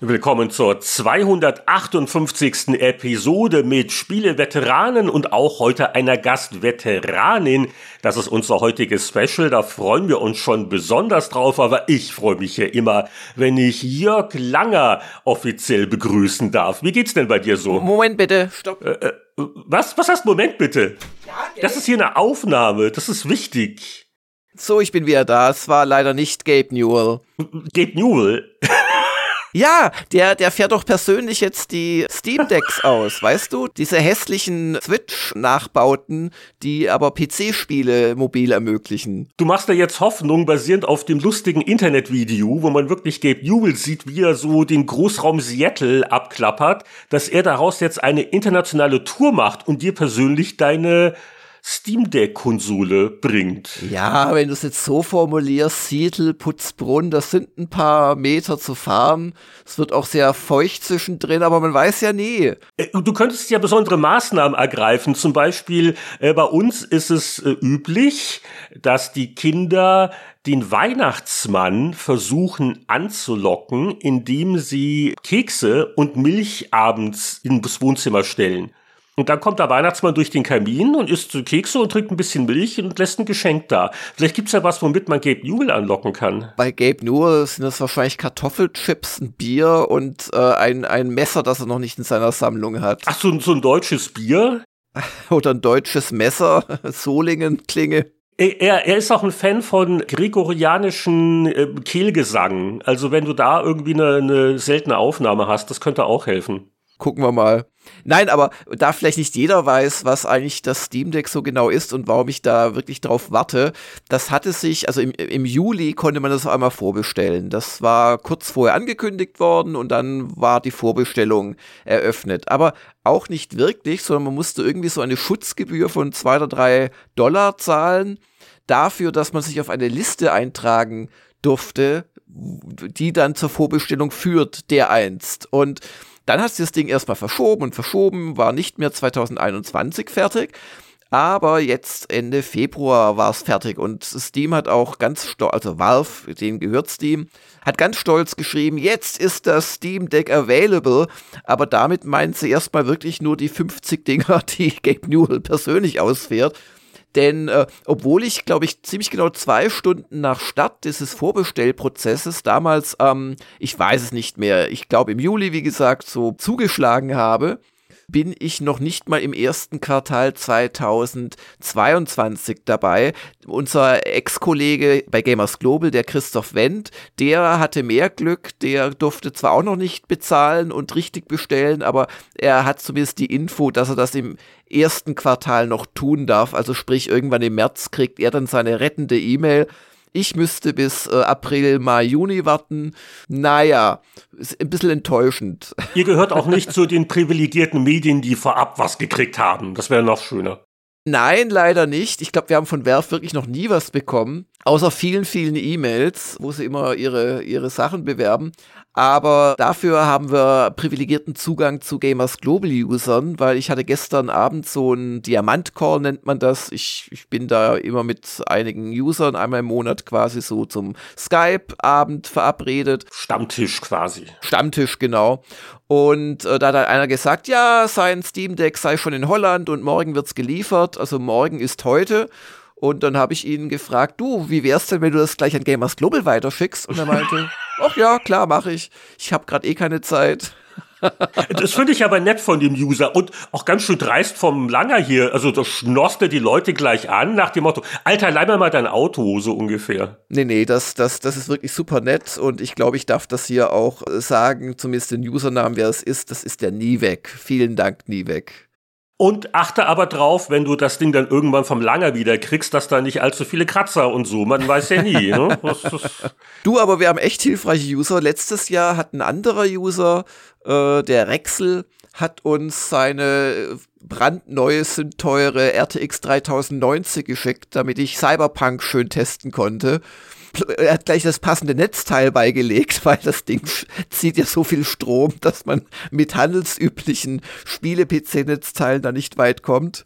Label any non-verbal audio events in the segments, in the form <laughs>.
Willkommen zur 258. Episode mit Spieleveteranen und auch heute einer Gastveteranin. Das ist unser heutiges Special, da freuen wir uns schon besonders drauf, aber ich freue mich ja immer, wenn ich Jörg Langer offiziell begrüßen darf. Wie geht's denn bei dir so? Moment bitte, stopp. Äh, äh, was? Was heißt Moment bitte? Das ist hier eine Aufnahme, das ist wichtig. So, ich bin wieder da. Es war leider nicht Gabe Newell. Gabe Newell? Ja, der, der fährt doch persönlich jetzt die Steam Decks aus, weißt du? Diese hässlichen Switch-Nachbauten, die aber PC-Spiele mobil ermöglichen. Du machst da jetzt Hoffnung basierend auf dem lustigen Internetvideo, wo man wirklich Gabe Newell sieht, wie er so den Großraum Seattle abklappert, dass er daraus jetzt eine internationale Tour macht und dir persönlich deine Steam Deck-Konsole bringt. Ja, wenn du es jetzt so formulierst, Seattle, Putzbrunn, das sind ein paar Meter zu fahren. Es wird auch sehr feucht zwischendrin, aber man weiß ja nie. Äh, du könntest ja besondere Maßnahmen ergreifen. Zum Beispiel äh, bei uns ist es äh, üblich, dass die Kinder den Weihnachtsmann versuchen anzulocken, indem sie Kekse und Milch abends ins Wohnzimmer stellen. Und dann kommt der Weihnachtsmann durch den Kamin und isst so Kekse und trinkt ein bisschen Milch und lässt ein Geschenk da. Vielleicht gibt's ja was, womit man Gabe Newell anlocken kann. Bei Gabe Newell sind das wahrscheinlich Kartoffelchips, ein Bier und äh, ein, ein Messer, das er noch nicht in seiner Sammlung hat. Ach, so, so ein deutsches Bier? <laughs> Oder ein deutsches Messer, <laughs> Solingen-Klinge. Er, er ist auch ein Fan von gregorianischen äh, Kehlgesang. Also wenn du da irgendwie eine, eine seltene Aufnahme hast, das könnte auch helfen. Gucken wir mal. Nein, aber da vielleicht nicht jeder weiß, was eigentlich das Steam Deck so genau ist und warum ich da wirklich drauf warte, das hatte sich, also im, im Juli konnte man das einmal vorbestellen. Das war kurz vorher angekündigt worden und dann war die Vorbestellung eröffnet. Aber auch nicht wirklich, sondern man musste irgendwie so eine Schutzgebühr von zwei oder drei Dollar zahlen dafür, dass man sich auf eine Liste eintragen durfte, die dann zur Vorbestellung führt, der einst. Und dann hat sich das Ding erstmal verschoben und verschoben, war nicht mehr 2021 fertig. Aber jetzt Ende Februar war es fertig und Steam hat auch ganz stolz, also Valve, denen gehört Steam, hat ganz stolz geschrieben, jetzt ist das Steam Deck available. Aber damit meint sie erstmal wirklich nur die 50 Dinger, <laughs> die Gabe Newell persönlich ausfährt. Denn äh, obwohl ich, glaube ich, ziemlich genau zwei Stunden nach Start dieses Vorbestellprozesses damals, ähm, ich weiß es nicht mehr, ich glaube im Juli, wie gesagt, so zugeschlagen habe, bin ich noch nicht mal im ersten Quartal 2022 dabei. Unser Ex-Kollege bei Gamers Global, der Christoph Wendt, der hatte mehr Glück, der durfte zwar auch noch nicht bezahlen und richtig bestellen, aber er hat zumindest die Info, dass er das im ersten Quartal noch tun darf. Also sprich, irgendwann im März kriegt er dann seine rettende E-Mail. Ich müsste bis äh, April, Mai, Juni warten. Naja, ist ein bisschen enttäuschend. Ihr gehört auch nicht zu den privilegierten Medien, die vorab was gekriegt haben. Das wäre noch schöner. Nein, leider nicht. Ich glaube, wir haben von Werf wirklich noch nie was bekommen. Außer vielen, vielen E-Mails, wo sie immer ihre, ihre Sachen bewerben. Aber dafür haben wir privilegierten Zugang zu Gamers Global Usern, weil ich hatte gestern Abend so einen Diamant-Call, nennt man das. Ich, ich bin da immer mit einigen Usern einmal im Monat quasi so zum Skype-Abend verabredet. Stammtisch quasi. Stammtisch, genau. Und äh, da hat einer gesagt, ja, sein Steam Deck sei schon in Holland und morgen wird's geliefert. Also morgen ist heute. Und dann habe ich ihn gefragt, du, wie wär's denn, wenn du das gleich an Gamers Global weiterschickst? Und er meinte, <laughs> ach ja, klar, mache ich. Ich habe gerade eh keine Zeit. <laughs> Das finde ich aber nett von dem User und auch ganz schön dreist vom Langer hier. Also da schnosst er die Leute gleich an nach dem Motto, Alter, leih mir mal dein Auto, so ungefähr. Nee, nee, das, das, das ist wirklich super nett und ich glaube, ich darf das hier auch sagen, zumindest den Usernamen, wer es ist, das ist der Nie weg. Vielen Dank, Nie weg. Und achte aber drauf, wenn du das Ding dann irgendwann vom Langer wieder kriegst, dass da nicht allzu viele Kratzer und so. Man weiß ja nie. ne? <laughs> du, aber wir haben echt hilfreiche User. Letztes Jahr hat ein anderer User, äh, der Rexel, hat uns seine brandneue, sind teure RTX 3090 geschickt, damit ich Cyberpunk schön testen konnte. Er hat gleich das passende Netzteil beigelegt, weil das Ding zieht ja so viel Strom, dass man mit handelsüblichen Spiele-PC-Netzteilen da nicht weit kommt.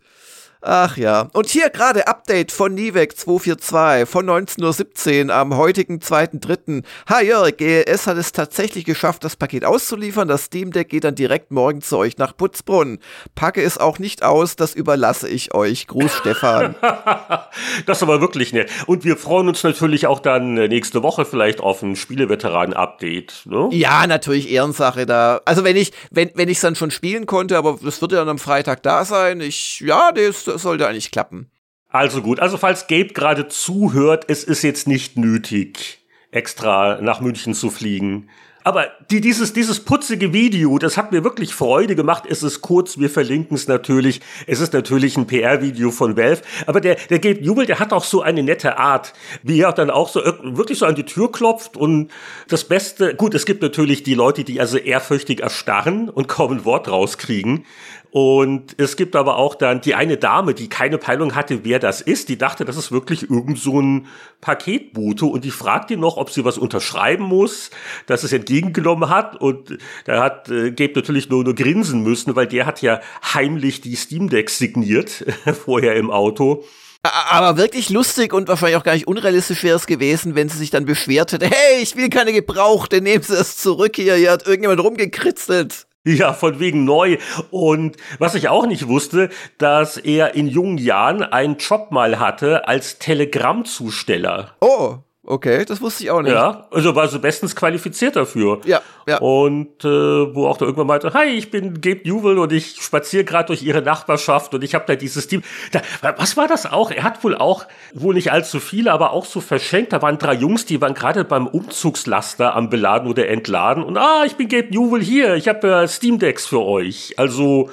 Ach ja. Und hier gerade Update von Nivec 242 von 19.17 Uhr am heutigen 2.3. Hi Jörg, GLS hat es tatsächlich geschafft, das Paket auszuliefern. Das Steam Deck geht dann direkt morgen zu euch nach Putzbrunn. Packe es auch nicht aus, das überlasse ich euch. Gruß Stefan. <laughs> das ist aber wirklich nett. Und wir freuen uns natürlich auch dann äh, nächste Woche vielleicht auf ein Spieleveteranen-Update. Ne? Ja, natürlich Ehrensache da. Also wenn ich, wenn, wenn ich es dann schon spielen konnte, aber das wird ja dann am Freitag da sein. Ich, ja, das sollte eigentlich klappen. Also gut, also falls Gabe gerade zuhört, es ist jetzt nicht nötig, extra nach München zu fliegen. Aber die, dieses, dieses putzige Video, das hat mir wirklich Freude gemacht. Es ist kurz, wir verlinken es natürlich. Es ist natürlich ein PR-Video von Valve. Aber der, der Gabe Jubel, der hat auch so eine nette Art, wie er dann auch so wirklich so an die Tür klopft. Und das Beste, gut, es gibt natürlich die Leute, die also ehrfürchtig erstarren und kaum ein Wort rauskriegen. Und es gibt aber auch dann die eine Dame, die keine Peilung hatte, wer das ist. Die dachte, das ist wirklich irgend so ein Paketbote und die fragt ihn noch, ob sie was unterschreiben muss, dass es entgegengenommen hat. Und da hat äh, Gabe natürlich nur, nur grinsen müssen, weil der hat ja heimlich die Steam Decks signiert <laughs> vorher im Auto. Aber wirklich lustig und wahrscheinlich auch gar nicht unrealistisch wäre es gewesen, wenn sie sich dann beschwert hätte, hey, ich will keine gebrauchte, nehmen Sie es zurück hier, hier hat irgendjemand rumgekritzelt. <laughs> Ja, von wegen neu. Und was ich auch nicht wusste, dass er in jungen Jahren einen Job mal hatte als Telegrammzusteller. Oh. Okay, das wusste ich auch nicht. Ja, also war so bestens qualifiziert dafür. Ja, ja. Und äh, wo auch da irgendwann meinte, hi, ich bin Gabe Newell und ich spaziere gerade durch ihre Nachbarschaft und ich habe da dieses Team. Da, was war das auch? Er hat wohl auch, wohl nicht allzu viele, aber auch so verschenkt. Da waren drei Jungs, die waren gerade beim Umzugslaster am Beladen oder Entladen und ah, ich bin Gabe Newell hier, ich habe äh, Steam Decks für euch. Also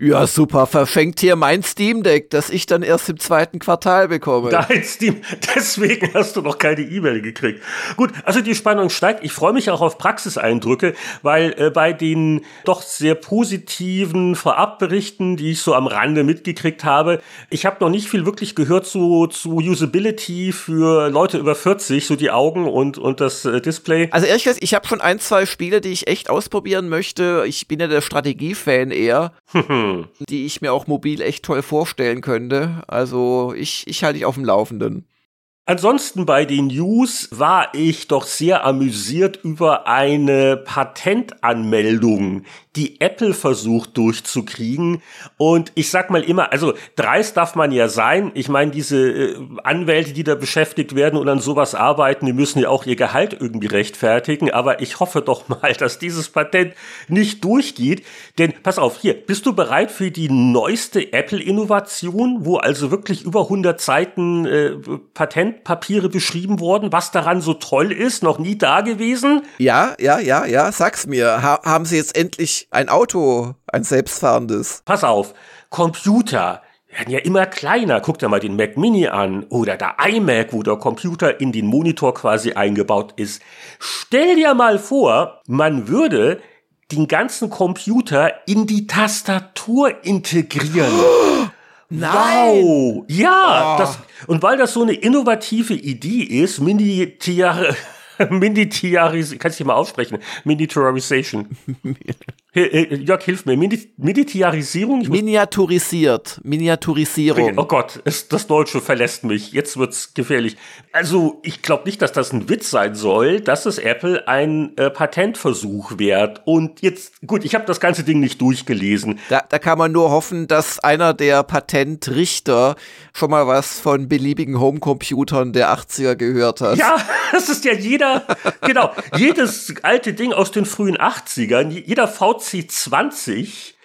ja, super. Verschenkt hier mein Steam Deck, das ich dann erst im zweiten Quartal bekomme. Dein Steam, deswegen hast du noch keine E-Mail gekriegt. Gut, also die Spannung steigt. Ich freue mich auch auf Praxiseindrücke, weil äh, bei den doch sehr positiven Vorabberichten, die ich so am Rande mitgekriegt habe, ich habe noch nicht viel wirklich gehört zu, zu Usability für Leute über 40, so die Augen und, und das äh, Display. Also ehrlich gesagt, ich habe schon ein, zwei Spiele, die ich echt ausprobieren möchte. Ich bin ja der Strategie-Fan eher. Die ich mir auch mobil echt toll vorstellen könnte. Also ich, ich halte dich auf dem Laufenden. Ansonsten bei den News war ich doch sehr amüsiert über eine Patentanmeldung, die Apple versucht durchzukriegen. Und ich sag mal immer, also dreist darf man ja sein. Ich meine, diese äh, Anwälte, die da beschäftigt werden und an sowas arbeiten, die müssen ja auch ihr Gehalt irgendwie rechtfertigen. Aber ich hoffe doch <laughs> mal, dass dieses Patent nicht durchgeht. Denn pass auf, hier, bist du bereit für die neueste Apple-Innovation, wo also wirklich über 100 Seiten äh, Patentpapiere beschrieben wurden, was daran so toll ist, noch nie da gewesen? Ja, ja, ja, ja, sag's mir. Ha haben sie jetzt endlich ein Auto, ein selbstfahrendes. Pass auf, Computer werden ja immer kleiner. Guck dir mal den Mac Mini an oder der iMac, wo der Computer in den Monitor quasi eingebaut ist. Stell dir mal vor, man würde den ganzen Computer in die Tastatur integrieren. <gasps> Nein. Wow! Ja, oh. das, und weil das so eine innovative Idee ist, Mini-Tiare, <laughs> Mini-Tiaris, kannst du mal aussprechen? Miniaturization. <laughs> Äh, Jörg, hilf mir. Miniaturisierung? Miniaturisiert. Miniaturisierung. Oh Gott, es, das Deutsche verlässt mich. Jetzt wird's gefährlich. Also, ich glaube nicht, dass das ein Witz sein soll, dass es Apple ein äh, Patentversuch wert. Und jetzt, gut, ich habe das ganze Ding nicht durchgelesen. Da, da kann man nur hoffen, dass einer der Patentrichter schon mal was von beliebigen Homecomputern der 80er gehört hat. Ja, <laughs> das ist ja jeder, genau, jedes alte Ding aus den frühen 80ern, jeder VC VC20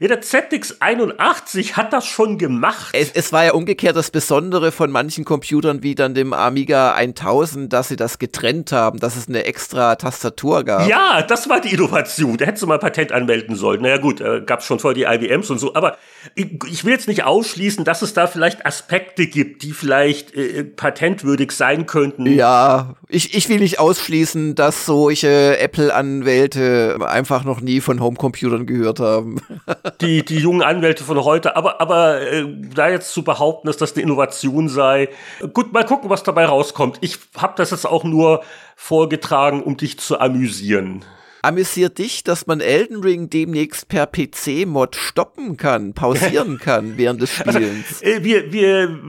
ja, der ZX81 hat das schon gemacht. Es, es, war ja umgekehrt das Besondere von manchen Computern wie dann dem Amiga 1000, dass sie das getrennt haben, dass es eine extra Tastatur gab. Ja, das war die Innovation. Da hättest du mal Patent anmelden sollen. Naja gut, äh, gab es schon vor die IBMs und so. Aber ich, ich, will jetzt nicht ausschließen, dass es da vielleicht Aspekte gibt, die vielleicht äh, patentwürdig sein könnten. Ja, ich, ich will nicht ausschließen, dass solche Apple-Anwälte einfach noch nie von Homecomputern gehört haben. <laughs> die, die jungen Anwälte von heute. Aber, aber äh, da jetzt zu behaupten, dass das eine Innovation sei, gut, mal gucken, was dabei rauskommt. Ich habe das jetzt auch nur vorgetragen, um dich zu amüsieren. Amüsiert dich, dass man Elden Ring demnächst per PC-Mod stoppen kann, pausieren <laughs> kann während des also, Spielens? Also, wir, wir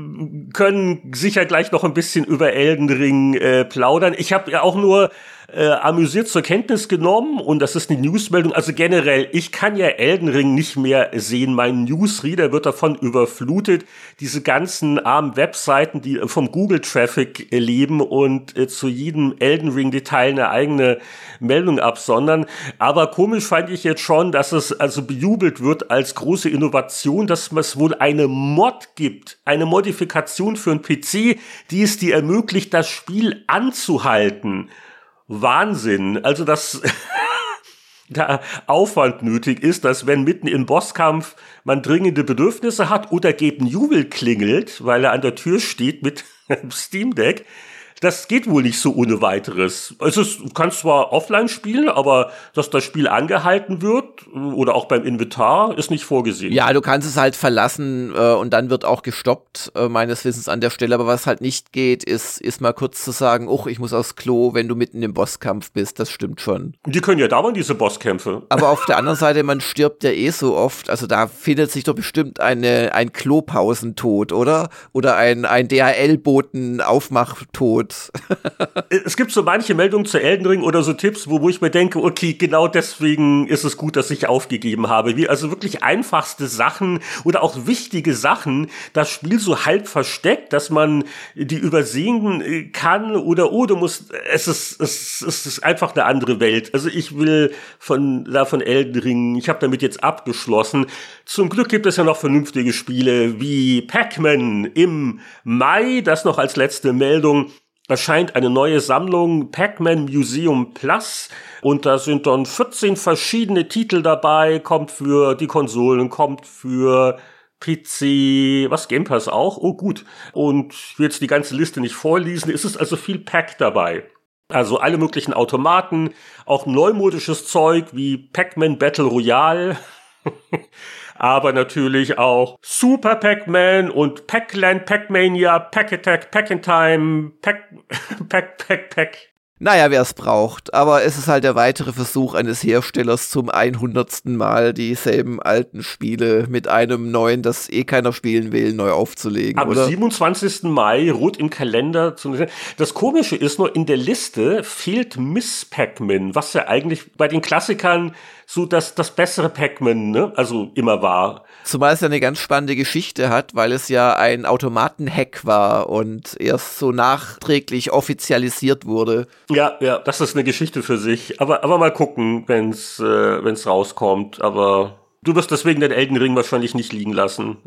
können sicher gleich noch ein bisschen über Elden Ring äh, plaudern. Ich habe ja auch nur äh, amüsiert zur Kenntnis genommen und das ist eine Newsmeldung. Also generell, ich kann ja Elden Ring nicht mehr sehen. Mein Newsreader wird davon überflutet. Diese ganzen armen Webseiten, die vom Google-Traffic leben und äh, zu jedem Elden Ring-Detail eine eigene Meldung absondern. Aber komisch fand ich jetzt schon, dass es also bejubelt wird als große Innovation, dass es wohl eine Mod gibt, eine Modifikation für einen PC, die es dir ermöglicht, das Spiel anzuhalten. Wahnsinn. Also, dass <laughs> da Aufwand nötig ist, dass wenn mitten im Bosskampf man dringende Bedürfnisse hat oder gegen Jubel klingelt, weil er an der Tür steht mit <laughs> Steam Deck, das geht wohl nicht so ohne weiteres. Also du kannst zwar offline spielen, aber dass das Spiel angehalten wird oder auch beim Inventar ist nicht vorgesehen. Ja, du kannst es halt verlassen äh, und dann wird auch gestoppt, äh, meines Wissens an der Stelle. Aber was halt nicht geht, ist, ist mal kurz zu sagen, uch, ich muss aufs Klo, wenn du mitten im Bosskampf bist. Das stimmt schon. Die können ja dauern, diese Bosskämpfe. Aber auf der anderen Seite, man stirbt ja eh so oft. Also da findet sich doch bestimmt eine, ein Klopausentod, oder? Oder ein, ein DHL-Boten-Aufmachtod. Es gibt so manche Meldungen zu Elden Ring oder so Tipps, wo, wo ich mir denke, okay, genau deswegen ist es gut, dass ich aufgegeben habe. Wie also wirklich einfachste Sachen oder auch wichtige Sachen, das Spiel so halb versteckt, dass man die übersehen äh, kann oder oh, du musst, es ist, es, es ist einfach eine andere Welt. Also ich will von, da von Elden Ring, ich habe damit jetzt abgeschlossen. Zum Glück gibt es ja noch vernünftige Spiele wie Pac-Man im Mai, das noch als letzte Meldung erscheint eine neue Sammlung Pac-Man Museum Plus und da sind dann 14 verschiedene Titel dabei, kommt für die Konsolen, kommt für PC, was Game Pass auch, oh gut. Und ich will jetzt die ganze Liste nicht vorlesen, es ist also viel Pack dabei. Also alle möglichen Automaten, auch neumodisches Zeug wie Pac-Man Battle Royale. <laughs> aber natürlich auch Super Pac-Man und Pac-Land, Pac-Mania, Pac-Attack, Pac-in-Time, <laughs> Pac, Pac, Pac, Pac. Naja, wer es braucht. Aber es ist halt der weitere Versuch eines Herstellers zum 100. Mal dieselben alten Spiele mit einem neuen, das eh keiner spielen will, neu aufzulegen. Am oder? 27. Mai, rot im Kalender. Das Komische ist nur, in der Liste fehlt Miss Pac-Man, was ja eigentlich bei den Klassikern so das, das bessere Pac-Man, ne? also immer war. Zumal es ja eine ganz spannende Geschichte hat, weil es ja ein Automaten-Hack war und erst so nachträglich offizialisiert wurde. Ja, ja, das ist eine Geschichte für sich. Aber, aber mal gucken, wenn's, äh, wenn's rauskommt. Aber du wirst deswegen den Elden Ring wahrscheinlich nicht liegen lassen.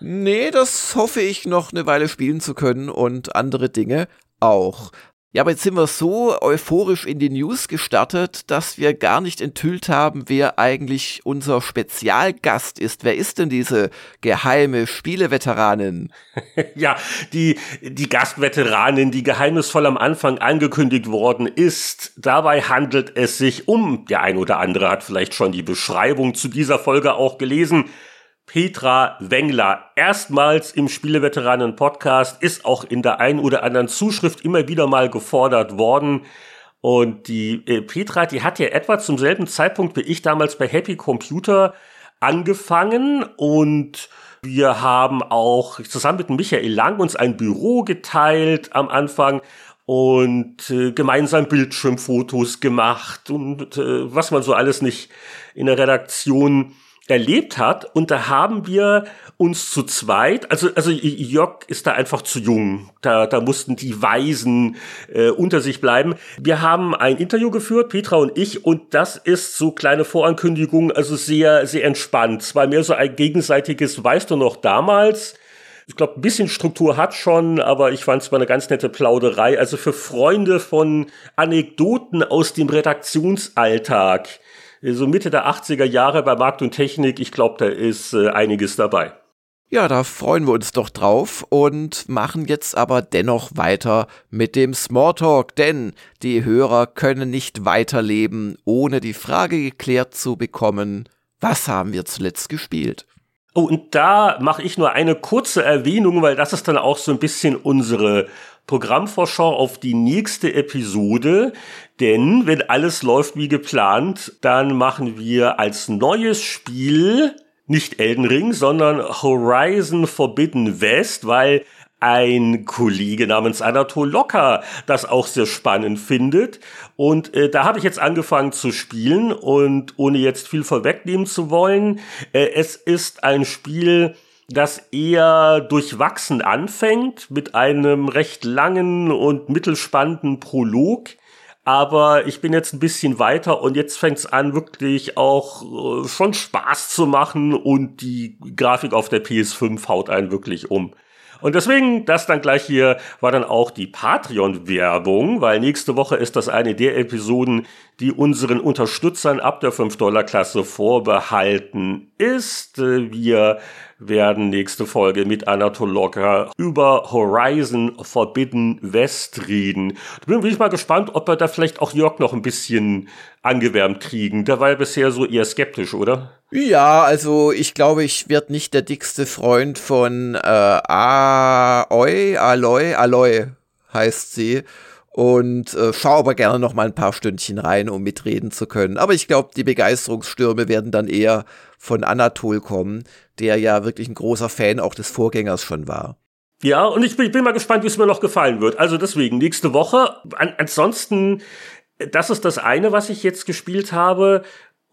nee, das hoffe ich noch eine Weile spielen zu können und andere Dinge auch. Ja, aber jetzt sind wir so euphorisch in die News gestartet, dass wir gar nicht enthüllt haben, wer eigentlich unser Spezialgast ist. Wer ist denn diese geheime Spieleveteranin? <laughs> ja, die, die Gastveteranin, die geheimnisvoll am Anfang angekündigt worden ist. Dabei handelt es sich um, der ein oder andere hat vielleicht schon die Beschreibung zu dieser Folge auch gelesen, Petra Wengler. Erstmals im Spieleveteranen-Podcast ist auch in der einen oder anderen Zuschrift immer wieder mal gefordert worden. Und die äh, Petra, die hat ja etwa zum selben Zeitpunkt wie ich damals bei Happy Computer angefangen und wir haben auch zusammen mit Michael Lang uns ein Büro geteilt am Anfang und äh, gemeinsam Bildschirmfotos gemacht und äh, was man so alles nicht in der Redaktion erlebt hat. Und da haben wir uns zu zweit, also, also Jörg ist da einfach zu jung. Da, da mussten die Weisen äh, unter sich bleiben. Wir haben ein Interview geführt, Petra und ich, und das ist so kleine Vorankündigung, also sehr, sehr entspannt. Es war mehr so ein gegenseitiges, weißt du noch, damals. Ich glaube, ein bisschen Struktur hat schon, aber ich fand es mal eine ganz nette Plauderei. Also für Freunde von Anekdoten aus dem Redaktionsalltag so Mitte der 80er Jahre bei Markt und Technik, ich glaube, da ist äh, einiges dabei. Ja, da freuen wir uns doch drauf und machen jetzt aber dennoch weiter mit dem Smalltalk, denn die Hörer können nicht weiterleben, ohne die Frage geklärt zu bekommen, Was haben wir zuletzt gespielt? Oh, und da mache ich nur eine kurze Erwähnung, weil das ist dann auch so ein bisschen unsere Programmvorschau auf die nächste Episode. Denn wenn alles läuft wie geplant, dann machen wir als neues Spiel nicht Elden Ring, sondern Horizon Forbidden West, weil ein Kollege namens Anatol Locker das auch sehr spannend findet. Und äh, da habe ich jetzt angefangen zu spielen und ohne jetzt viel vorwegnehmen zu wollen, äh, es ist ein Spiel, das eher durchwachsen anfängt mit einem recht langen und mittelspannenden Prolog. Aber ich bin jetzt ein bisschen weiter und jetzt fängt es an, wirklich auch äh, schon Spaß zu machen und die Grafik auf der PS5 haut einen wirklich um. Und deswegen, das dann gleich hier, war dann auch die Patreon-Werbung, weil nächste Woche ist das eine der Episoden, die unseren Unterstützern ab der 5-Dollar-Klasse vorbehalten ist. Wir werden nächste Folge mit Anatol Locker über Horizon Forbidden West reden. Da bin ich mal gespannt, ob wir da vielleicht auch Jörg noch ein bisschen angewärmt kriegen. Der war ja bisher so eher skeptisch, oder? Ja, also ich glaube, ich werde nicht der dickste Freund von äh, Aloy, Aloy, Aloy heißt sie und äh, schau aber gerne noch mal ein paar Stündchen rein, um mitreden zu können. Aber ich glaube, die Begeisterungsstürme werden dann eher von Anatol kommen, der ja wirklich ein großer Fan auch des Vorgängers schon war. Ja, und ich bin, ich bin mal gespannt, wie es mir noch gefallen wird. Also deswegen, nächste Woche. An, ansonsten, das ist das eine, was ich jetzt gespielt habe.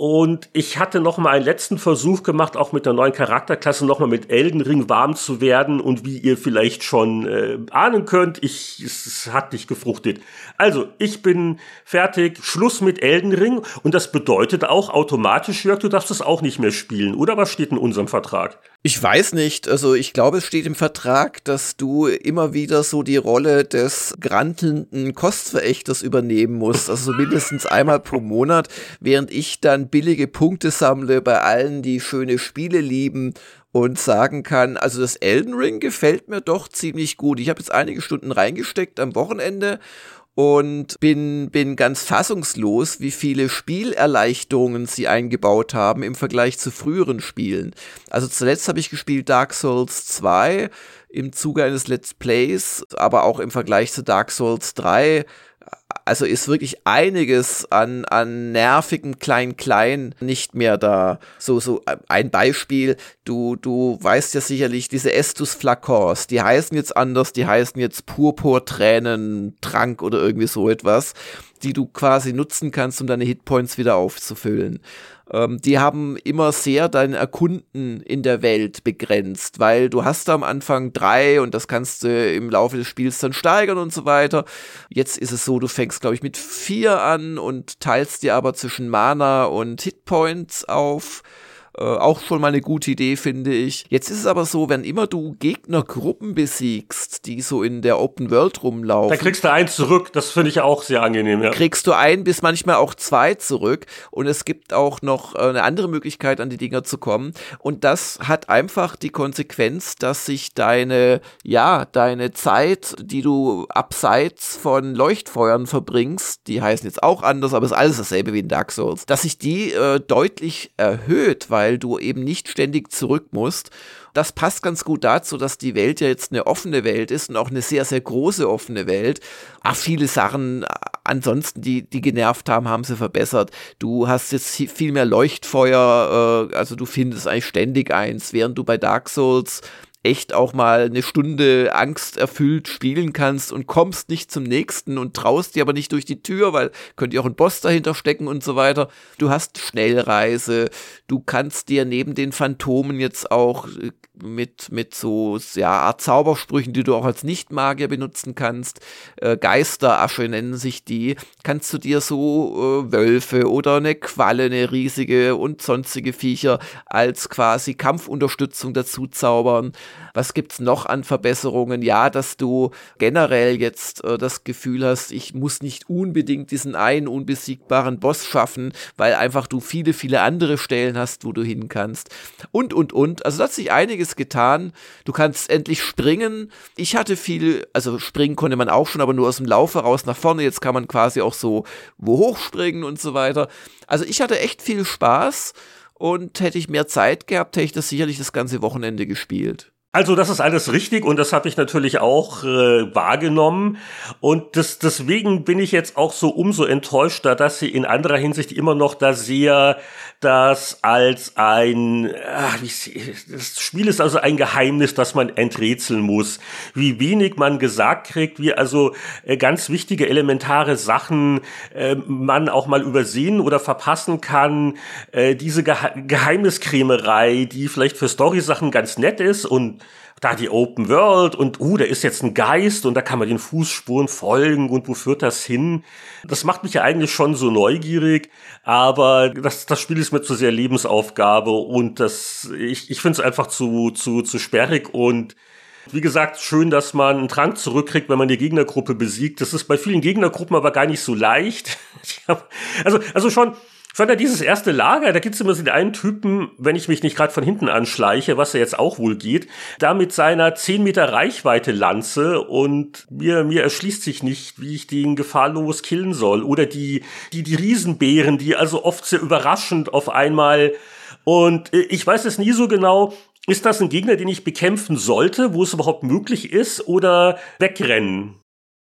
Und ich hatte noch mal einen letzten Versuch gemacht, auch mit der neuen Charakterklasse noch mal mit Elden Ring warm zu werden. Und wie ihr vielleicht schon äh, ahnen könnt, ich, es hat nicht gefruchtet. Also, ich bin fertig. Schluss mit Elden Ring. Und das bedeutet auch automatisch, Jörg, du darfst es auch nicht mehr spielen. Oder was steht in unserem Vertrag? Ich weiß nicht. Also, ich glaube, es steht im Vertrag, dass du immer wieder so die Rolle des grantelnden Kostverächters übernehmen musst. Also mindestens einmal pro Monat, während ich dann billige Punkte sammle bei allen, die schöne Spiele lieben und sagen kann, also das Elden Ring gefällt mir doch ziemlich gut. Ich habe jetzt einige Stunden reingesteckt am Wochenende und bin, bin ganz fassungslos, wie viele Spielerleichterungen sie eingebaut haben im Vergleich zu früheren Spielen. Also zuletzt habe ich gespielt Dark Souls 2 im Zuge eines Let's Plays, aber auch im Vergleich zu Dark Souls 3 also ist wirklich einiges an, an nervigen Klein-Klein nicht mehr da. So, so ein Beispiel, du, du weißt ja sicherlich, diese Estus Flakons, die heißen jetzt anders, die heißen jetzt Purpur-Tränen, Trank oder irgendwie so etwas, die du quasi nutzen kannst, um deine Hitpoints wieder aufzufüllen ähm, die haben immer sehr dein Erkunden in der Welt begrenzt, weil du hast da am Anfang drei und das kannst du im Laufe des Spiels dann steigern und so weiter. Jetzt ist es so, du fängst, glaube ich, mit vier an und teilst dir aber zwischen Mana und Hitpoints auf. Äh, auch schon mal eine gute Idee, finde ich. Jetzt ist es aber so, wenn immer du Gegnergruppen besiegst, die so in der Open World rumlaufen. Dann kriegst du eins zurück. Das finde ich auch sehr angenehm, ja. Kriegst du ein bis manchmal auch zwei zurück. Und es gibt auch noch äh, eine andere Möglichkeit, an die Dinger zu kommen. Und das hat einfach die Konsequenz, dass sich deine, ja, deine Zeit, die du abseits von Leuchtfeuern verbringst, die heißen jetzt auch anders, aber es ist alles dasselbe wie in Dark Souls, dass sich die äh, deutlich erhöht, weil weil du eben nicht ständig zurück musst. Das passt ganz gut dazu, dass die Welt ja jetzt eine offene Welt ist und auch eine sehr, sehr große offene Welt. Ach, viele Sachen ansonsten, die, die genervt haben, haben sie verbessert. Du hast jetzt viel mehr Leuchtfeuer, äh, also du findest eigentlich ständig eins, während du bei Dark Souls echt auch mal eine Stunde angsterfüllt spielen kannst und kommst nicht zum nächsten und traust dir aber nicht durch die Tür, weil könnte ja auch ein Boss dahinter stecken und so weiter. Du hast Schnellreise, du kannst dir neben den Phantomen jetzt auch äh, mit, mit so ja, Art Zaubersprüchen, die du auch als Nicht-Magier benutzen kannst. Äh, Geisterasche nennen sich die. Kannst du dir so äh, Wölfe oder eine Qualle, eine riesige und sonstige Viecher als quasi Kampfunterstützung dazu zaubern. Was gibt's noch an Verbesserungen? Ja, dass du generell jetzt äh, das Gefühl hast, ich muss nicht unbedingt diesen einen unbesiegbaren Boss schaffen, weil einfach du viele, viele andere Stellen hast, wo du hin kannst. Und, und, und. Also da hat sich einiges getan. Du kannst endlich springen. Ich hatte viel, also springen konnte man auch schon, aber nur aus dem Lauf heraus nach vorne. Jetzt kann man quasi auch so wo hochspringen und so weiter. Also ich hatte echt viel Spaß Und hätte ich mehr Zeit gehabt, hätte ich das sicherlich das ganze Wochenende gespielt. Also das ist alles richtig und das habe ich natürlich auch äh, wahrgenommen. Und das, deswegen bin ich jetzt auch so umso enttäuschter, dass sie in anderer Hinsicht immer noch da sehr das als ein ach, das Spiel ist also ein Geheimnis, das man enträtseln muss, wie wenig man gesagt kriegt, wie also äh, ganz wichtige elementare Sachen äh, man auch mal übersehen oder verpassen kann, äh, diese Gehe Geheimniskrämerei, die vielleicht für Story-Sachen ganz nett ist und da die Open World und, uh, da ist jetzt ein Geist und da kann man den Fußspuren folgen und wo führt das hin? Das macht mich ja eigentlich schon so neugierig, aber das, das Spiel ist mir zu sehr Lebensaufgabe und das, ich, ich finde es einfach zu, zu, zu sperrig und wie gesagt, schön, dass man einen Trank zurückkriegt, wenn man die Gegnergruppe besiegt. Das ist bei vielen Gegnergruppen aber gar nicht so leicht. <laughs> also, also schon, sondern dieses erste Lager, da gibt es immer so den einen Typen, wenn ich mich nicht gerade von hinten anschleiche, was ja jetzt auch wohl geht, da mit seiner 10 Meter Reichweite Lanze und mir, mir erschließt sich nicht, wie ich den gefahrlos killen soll. Oder die, die, die Riesenbären, die also oft sehr überraschend auf einmal und äh, ich weiß es nie so genau, ist das ein Gegner, den ich bekämpfen sollte, wo es überhaupt möglich ist, oder wegrennen?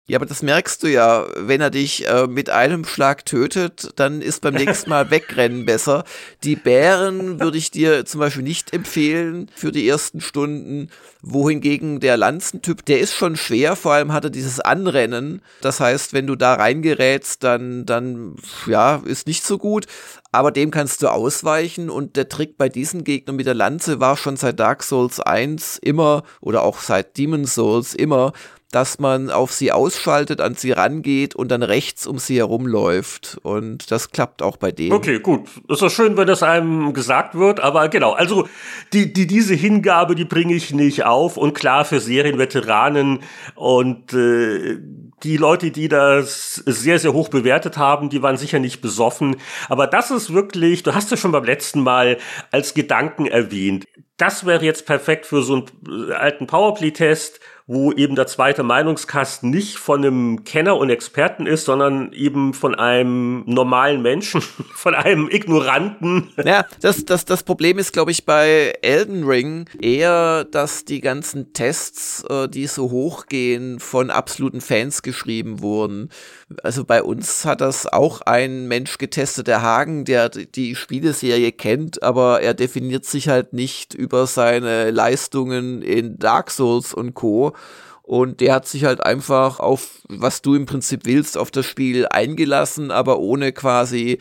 Ja, aber das merkst du ja, wenn er dich äh, mit einem Schlag tötet, dann ist beim nächsten Mal <laughs> Wegrennen besser. Die Bären würde ich dir zum Beispiel nicht empfehlen für die ersten Stunden, wohingegen der Lanzentyp, der ist schon schwer, vor allem hat er dieses Anrennen. Das heißt, wenn du da reingerätst, dann, dann, ja, ist nicht so gut. Aber dem kannst du ausweichen und der Trick bei diesen Gegnern mit der Lanze war schon seit Dark Souls 1 immer oder auch seit Demon Souls immer, dass man auf sie ausschaltet, an sie rangeht und dann rechts um sie herumläuft. Und das klappt auch bei denen. Okay, gut. Ist doch schön, wenn das einem gesagt wird, aber genau. Also die, die, diese Hingabe, die bringe ich nicht auf. Und klar, für Serienveteranen und äh, die Leute, die das sehr, sehr hoch bewertet haben, die waren sicher nicht besoffen. Aber das ist wirklich, du hast ja schon beim letzten Mal als Gedanken erwähnt. Das wäre jetzt perfekt für so einen alten Powerplay-Test wo eben der zweite Meinungskasten nicht von einem Kenner und Experten ist, sondern eben von einem normalen Menschen, <laughs> von einem Ignoranten. Ja, das, das, das Problem ist, glaube ich, bei Elden Ring eher, dass die ganzen Tests, äh, die so hochgehen, von absoluten Fans geschrieben wurden. Also bei uns hat das auch ein Mensch getestet, der Hagen, der die Spieleserie kennt, aber er definiert sich halt nicht über seine Leistungen in Dark Souls und Co. Und der hat sich halt einfach auf, was du im Prinzip willst, auf das Spiel eingelassen, aber ohne quasi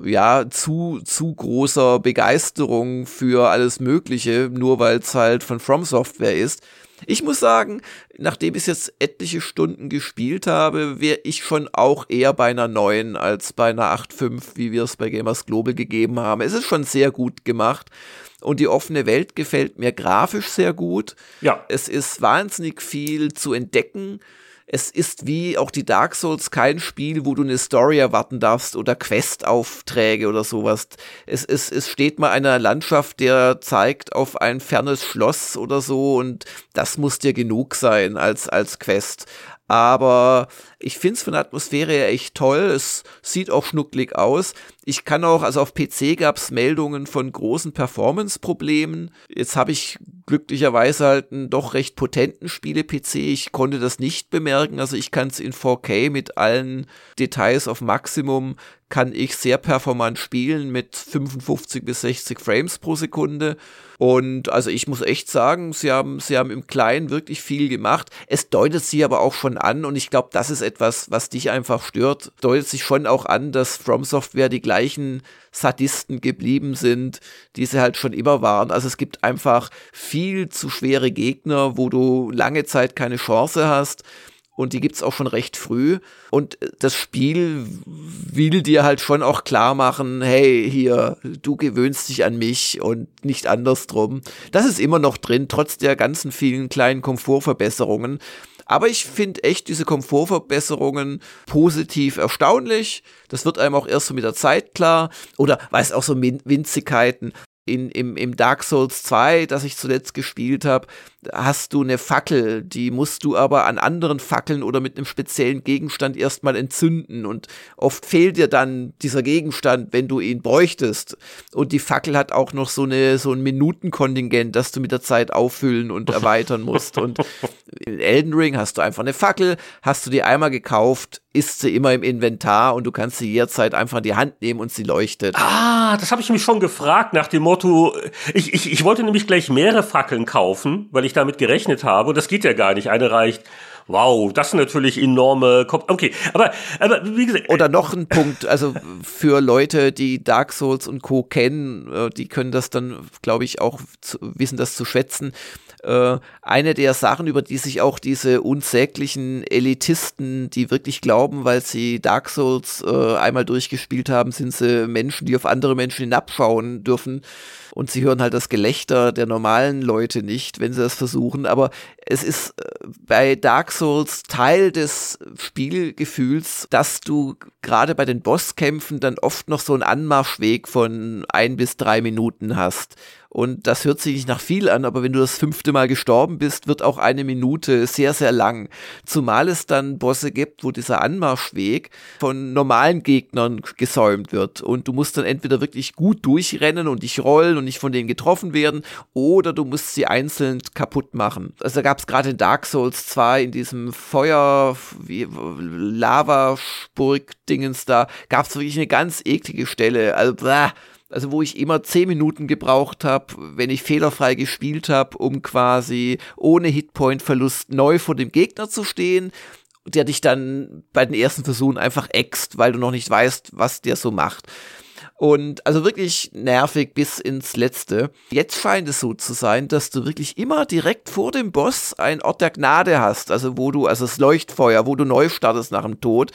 ja, zu, zu großer Begeisterung für alles Mögliche, nur weil es halt von From Software ist. Ich muss sagen, nachdem ich jetzt etliche Stunden gespielt habe, wäre ich schon auch eher bei einer 9 als bei einer 8.5, wie wir es bei Gamers Global gegeben haben. Es ist schon sehr gut gemacht und die offene Welt gefällt mir grafisch sehr gut. Ja. Es ist wahnsinnig viel zu entdecken. Es ist wie auch die Dark Souls kein Spiel, wo du eine Story erwarten darfst oder Questaufträge oder sowas. Es, es, es steht mal einer Landschaft, der zeigt auf ein fernes Schloss oder so und das muss dir genug sein als, als Quest. Aber ich finde es von der Atmosphäre her echt toll. Es sieht auch schnucklig aus. Ich kann auch, also auf PC gab es Meldungen von großen Performance-Problemen. Jetzt habe ich glücklicherweise halt einen doch recht potenten Spiele-PC. Ich konnte das nicht bemerken. Also ich kann es in 4K mit allen Details auf Maximum kann ich sehr performant spielen mit 55 bis 60 Frames pro Sekunde. Und also ich muss echt sagen, sie haben, sie haben im Kleinen wirklich viel gemacht. Es deutet sich aber auch schon an und ich glaube, das ist etwas, was dich einfach stört. Deutet sich schon auch an, dass From Software die gleichen Sadisten geblieben sind, die sie halt schon immer waren. Also es gibt einfach viel zu schwere Gegner, wo du lange Zeit keine Chance hast und die gibt's auch schon recht früh. Und das Spiel will dir halt schon auch klar machen, hey, hier, du gewöhnst dich an mich und nicht andersrum. Das ist immer noch drin, trotz der ganzen vielen kleinen Komfortverbesserungen. Aber ich finde echt diese Komfortverbesserungen positiv erstaunlich. Das wird einem auch erst so mit der Zeit klar. Oder weiß auch so Winzigkeiten. In, im, im Dark Souls 2, das ich zuletzt gespielt habe, hast du eine Fackel, die musst du aber an anderen Fackeln oder mit einem speziellen Gegenstand erstmal entzünden und oft fehlt dir dann dieser Gegenstand, wenn du ihn bräuchtest. Und die Fackel hat auch noch so eine so ein Minutenkontingent, das du mit der Zeit auffüllen und erweitern musst. Und <laughs> in Elden Ring hast du einfach eine Fackel, hast du die einmal gekauft, ist sie immer im Inventar und du kannst sie jederzeit einfach in die Hand nehmen und sie leuchtet. Ah, das habe ich mich schon gefragt nach dem Motto, ich, ich, ich wollte nämlich gleich mehrere Fackeln kaufen, weil ich damit gerechnet habe und das geht ja gar nicht, eine reicht. Wow, das sind natürlich enorme. Kom okay, aber, aber wie gesagt. Oder noch ein Punkt, also für Leute, die Dark Souls und Co. kennen, äh, die können das dann, glaube ich, auch wissen, das zu schätzen äh, eine der Sachen, über die sich auch diese unsäglichen Elitisten, die wirklich glauben, weil sie Dark Souls äh, einmal durchgespielt haben, sind sie Menschen, die auf andere Menschen hinabschauen dürfen. Und sie hören halt das Gelächter der normalen Leute nicht, wenn sie das versuchen. Aber es ist äh, bei Dark Souls Teil des Spielgefühls, dass du gerade bei den Bosskämpfen dann oft noch so einen Anmarschweg von ein bis drei Minuten hast. Und das hört sich nicht nach viel an, aber wenn du das fünfte Mal gestorben bist, wird auch eine Minute sehr, sehr lang. Zumal es dann Bosse gibt, wo dieser Anmarschweg von normalen Gegnern gesäumt wird. Und du musst dann entweder wirklich gut durchrennen und dich rollen und nicht von denen getroffen werden, oder du musst sie einzeln kaputt machen. Also da gab es gerade in Dark Souls 2 in diesem Feuer, Lavaspurg-Dingens da, gab es wirklich eine ganz eklige Stelle. Also, blah, also wo ich immer zehn Minuten gebraucht habe, wenn ich fehlerfrei gespielt habe, um quasi ohne Hitpoint-Verlust neu vor dem Gegner zu stehen, der dich dann bei den ersten Versuchen einfach äxt, weil du noch nicht weißt, was der so macht. Und also wirklich nervig bis ins Letzte. Jetzt scheint es so zu sein, dass du wirklich immer direkt vor dem Boss ein Ort der Gnade hast. Also wo du, also das Leuchtfeuer, wo du neu startest nach dem Tod.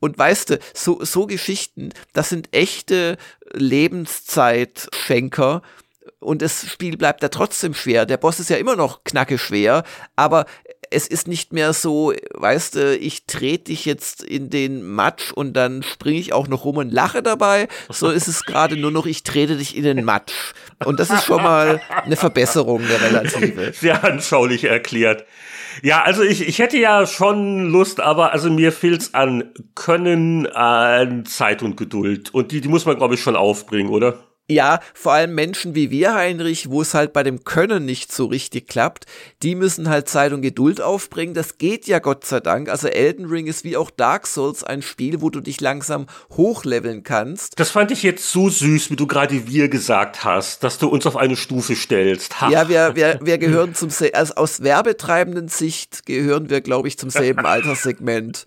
Und weißt du, so, so Geschichten, das sind echte Lebenszeitschenker. Und das Spiel bleibt da trotzdem schwer. Der Boss ist ja immer noch knacke schwer, aber es ist nicht mehr so, weißt du, ich trete dich jetzt in den Matsch und dann springe ich auch noch rum und lache dabei. So ist es gerade nur noch, ich trete dich in den Matsch. Und das ist schon mal <laughs> eine Verbesserung der Relative. Sehr anschaulich erklärt. Ja, also ich, ich hätte ja schon Lust, aber also mir fehlt's an Können, an Zeit und Geduld. Und die, die muss man, glaube ich, schon aufbringen, oder? Ja, vor allem Menschen wie wir, Heinrich, wo es halt bei dem Können nicht so richtig klappt, die müssen halt Zeit und Geduld aufbringen. Das geht ja Gott sei Dank. Also Elden Ring ist wie auch Dark Souls ein Spiel, wo du dich langsam hochleveln kannst. Das fand ich jetzt so süß, wie du gerade wir gesagt hast, dass du uns auf eine Stufe stellst. Ha. Ja, wir, wir, wir gehören zum, also aus werbetreibenden Sicht gehören wir, glaube ich, zum selben <laughs> Alterssegment.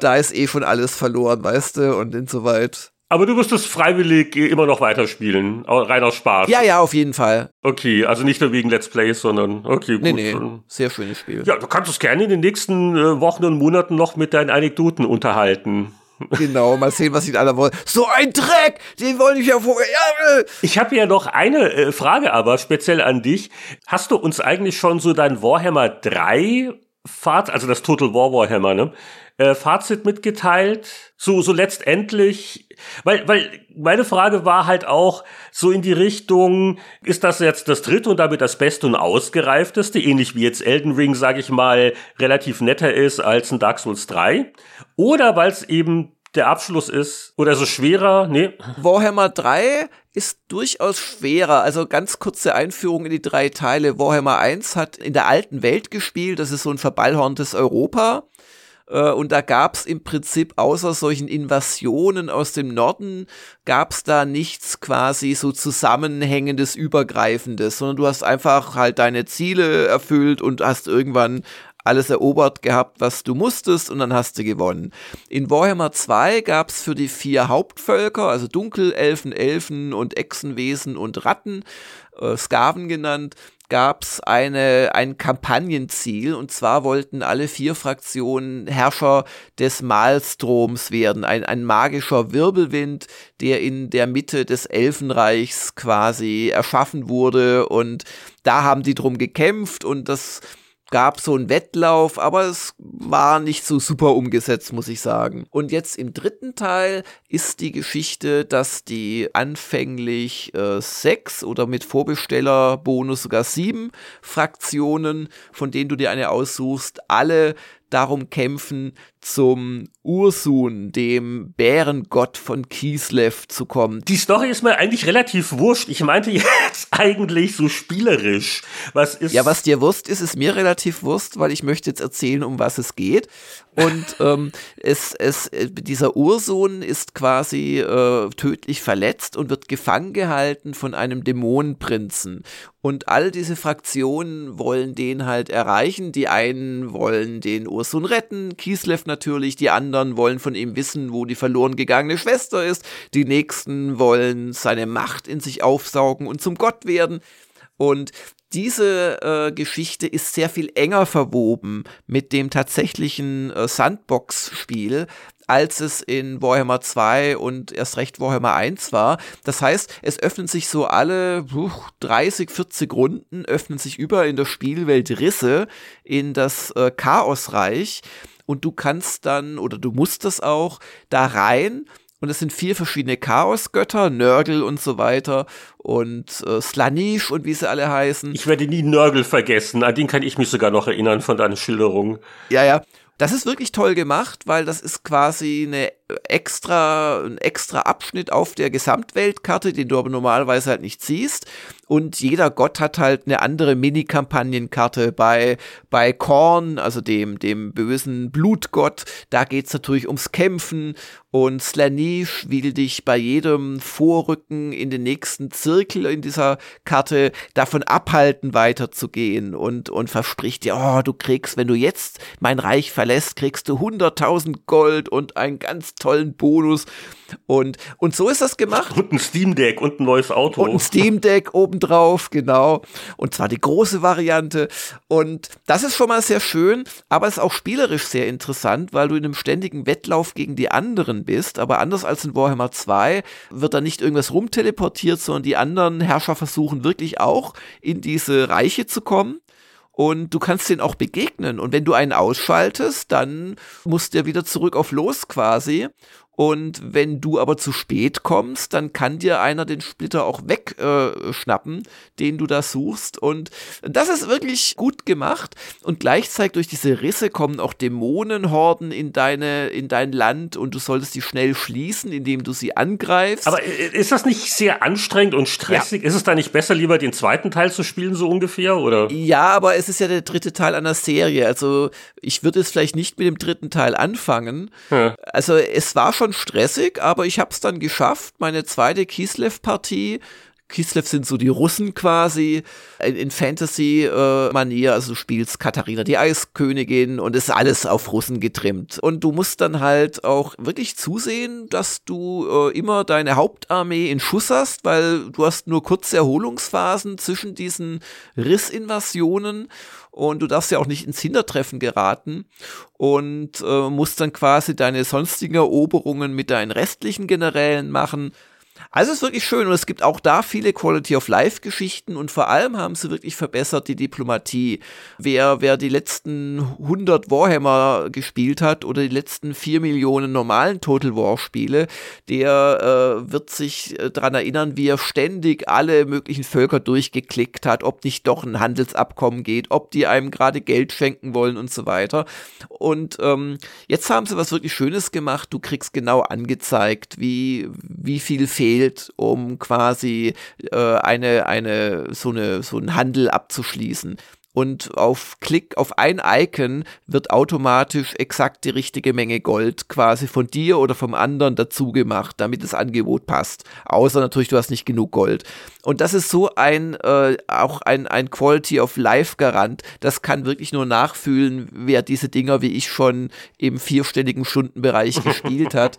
Da ist eh schon alles verloren, weißt du, und insoweit. Aber du wirst es freiwillig immer noch weiterspielen, rein aus Spaß. Ja, ja, auf jeden Fall. Okay, also nicht nur wegen Let's Plays, sondern okay, gut. Nee, nee, sehr schönes Spiel. Ja, du kannst es gerne in den nächsten äh, Wochen und Monaten noch mit deinen Anekdoten unterhalten. <laughs> Genau, mal sehen, was die alle wollen. So ein Dreck, den wollte ich ja vorher. Ja, äh. Ich habe ja noch eine äh, Frage, aber speziell an dich. Hast du uns eigentlich schon so dein Warhammer 3 Fahrt, also das Total War Warhammer, ne? Äh, Fazit mitgeteilt. So, so letztendlich, weil, weil meine Frage war halt auch so in die Richtung, ist das jetzt das dritte und damit das beste und ausgereifteste, ähnlich wie jetzt Elden Ring, sage ich mal, relativ netter ist als ein Dark Souls 3? Oder weil es eben der Abschluss ist oder so schwerer? Nee. Warhammer 3 ist durchaus schwerer. Also ganz kurze Einführung in die drei Teile. Warhammer 1 hat in der alten Welt gespielt. Das ist so ein verballhorntes Europa. Äh, und da gab es im Prinzip außer solchen Invasionen aus dem Norden, gab es da nichts quasi so zusammenhängendes, übergreifendes, sondern du hast einfach halt deine Ziele erfüllt und hast irgendwann alles erobert gehabt, was du musstest und dann hast du gewonnen. In Warhammer 2 gab es für die vier Hauptvölker, also Dunkelelfen, Elfen und Echsenwesen und Ratten, äh, Skaven genannt, gab es eine, ein Kampagnenziel und zwar wollten alle vier Fraktionen Herrscher des Malstroms werden, ein, ein magischer Wirbelwind, der in der Mitte des Elfenreichs quasi erschaffen wurde und da haben die drum gekämpft und das gab so einen Wettlauf, aber es war nicht so super umgesetzt, muss ich sagen. Und jetzt im dritten Teil ist die Geschichte, dass die anfänglich äh, sechs oder mit Vorbestellerbonus sogar sieben Fraktionen, von denen du dir eine aussuchst, alle darum kämpfen, zum Ursun, dem Bärengott von Kislev, zu kommen. Die Story ist mir eigentlich relativ wurscht. Ich meinte <laughs> jetzt eigentlich so spielerisch. Was ist. Ja, was dir wurscht ist, ist mir relativ wurscht, weil ich möchte jetzt erzählen, um was es geht. Und <laughs> ähm, es, es, äh, dieser Ursohn ist quasi äh, tödlich verletzt und wird gefangen gehalten von einem Dämonenprinzen. Und all diese Fraktionen wollen den halt erreichen. Die einen wollen den Ursun retten, Kislev natürlich, die anderen wollen von ihm wissen, wo die verloren gegangene Schwester ist, die nächsten wollen seine Macht in sich aufsaugen und zum Gott werden. Und diese äh, Geschichte ist sehr viel enger verwoben mit dem tatsächlichen äh, Sandbox-Spiel, als es in Warhammer 2 und erst recht Warhammer 1 war. Das heißt, es öffnen sich so alle uh, 30, 40 Runden, öffnen sich über in der Spielwelt Risse in das äh, Chaosreich und du kannst dann, oder du musst das auch, da rein und es sind vier verschiedene Chaosgötter, Nörgel und so weiter und äh, Slanish und wie sie alle heißen. Ich werde nie Nörgel vergessen, an den kann ich mich sogar noch erinnern von deiner Schilderung. Ja, ja. Das ist wirklich toll gemacht, weil das ist quasi eine extra, ein extra Abschnitt auf der Gesamtweltkarte, den du aber normalerweise halt nicht siehst. Und jeder Gott hat halt eine andere Mini-Kampagnenkarte. Bei, bei Korn, also dem, dem bösen Blutgott, da geht's natürlich ums Kämpfen. Und Slanish will dich bei jedem Vorrücken in den nächsten Zirkel in dieser Karte davon abhalten, weiterzugehen. Und, und verspricht dir, oh, du kriegst, wenn du jetzt mein Reich verlässt, kriegst du 100.000 Gold und ein ganz tollen Bonus. Und, und so ist das gemacht. Und ein Steam Deck und ein neues Auto. Und ein Steam Deck obendrauf, genau. Und zwar die große Variante. Und das ist schon mal sehr schön, aber es ist auch spielerisch sehr interessant, weil du in einem ständigen Wettlauf gegen die anderen bist. Aber anders als in Warhammer 2 wird da nicht irgendwas rumteleportiert, sondern die anderen Herrscher versuchen wirklich auch in diese Reiche zu kommen und du kannst den auch begegnen. Und wenn du einen ausschaltest, dann musst der wieder zurück auf Los quasi. Und wenn du aber zu spät kommst, dann kann dir einer den Splitter auch wegschnappen, äh, den du da suchst. Und das ist wirklich gut gemacht. Und gleichzeitig durch diese Risse kommen auch Dämonenhorden in deine, in dein Land und du solltest die schnell schließen, indem du sie angreifst. Aber ist das nicht sehr anstrengend und stressig? Ja. Ist es da nicht besser, lieber den zweiten Teil zu spielen, so ungefähr? Oder? Ja, aber es ist ja der dritte Teil einer Serie. Also ich würde es vielleicht nicht mit dem dritten Teil anfangen. Hm. Also es war schon schon stressig, aber ich habe es dann geschafft. Meine zweite Kislev-Partie Kislev sind so die Russen quasi in, Fantasy-Manier. Also du spielst Katharina die Eiskönigin und ist alles auf Russen getrimmt. Und du musst dann halt auch wirklich zusehen, dass du äh, immer deine Hauptarmee in Schuss hast, weil du hast nur kurze Erholungsphasen zwischen diesen Rissinvasionen und du darfst ja auch nicht ins Hintertreffen geraten und äh, musst dann quasi deine sonstigen Eroberungen mit deinen restlichen Generälen machen. Also es ist wirklich schön und es gibt auch da viele Quality of Life Geschichten und vor allem haben sie wirklich verbessert die Diplomatie. Wer, wer die letzten 100 Warhammer gespielt hat oder die letzten 4 Millionen normalen Total War Spiele, der äh, wird sich äh, daran erinnern, wie er ständig alle möglichen Völker durchgeklickt hat, ob nicht doch ein Handelsabkommen geht, ob die einem gerade Geld schenken wollen und so weiter. Und ähm, jetzt haben sie was wirklich Schönes gemacht. Du kriegst genau angezeigt, wie, wie viel fehlt fehlt, um quasi äh, eine, eine, so eine, so einen Handel abzuschließen und auf Klick auf ein Icon wird automatisch exakt die richtige Menge Gold quasi von dir oder vom anderen dazu gemacht, damit das Angebot passt. Außer natürlich, du hast nicht genug Gold. Und das ist so ein, äh, auch ein, ein Quality of Life Garant. Das kann wirklich nur nachfühlen, wer diese Dinger wie ich schon im vierstelligen Stundenbereich <laughs> gespielt hat.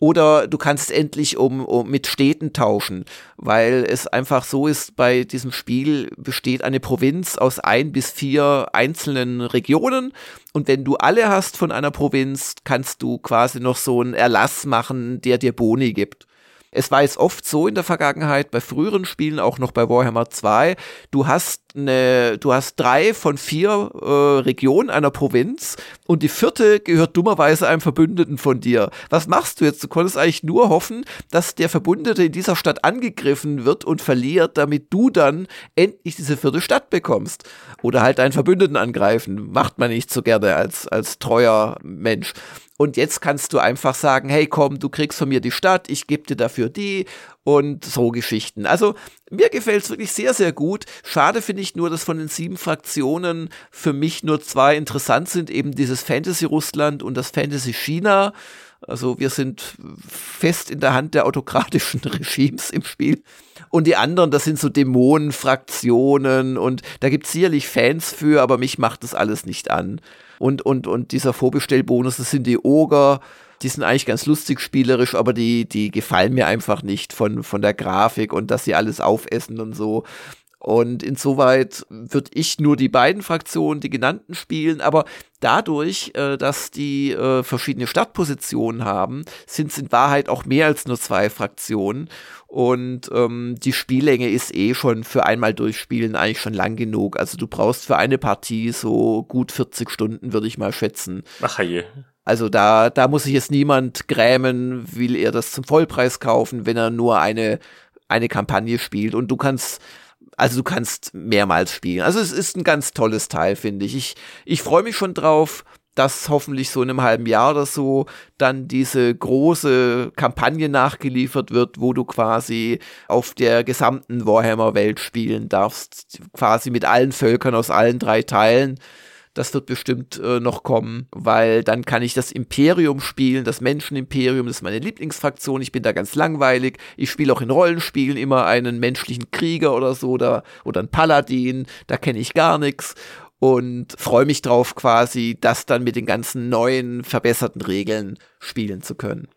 Oder du kannst endlich um, um mit Städten tauschen, weil es einfach so ist, bei diesem Spiel besteht eine Provinz aus ein ein bis vier einzelnen Regionen. Und wenn du alle hast von einer Provinz, kannst du quasi noch so einen Erlass machen, der dir Boni gibt. Es war jetzt oft so in der Vergangenheit, bei früheren Spielen, auch noch bei Warhammer 2, du hast eine, du hast drei von vier äh, Regionen einer Provinz und die vierte gehört dummerweise einem Verbündeten von dir. Was machst du jetzt? Du konntest eigentlich nur hoffen, dass der Verbündete in dieser Stadt angegriffen wird und verliert, damit du dann endlich diese vierte Stadt bekommst. Oder halt einen Verbündeten angreifen. Macht man nicht so gerne als, als treuer Mensch. Und jetzt kannst du einfach sagen, hey komm, du kriegst von mir die Stadt, ich gebe dir dafür die und so Geschichten. Also mir gefällt es wirklich sehr, sehr gut. Schade finde ich nur, dass von den sieben Fraktionen für mich nur zwei interessant sind, eben dieses Fantasy Russland und das Fantasy China. Also wir sind fest in der Hand der autokratischen <laughs> Regimes im Spiel. Und die anderen, das sind so Dämonenfraktionen und da gibt es sicherlich Fans für, aber mich macht das alles nicht an. Und, und, und dieser Vorbestellbonus, das sind die Oger, die sind eigentlich ganz lustig spielerisch, aber die, die gefallen mir einfach nicht von, von der Grafik und dass sie alles aufessen und so. Und insoweit würde ich nur die beiden Fraktionen, die genannten, spielen. Aber dadurch, äh, dass die äh, verschiedene Startpositionen haben, sind es in Wahrheit auch mehr als nur zwei Fraktionen. Und ähm, die Spiellänge ist eh schon für einmal durchspielen eigentlich schon lang genug. Also du brauchst für eine Partie so gut 40 Stunden, würde ich mal schätzen. Ach je. Also da, da muss sich jetzt niemand grämen, will er das zum Vollpreis kaufen, wenn er nur eine, eine Kampagne spielt. Und du kannst also du kannst mehrmals spielen. Also es ist ein ganz tolles Teil, finde ich. Ich, ich freue mich schon drauf, dass hoffentlich so in einem halben Jahr oder so dann diese große Kampagne nachgeliefert wird, wo du quasi auf der gesamten Warhammer-Welt spielen darfst, quasi mit allen Völkern aus allen drei Teilen. Das wird bestimmt äh, noch kommen, weil dann kann ich das Imperium spielen, das Menschenimperium, das ist meine Lieblingsfraktion. Ich bin da ganz langweilig. Ich spiele auch in Rollenspielen immer einen menschlichen Krieger oder so oder, oder einen Paladin. Da kenne ich gar nichts und freue mich drauf, quasi das dann mit den ganzen neuen, verbesserten Regeln spielen zu können.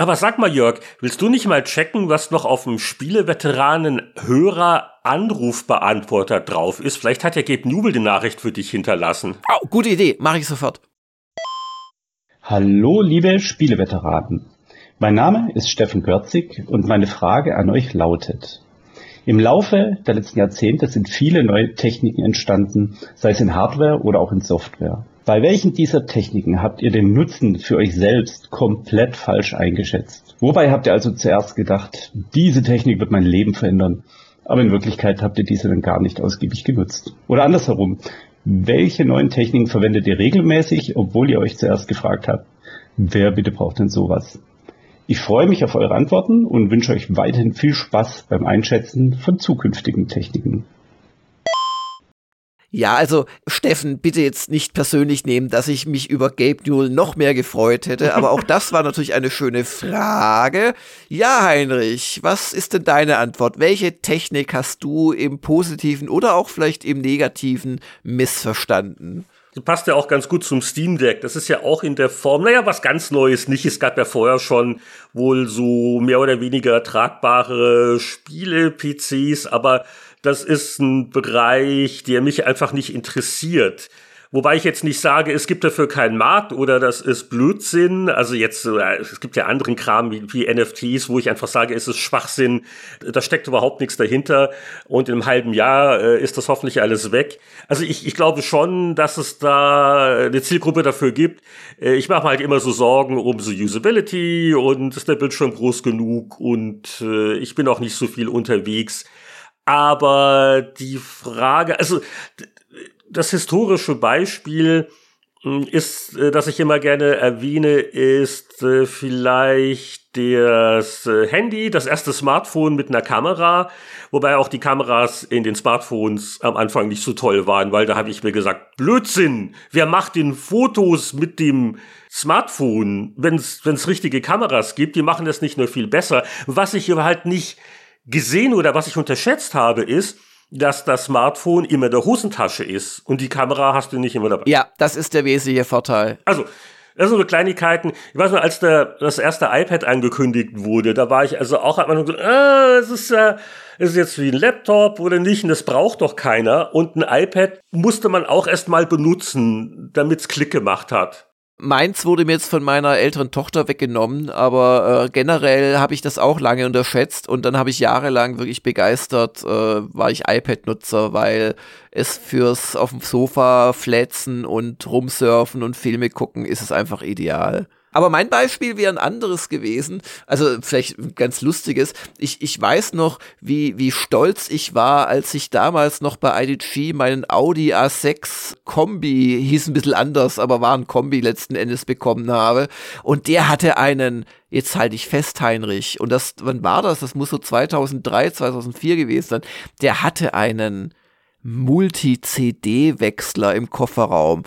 Aber sag mal, Jörg, willst du nicht mal checken, was noch auf dem Spieleveteranen-Hörer-Anrufbeantworter drauf ist? Vielleicht hat ja Gabe Nubel die Nachricht für dich hinterlassen. Oh, gute Idee, mache ich sofort. Hallo, liebe Spieleveteranen. Mein Name ist Steffen Görzig und meine Frage an euch lautet. Im Laufe der letzten Jahrzehnte sind viele neue Techniken entstanden, sei es in Hardware oder auch in Software. Bei welchen dieser Techniken habt ihr den Nutzen für euch selbst komplett falsch eingeschätzt? Wobei habt ihr also zuerst gedacht, diese Technik wird mein Leben verändern, aber in Wirklichkeit habt ihr diese dann gar nicht ausgiebig genutzt? Oder andersherum, welche neuen Techniken verwendet ihr regelmäßig, obwohl ihr euch zuerst gefragt habt, wer bitte braucht denn sowas? Ich freue mich auf eure Antworten und wünsche euch weiterhin viel Spaß beim Einschätzen von zukünftigen Techniken. Ja, also Steffen, bitte jetzt nicht persönlich nehmen, dass ich mich über Gabe Newell noch mehr gefreut hätte, aber auch das war natürlich eine schöne Frage. Ja, Heinrich, was ist denn deine Antwort? Welche Technik hast du im positiven oder auch vielleicht im negativen missverstanden? Das passt ja auch ganz gut zum Steam Deck. Das ist ja auch in der Form, naja, was ganz Neues nicht. Es gab ja vorher schon wohl so mehr oder weniger tragbare Spiele-PCs, aber das ist ein Bereich, der mich einfach nicht interessiert. Wobei ich jetzt nicht sage, es gibt dafür keinen Markt oder das ist Blödsinn. Also jetzt, äh, es gibt ja anderen Kram wie, wie NFTs, wo ich einfach sage, es ist Schwachsinn. Da steckt überhaupt nichts dahinter. Und in einem halben Jahr äh, ist das hoffentlich alles weg. Also ich, ich glaube schon, dass es da eine Zielgruppe dafür gibt. Äh, ich mache mir halt immer so Sorgen um so Usability und ist der Bildschirm groß genug und äh, ich bin auch nicht so viel unterwegs. Aber die Frage, also das historische Beispiel hm, ist, äh, das ich immer gerne erwähne, ist äh, vielleicht das äh, Handy, das erste Smartphone mit einer Kamera, wobei auch die Kameras in den Smartphones am Anfang nicht so toll waren, weil da habe ich mir gesagt, Blödsinn, wer macht denn Fotos mit dem Smartphone, wenn es richtige Kameras gibt, die machen das nicht nur viel besser. Was ich hier halt nicht gesehen oder was ich unterschätzt habe, ist, dass das Smartphone immer in der Hosentasche ist und die Kamera hast du nicht immer dabei. Ja, das ist der wesentliche Vorteil. Also, das sind so Kleinigkeiten. Ich weiß noch, als der, das erste iPad angekündigt wurde, da war ich also auch am so, ah, es ist ja, es ist jetzt wie ein Laptop oder nicht, und das braucht doch keiner. Und ein iPad musste man auch erst mal benutzen, damit es Klick gemacht hat. Meins wurde mir jetzt von meiner älteren Tochter weggenommen, aber äh, generell habe ich das auch lange unterschätzt und dann habe ich jahrelang wirklich begeistert, äh, war ich iPad-Nutzer, weil es fürs auf dem Sofa flätzen und rumsurfen und Filme gucken ist es einfach ideal. Aber mein Beispiel wäre ein anderes gewesen, also vielleicht ein ganz lustiges. Ich, ich weiß noch, wie, wie stolz ich war, als ich damals noch bei IDG meinen Audi A6 Kombi, hieß ein bisschen anders, aber war ein Kombi letzten Endes bekommen habe. Und der hatte einen, jetzt halte ich fest, Heinrich, und das, wann war das? Das muss so 2003, 2004 gewesen sein. Der hatte einen Multi-CD-Wechsler im Kofferraum.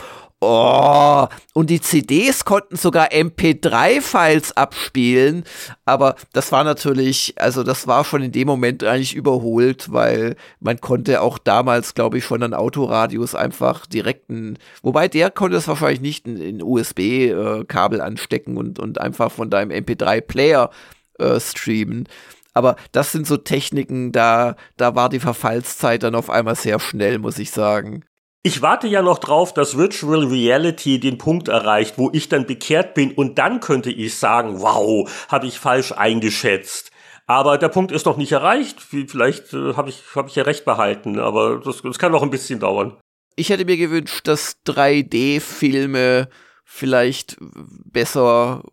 Oh, und die CDs konnten sogar MP3-Files abspielen, aber das war natürlich, also das war schon in dem Moment eigentlich überholt, weil man konnte auch damals, glaube ich, schon an Autoradios einfach direkten, wobei der konnte es wahrscheinlich nicht in, in USB-Kabel äh, anstecken und, und einfach von deinem MP3-Player äh, streamen. Aber das sind so Techniken, da, da war die Verfallszeit dann auf einmal sehr schnell, muss ich sagen. Ich warte ja noch drauf, dass Virtual Reality den Punkt erreicht, wo ich dann bekehrt bin und dann könnte ich sagen, wow, habe ich falsch eingeschätzt. Aber der Punkt ist noch nicht erreicht. Vielleicht äh, habe ich, hab ich ja recht behalten, aber das, das kann noch ein bisschen dauern. Ich hätte mir gewünscht, dass 3D-Filme vielleicht besser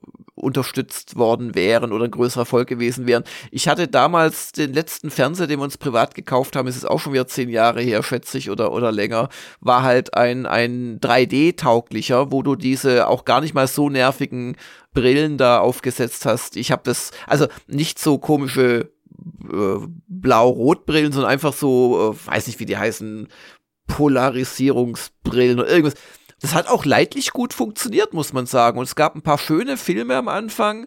unterstützt worden wären oder ein größerer Erfolg gewesen wären. Ich hatte damals den letzten Fernseher, den wir uns privat gekauft haben, ist es auch schon wieder zehn Jahre her, schätze ich, oder, oder länger, war halt ein, ein 3D-tauglicher, wo du diese auch gar nicht mal so nervigen Brillen da aufgesetzt hast. Ich habe das, also nicht so komische äh, Blau-Rot-Brillen, sondern einfach so, äh, weiß nicht, wie die heißen, Polarisierungsbrillen oder irgendwas das hat auch leidlich gut funktioniert, muss man sagen. Und es gab ein paar schöne Filme am Anfang,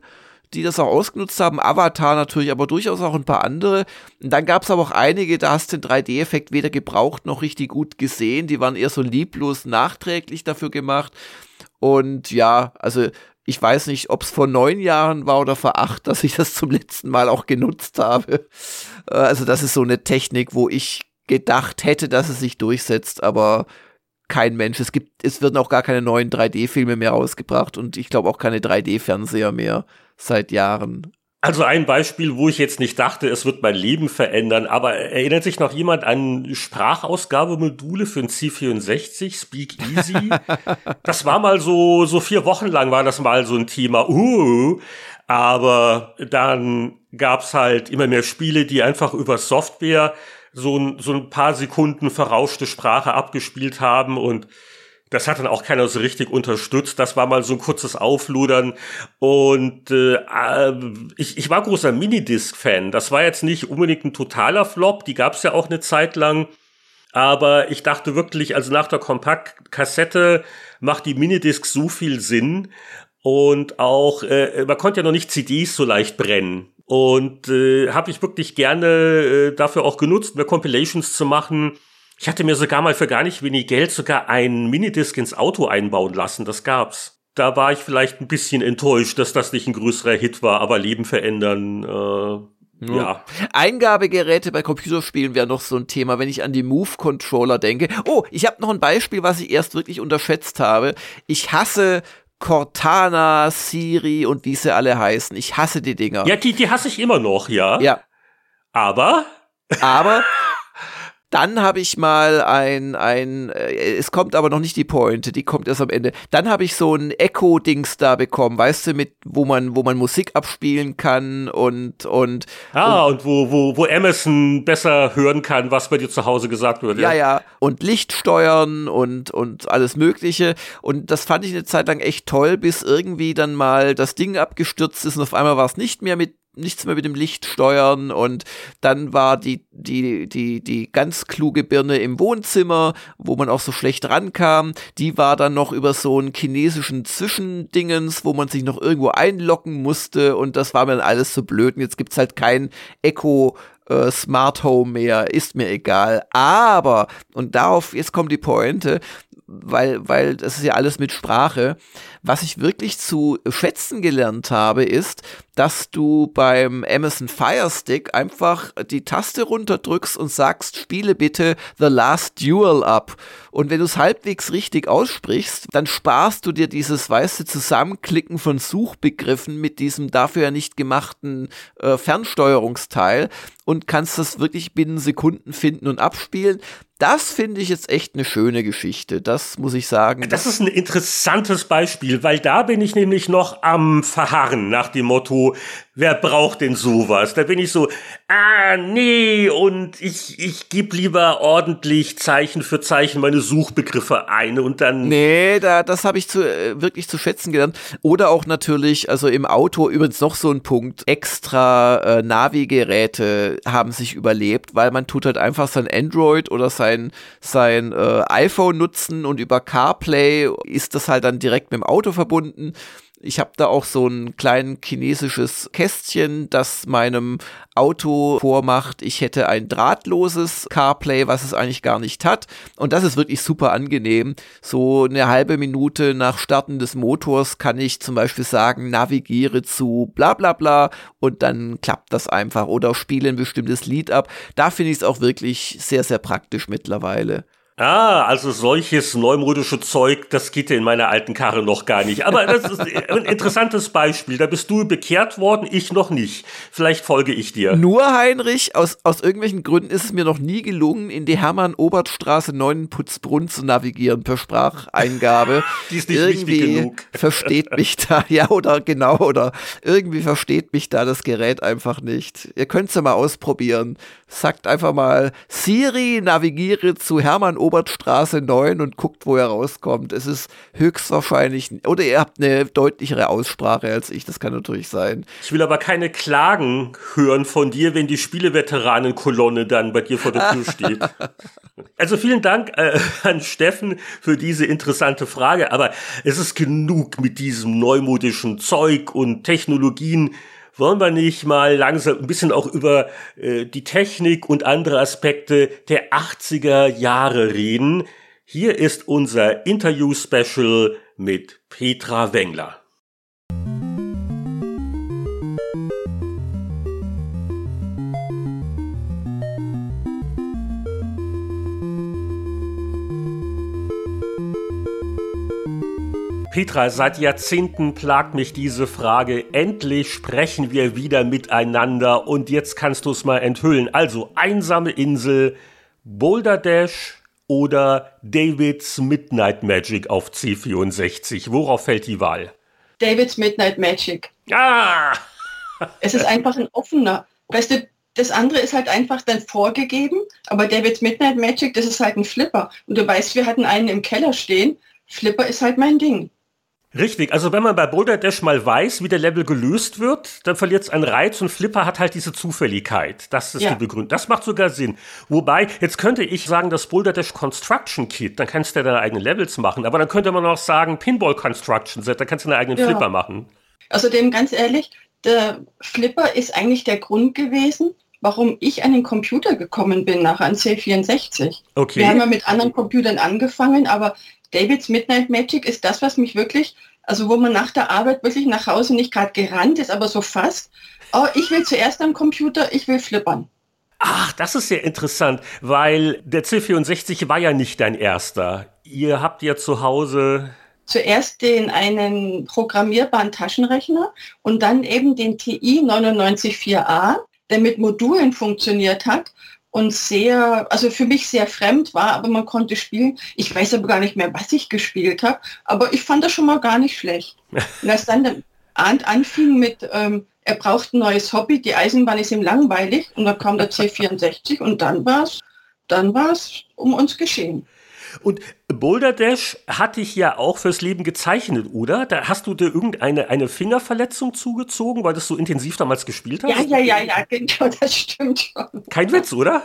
die das auch ausgenutzt haben. Avatar natürlich, aber durchaus auch ein paar andere. Und dann gab es aber auch einige, da hast du den 3D-Effekt weder gebraucht noch richtig gut gesehen. Die waren eher so lieblos nachträglich dafür gemacht. Und ja, also ich weiß nicht, ob es vor neun Jahren war oder vor acht, dass ich das zum letzten Mal auch genutzt habe. Äh, also das ist so eine Technik, wo ich gedacht hätte, dass es sich durchsetzt, aber kein Mensch. Es gibt, es werden auch gar keine neuen 3D-Filme mehr rausgebracht und ich glaube auch keine 3D-Fernseher mehr seit Jahren. Also ein Beispiel, wo ich jetzt nicht dachte, es wird mein Leben verändern, aber erinnert sich noch jemand an Sprachausgabemodule für ein C64, Speak Easy? <laughs> das war mal so, so vier Wochen lang war das mal so ein Thema. Uh, aber dann gab's halt immer mehr Spiele, die einfach über Software so ein, so ein paar Sekunden verrauschte Sprache abgespielt haben und das hat dann auch keiner so richtig unterstützt. Das war mal so ein kurzes Aufludern. Und äh, äh ich, ich war großer Minidisc-Fan. Das war jetzt nicht unbedingt ein totaler Flop. Die gab es ja auch eine Zeit lang. Aber ich dachte wirklich, also nach der Kompaktkassette macht die Minidisc so viel Sinn. Und auch, äh, man konnte ja noch nicht CDs so leicht brennen. Und äh, habe ich wirklich gerne äh, dafür auch genutzt, mehr Compilations zu machen. Ich hatte mir sogar mal für gar nicht wenig Geld sogar einen Minidisc ins Auto einbauen lassen. Das gab's. Da war ich vielleicht ein bisschen enttäuscht, dass das nicht ein größerer Hit war, aber Leben verändern. Äh, ja. Eingabegeräte bei Computerspielen wäre noch so ein Thema, wenn ich an die Move-Controller denke. Oh, ich habe noch ein Beispiel, was ich erst wirklich unterschätzt habe. Ich hasse Cortana, Siri und wie sie alle heißen. Ich hasse die Dinger. Ja, die, die hasse ich immer noch, ja. Ja. Aber? Aber Dann habe ich mal ein, ein, äh, es kommt aber noch nicht die Pointe, die kommt erst am Ende. Dann habe ich so ein Echo-Dings da bekommen, weißt du, mit, wo man, wo man Musik abspielen kann und, und. Ah, und, und wo, wo, wo Amazon besser hören kann, was bei dir zu Hause gesagt wird. Ja, ja, ja. Und Licht steuern und, und alles Mögliche. Und das fand ich eine Zeit lang echt toll, bis irgendwie dann mal das Ding abgestürzt ist und auf einmal war es nicht mehr mit nichts mehr mit dem Licht steuern und dann war die, die, die, die ganz kluge Birne im Wohnzimmer, wo man auch so schlecht rankam, die war dann noch über so einen chinesischen Zwischendingens, wo man sich noch irgendwo einloggen musste und das war mir dann alles so blöd und jetzt gibt's halt kein Echo äh, Smart Home mehr, ist mir egal. Aber, und darauf, jetzt kommt die Pointe, weil, weil das ist ja alles mit Sprache. Was ich wirklich zu schätzen gelernt habe, ist, dass du beim Amazon Fire Stick einfach die Taste runterdrückst und sagst, spiele bitte The Last Duel ab. Und wenn du es halbwegs richtig aussprichst, dann sparst du dir dieses weiße Zusammenklicken von Suchbegriffen mit diesem dafür ja nicht gemachten äh, Fernsteuerungsteil und kannst das wirklich binnen Sekunden finden und abspielen. Das finde ich jetzt echt eine schöne Geschichte. Das muss ich sagen. Das ist ein interessantes Beispiel, weil da bin ich nämlich noch am Verharren nach dem Motto, wer braucht denn sowas? Da bin ich so, ah, nee, und ich, ich gebe lieber ordentlich Zeichen für Zeichen meine Suchbegriffe ein und dann. Nee, da, das habe ich zu, äh, wirklich zu schätzen gelernt. Oder auch natürlich, also im Auto übrigens noch so ein Punkt, extra äh, Navigeräte haben sich überlebt, weil man tut halt einfach sein Android oder sein, sein äh, iPhone nutzen und über CarPlay ist das halt dann direkt mit dem Auto verbunden. Ich habe da auch so ein kleines chinesisches Kästchen, das meinem Auto vormacht, ich hätte ein drahtloses CarPlay, was es eigentlich gar nicht hat. Und das ist wirklich super angenehm. So eine halbe Minute nach Starten des Motors kann ich zum Beispiel sagen, navigiere zu bla bla bla und dann klappt das einfach oder spiele ein bestimmtes Lied ab. Da finde ich es auch wirklich sehr, sehr praktisch mittlerweile. Ah, also solches neumodische Zeug, das geht ja in meiner alten Karre noch gar nicht. Aber das ist ein interessantes Beispiel. Da bist du bekehrt worden, ich noch nicht. Vielleicht folge ich dir. Nur Heinrich, aus, aus irgendwelchen Gründen ist es mir noch nie gelungen, in die Hermann-Obert-Straße 9 Putzbrunn zu navigieren per Spracheingabe. <laughs> die ist nicht irgendwie genug. <laughs> versteht mich da, <laughs> ja, oder genau, oder irgendwie versteht mich da das Gerät einfach nicht. Ihr könnt es ja mal ausprobieren. Sagt einfach mal, Siri, navigiere zu Hermann Obertstraße 9 und guckt, wo er rauskommt. Es ist höchstwahrscheinlich, oder ihr habt eine deutlichere Aussprache als ich, das kann natürlich sein. Ich will aber keine Klagen hören von dir, wenn die Spieleveteranenkolonne dann bei dir vor der Tür steht. <laughs> also vielen Dank äh, an Steffen für diese interessante Frage, aber es ist genug mit diesem neumodischen Zeug und Technologien wollen wir nicht mal langsam ein bisschen auch über äh, die Technik und andere Aspekte der 80er Jahre reden? Hier ist unser Interview-Special mit Petra Wengler. Petra, seit Jahrzehnten plagt mich diese Frage. Endlich sprechen wir wieder miteinander und jetzt kannst du es mal enthüllen. Also einsame Insel, Boulder Dash oder Davids Midnight Magic auf C64. Worauf fällt die Wahl? Davids Midnight Magic. Ah! es ist einfach ein offener. Weißt du, das andere ist halt einfach dann vorgegeben, aber Davids Midnight Magic, das ist halt ein Flipper. Und du weißt, wir hatten einen im Keller stehen. Flipper ist halt mein Ding. Richtig, also wenn man bei Boulder Dash mal weiß, wie der Level gelöst wird, dann verliert es einen Reiz und Flipper hat halt diese Zufälligkeit. Das ist ja. die Begründung. Das macht sogar Sinn. Wobei, jetzt könnte ich sagen, das Boulder Dash Construction Kit, dann kannst du ja deine eigenen Levels machen. Aber dann könnte man auch sagen, Pinball Construction Set, dann kannst du deine eigenen ja. Flipper machen. Außerdem, ganz ehrlich, der Flipper ist eigentlich der Grund gewesen, warum ich an den Computer gekommen bin, nach an C64. Okay. Wir haben ja mit anderen Computern angefangen, aber Davids Midnight Magic ist das, was mich wirklich, also wo man nach der Arbeit wirklich nach Hause nicht gerade gerannt ist, aber so fast, oh, ich will zuerst am Computer, ich will flippern. Ach, das ist sehr interessant, weil der C64 war ja nicht dein erster. Ihr habt ja zu Hause zuerst den einen programmierbaren Taschenrechner und dann eben den TI 994a, der mit Modulen funktioniert hat und sehr, also für mich sehr fremd war, aber man konnte spielen. Ich weiß aber gar nicht mehr, was ich gespielt habe, aber ich fand das schon mal gar nicht schlecht. <laughs> Und als dann der Arndt anfing mit, ähm, er braucht ein neues Hobby, die Eisenbahn ist ihm langweilig und dann kam der C64 und dann war es dann war's um uns geschehen. Und Boulder Dash hatte ich ja auch fürs Leben gezeichnet, oder? Da hast du dir irgendeine eine Fingerverletzung zugezogen, weil du so intensiv damals gespielt hast? Ja, ja, ja, ja, genau, <laughs> das stimmt schon. Kein Witz, oder?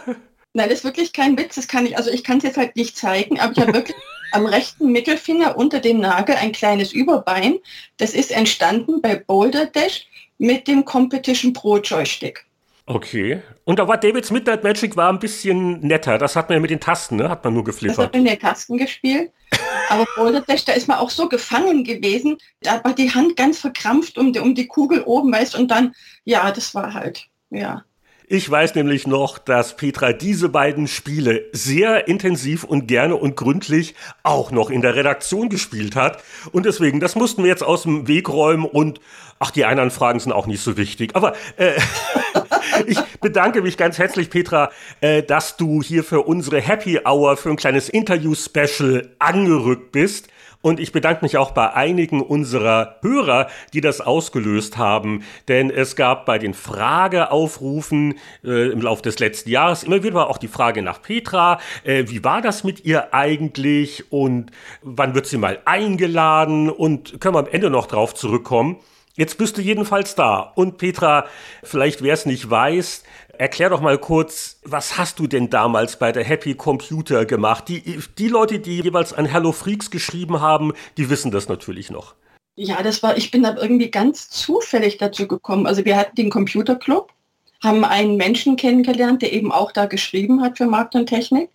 Nein, das ist wirklich kein Witz. Das kann ich, also ich kann es jetzt halt nicht zeigen, aber ich habe wirklich <laughs> am rechten Mittelfinger unter dem Nagel ein kleines Überbein. Das ist entstanden bei Boulder Dash mit dem Competition Pro Joystick. Okay. Und da war Davids Midnight Magic war ein bisschen netter. Das hat man ja mit den Tasten, ne? Hat man nur geflippert. Das hat man mit den Tasten gespielt. Aber Boulder Dash, da ist man auch so gefangen gewesen. Da war die Hand ganz verkrampft um die, um die Kugel oben, weißt und dann, ja, das war halt, ja. Ich weiß nämlich noch, dass Petra diese beiden Spiele sehr intensiv und gerne und gründlich auch noch in der Redaktion gespielt hat. Und deswegen, das mussten wir jetzt aus dem Weg räumen und ach, die anderen Fragen sind auch nicht so wichtig. Aber äh, <laughs> ich bedanke mich ganz herzlich, Petra, äh, dass du hier für unsere Happy Hour für ein kleines Interview-Special angerückt bist. Und ich bedanke mich auch bei einigen unserer Hörer, die das ausgelöst haben. Denn es gab bei den Frageaufrufen äh, im Laufe des letzten Jahres immer wieder auch die Frage nach Petra. Äh, wie war das mit ihr eigentlich? Und wann wird sie mal eingeladen? Und können wir am Ende noch drauf zurückkommen? Jetzt bist du jedenfalls da. Und Petra, vielleicht wer es nicht weiß, Erklär doch mal kurz, was hast du denn damals bei der Happy Computer gemacht? Die, die Leute, die jeweils an Hello Freaks geschrieben haben, die wissen das natürlich noch. Ja, das war, ich bin da irgendwie ganz zufällig dazu gekommen. Also wir hatten den Computerclub, haben einen Menschen kennengelernt, der eben auch da geschrieben hat für Markt und Technik.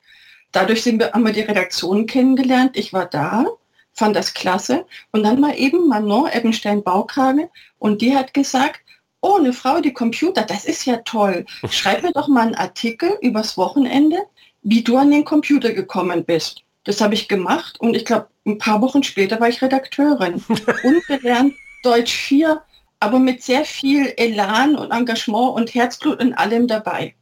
Dadurch sind wir, haben wir die Redaktion kennengelernt. Ich war da, fand das klasse. Und dann mal eben Manon Ebbenstein-Baukage und die hat gesagt, oh, eine Frau, die Computer, das ist ja toll. Schreib mir doch mal einen Artikel übers Wochenende, wie du an den Computer gekommen bist. Das habe ich gemacht und ich glaube, ein paar Wochen später war ich Redakteurin. <laughs> Ungelernt Deutsch 4, aber mit sehr viel Elan und Engagement und Herzblut und allem dabei.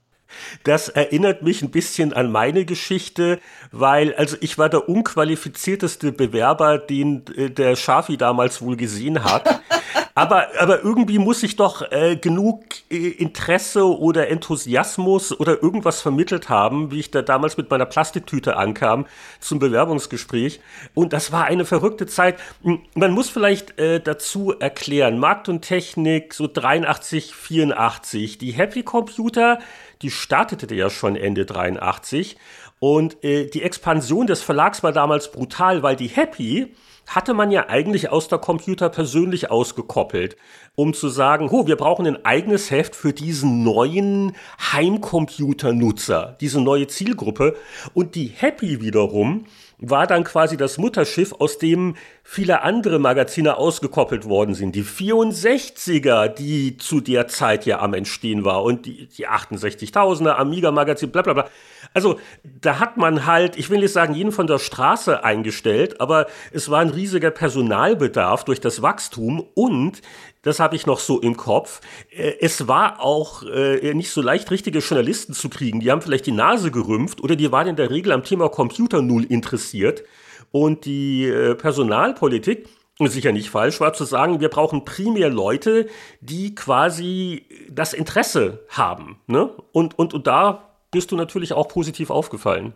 Das erinnert mich ein bisschen an meine Geschichte, weil also ich war der unqualifizierteste Bewerber, den äh, der Schafi damals wohl gesehen hat. <laughs> aber, aber irgendwie muss ich doch äh, genug äh, Interesse oder Enthusiasmus oder irgendwas vermittelt haben, wie ich da damals mit meiner Plastiktüte ankam zum Bewerbungsgespräch. Und das war eine verrückte Zeit. Hm, man muss vielleicht äh, dazu erklären, Markt und Technik so 83, 84, die Happy Computer, die startete ja schon Ende 83 und äh, die Expansion des Verlags war damals brutal, weil die Happy hatte man ja eigentlich aus der Computer persönlich ausgekoppelt, um zu sagen, oh, wir brauchen ein eigenes Heft für diesen neuen Heimcomputernutzer, diese neue Zielgruppe. Und die Happy wiederum war dann quasi das Mutterschiff, aus dem viele andere Magazine ausgekoppelt worden sind. Die 64er, die zu der Zeit ja am Entstehen war und die, die 68.000er, Amiga-Magazin, bla bla bla. Also da hat man halt, ich will nicht sagen, jeden von der Straße eingestellt, aber es war ein riesiger Personalbedarf durch das Wachstum und das habe ich noch so im Kopf. Äh, es war auch äh, nicht so leicht, richtige Journalisten zu kriegen. Die haben vielleicht die Nase gerümpft oder die waren in der Regel am Thema Computer null interessiert. Und die äh, Personalpolitik, sicher nicht falsch, war zu sagen, wir brauchen primär Leute, die quasi das Interesse haben. Ne? Und, und, und da bist du natürlich auch positiv aufgefallen.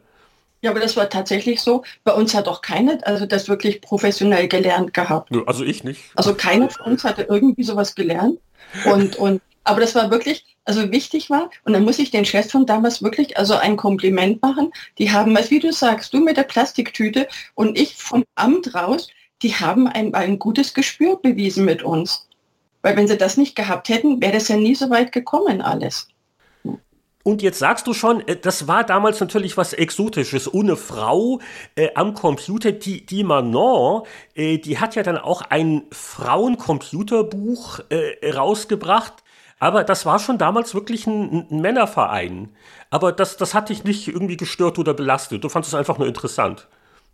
Ja, aber das war tatsächlich so. Bei uns hat auch keiner, also das wirklich professionell gelernt gehabt. Also ich nicht. Also keiner von uns hatte irgendwie sowas gelernt. Und, und, aber das war wirklich, also wichtig war, und dann muss ich den Chefs von damals wirklich also ein Kompliment machen. Die haben, also wie du sagst, du mit der Plastiktüte und ich vom Amt raus, die haben ein, ein gutes Gespür bewiesen mit uns. Weil wenn sie das nicht gehabt hätten, wäre das ja nie so weit gekommen alles. Und jetzt sagst du schon, äh, das war damals natürlich was Exotisches. Ohne Frau äh, am Computer, die, die Manon, äh, die hat ja dann auch ein Frauencomputerbuch äh, rausgebracht. Aber das war schon damals wirklich ein, ein, Männerverein. Aber das, das hat dich nicht irgendwie gestört oder belastet. Du fandest es einfach nur interessant.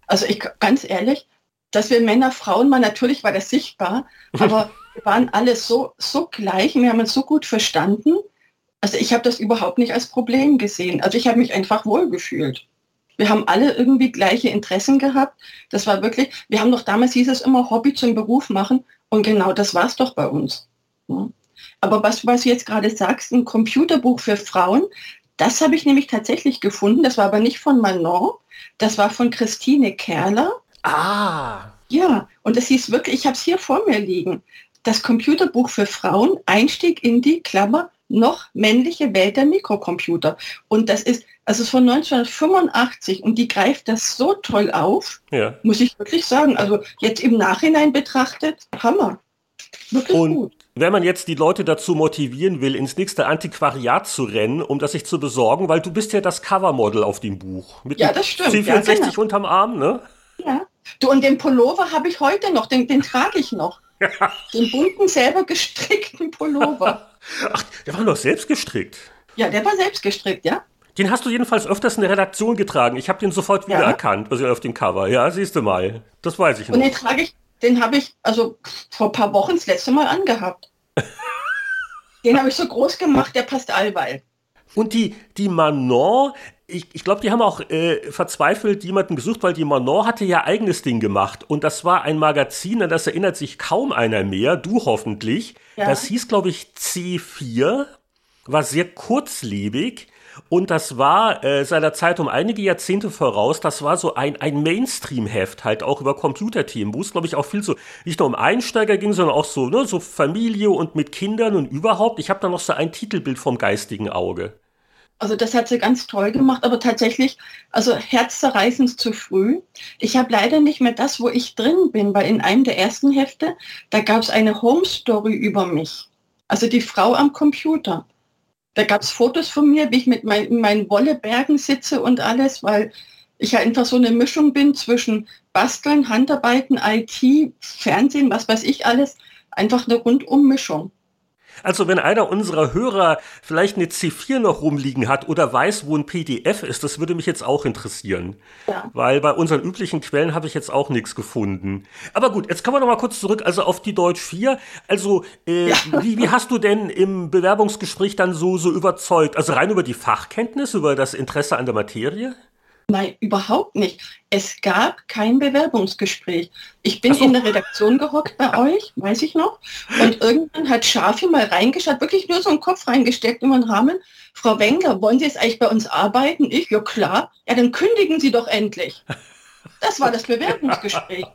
Also ich, ganz ehrlich, dass wir Männer, Frauen waren, natürlich war das sichtbar, <laughs> aber wir waren alle so, so gleich, wir haben uns so gut verstanden also ich habe das überhaupt nicht als Problem gesehen. Also ich habe mich einfach wohlgefühlt. Wir haben alle irgendwie gleiche Interessen gehabt. Das war wirklich, wir haben doch damals hieß es immer Hobby zum Beruf machen und genau das war es doch bei uns. Aber was, was du jetzt gerade sagst, ein Computerbuch für Frauen, das habe ich nämlich tatsächlich gefunden. Das war aber nicht von Manon, das war von Christine Kerler. Ah. Ja, und es hieß wirklich, ich habe es hier vor mir liegen. Das Computerbuch für Frauen, Einstieg in die Klammer noch männliche Welt der Mikrocomputer. Und das ist, also von 1985 und die greift das so toll auf, ja. muss ich wirklich sagen. Also jetzt im Nachhinein betrachtet, Hammer. Wirklich und gut. Wenn man jetzt die Leute dazu motivieren will, ins nächste Antiquariat zu rennen, um das sich zu besorgen, weil du bist ja das Covermodel auf dem Buch. Mit ja, das stimmt. C64 ja, genau. unterm Arm, ne? Ja. Du, und den Pullover habe ich heute noch, den, den trage ich noch. <laughs> Den bunten, selber gestrickten Pullover. <laughs> Ach, der war doch selbst gestrickt. Ja, der war selbst gestrickt, ja. Den hast du jedenfalls öfters in der Redaktion getragen. Ich habe den sofort wieder ja. also auf dem Cover. Ja, siehst du mal. Das weiß ich noch. Und den trage ich, den habe ich also vor ein paar Wochen das letzte Mal angehabt. <laughs> den habe ich so groß gemacht, der passt allweil. Und die, die Manon, ich, ich glaube, die haben auch äh, verzweifelt jemanden gesucht, weil die Manon hatte ja eigenes Ding gemacht. Und das war ein Magazin, an das erinnert sich kaum einer mehr, du hoffentlich. Ja. Das hieß, glaube ich, C4, war sehr kurzlebig. Und das war äh, seiner Zeit um einige Jahrzehnte voraus, das war so ein, ein Mainstream-Heft, halt auch über Computerthemen, wo es, glaube ich, auch viel so, nicht nur um Einsteiger ging, sondern auch so, ne, so Familie und mit Kindern und überhaupt. Ich habe da noch so ein Titelbild vom geistigen Auge. Also das hat sie ganz toll gemacht, aber tatsächlich, also herzzerreißend zu früh. Ich habe leider nicht mehr das, wo ich drin bin, weil in einem der ersten Hefte, da gab es eine Home Story über mich. Also die Frau am Computer. Da gab es Fotos von mir, wie ich mit mein, meinen Wollebergen sitze und alles, weil ich ja einfach so eine Mischung bin zwischen Basteln, Handarbeiten, IT, Fernsehen, was weiß ich alles. Einfach eine Rundummischung. Also wenn einer unserer Hörer vielleicht eine C4 noch rumliegen hat oder weiß, wo ein PDF ist, das würde mich jetzt auch interessieren. Ja. Weil bei unseren üblichen Quellen habe ich jetzt auch nichts gefunden. Aber gut, jetzt kommen wir noch mal kurz zurück, also auf die Deutsch 4. Also äh, ja. wie, wie hast du denn im Bewerbungsgespräch dann so, so überzeugt? Also rein über die Fachkenntnis, über das Interesse an der Materie? Nein, überhaupt nicht. Es gab kein Bewerbungsgespräch. Ich bin so. in der Redaktion gehockt bei euch, weiß ich noch. Und irgendwann hat Schafi mal reingeschaut, wirklich nur so einen Kopf reingesteckt in den Rahmen. Frau Wenger, wollen Sie jetzt eigentlich bei uns arbeiten? Ich, ja klar. Ja, dann kündigen Sie doch endlich. Das war das Bewerbungsgespräch.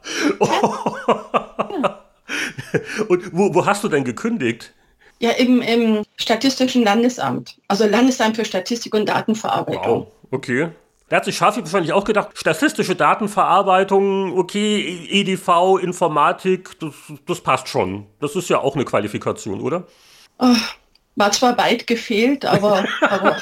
ja. <laughs> Und wo, wo hast du denn gekündigt? Ja, im, im Statistischen Landesamt. Also Landesamt für Statistik und Datenverarbeitung. Wow. Okay. Da hat sich Schafi wahrscheinlich auch gedacht, statistische Datenverarbeitung, okay, EDV, Informatik, das, das passt schon. Das ist ja auch eine Qualifikation, oder? Oh, war zwar weit gefehlt, aber, <laughs> aber,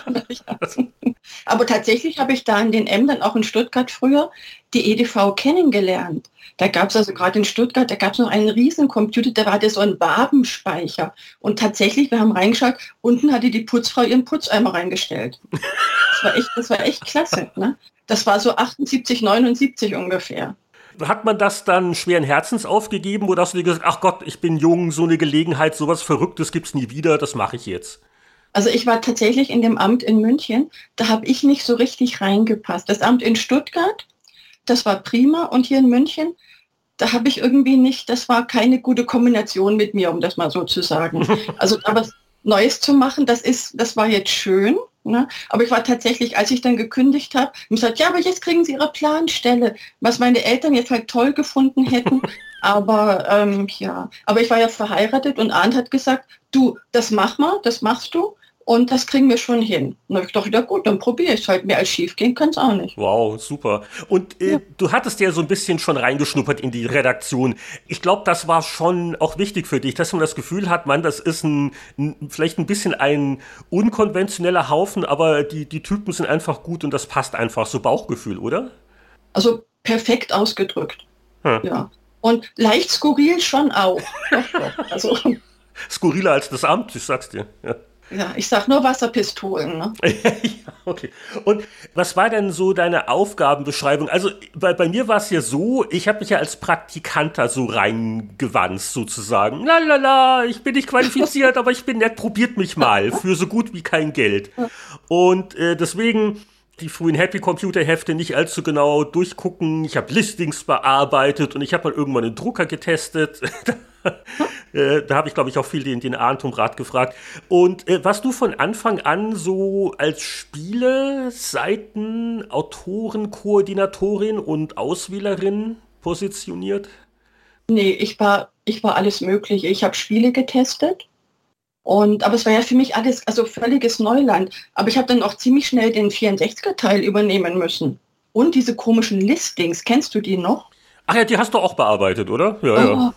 <laughs> aber tatsächlich habe ich da in den Ämtern, auch in Stuttgart früher, die EDV kennengelernt. Da gab es also gerade in Stuttgart, da gab es noch einen riesen Computer, da war der so ein Wabenspeicher. Und tatsächlich, wir haben reingeschaut, unten hatte die Putzfrau ihren Putzeimer reingestellt. Das war echt, das war echt klasse. Ne? Das war so 78, 79 ungefähr. Hat man das dann schweren Herzens aufgegeben oder hast du dir gesagt, ach Gott, ich bin jung, so eine Gelegenheit, sowas Verrücktes gibt es nie wieder, das mache ich jetzt? Also ich war tatsächlich in dem Amt in München, da habe ich nicht so richtig reingepasst. Das Amt in Stuttgart, das war prima und hier in München, da habe ich irgendwie nicht, das war keine gute Kombination mit mir, um das mal so zu sagen. <laughs> Also aber Neues zu machen, das ist, das war jetzt schön. Ne? Aber ich war tatsächlich, als ich dann gekündigt habe, gesagt, ja, aber jetzt kriegen Sie Ihre Planstelle, was meine Eltern jetzt halt toll gefunden hätten. <laughs> aber ähm, ja, aber ich war ja verheiratet und Arndt hat gesagt, du, das mach mal, das machst du. Und das kriegen wir schon hin. Und ich dachte, ja gut, dann probiere ich es halt. Mehr als schief gehen kann es auch nicht. Wow, super. Und äh, ja. du hattest ja so ein bisschen schon reingeschnuppert in die Redaktion. Ich glaube, das war schon auch wichtig für dich, dass man das Gefühl hat, man, das ist ein, ein, vielleicht ein bisschen ein unkonventioneller Haufen, aber die, die Typen sind einfach gut und das passt einfach. So Bauchgefühl, oder? Also perfekt ausgedrückt. Hm. Ja. Und leicht skurril schon auch. <laughs> also. Skurriler als das Amt, ich sag's dir. Ja. Ja, ich sag nur Wasserpistolen. Ne? <laughs> ja, okay. Und was war denn so deine Aufgabenbeschreibung? Also bei, bei mir war es ja so, ich habe mich ja als Praktikant da so reingewanzt sozusagen. Lalala, ich bin nicht qualifiziert, <laughs> aber ich bin nett, probiert mich mal für so gut wie kein Geld. Und äh, deswegen die frühen Happy Computer Hefte nicht allzu genau durchgucken. Ich habe Listings bearbeitet und ich habe mal irgendwann einen Drucker getestet. <laughs> Äh, da habe ich, glaube ich, auch viel den, den Arndt um Rat gefragt. Und äh, warst du von Anfang an so als Spiele, Seiten, Autoren, Koordinatorin und Auswählerin positioniert? Nee, ich war, ich war alles Mögliche. Ich habe Spiele getestet. Und, aber es war ja für mich alles, also völliges Neuland. Aber ich habe dann auch ziemlich schnell den 64er-Teil übernehmen müssen. Und diese komischen Listings, kennst du die noch? Ach ja, die hast du auch bearbeitet, oder? Ja, oh, ja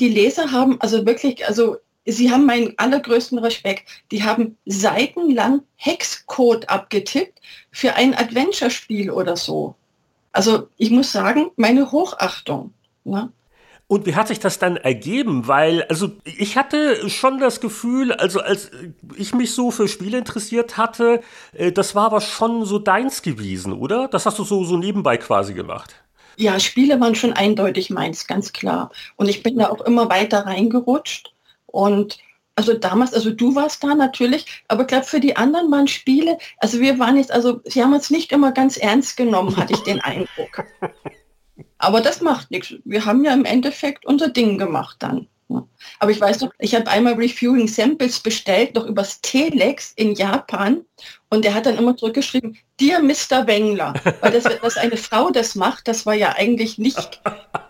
die Leser haben also wirklich, also sie haben meinen allergrößten Respekt. Die haben seitenlang Hexcode abgetippt für ein Adventure-Spiel oder so. Also ich muss sagen, meine Hochachtung. Ne? Und wie hat sich das dann ergeben? Weil, also ich hatte schon das Gefühl, also als ich mich so für Spiele interessiert hatte, äh, das war aber schon so deins gewesen, oder? Das hast du so, so nebenbei quasi gemacht. Ja, Spiele waren schon eindeutig meins, ganz klar. Und ich bin da auch immer weiter reingerutscht. Und also damals, also du warst da natürlich, aber ich glaube, für die anderen waren Spiele, also wir waren jetzt, also sie haben uns nicht immer ganz ernst genommen, hatte ich den <laughs> Eindruck. Aber das macht nichts. Wir haben ja im Endeffekt unser Ding gemacht dann. Aber ich weiß noch, ich habe einmal Reviewing Samples bestellt, noch übers Telex in Japan. Und der hat dann immer zurückgeschrieben, dir Mr. Wengler. Weil das, dass eine Frau das macht, das war ja eigentlich nicht,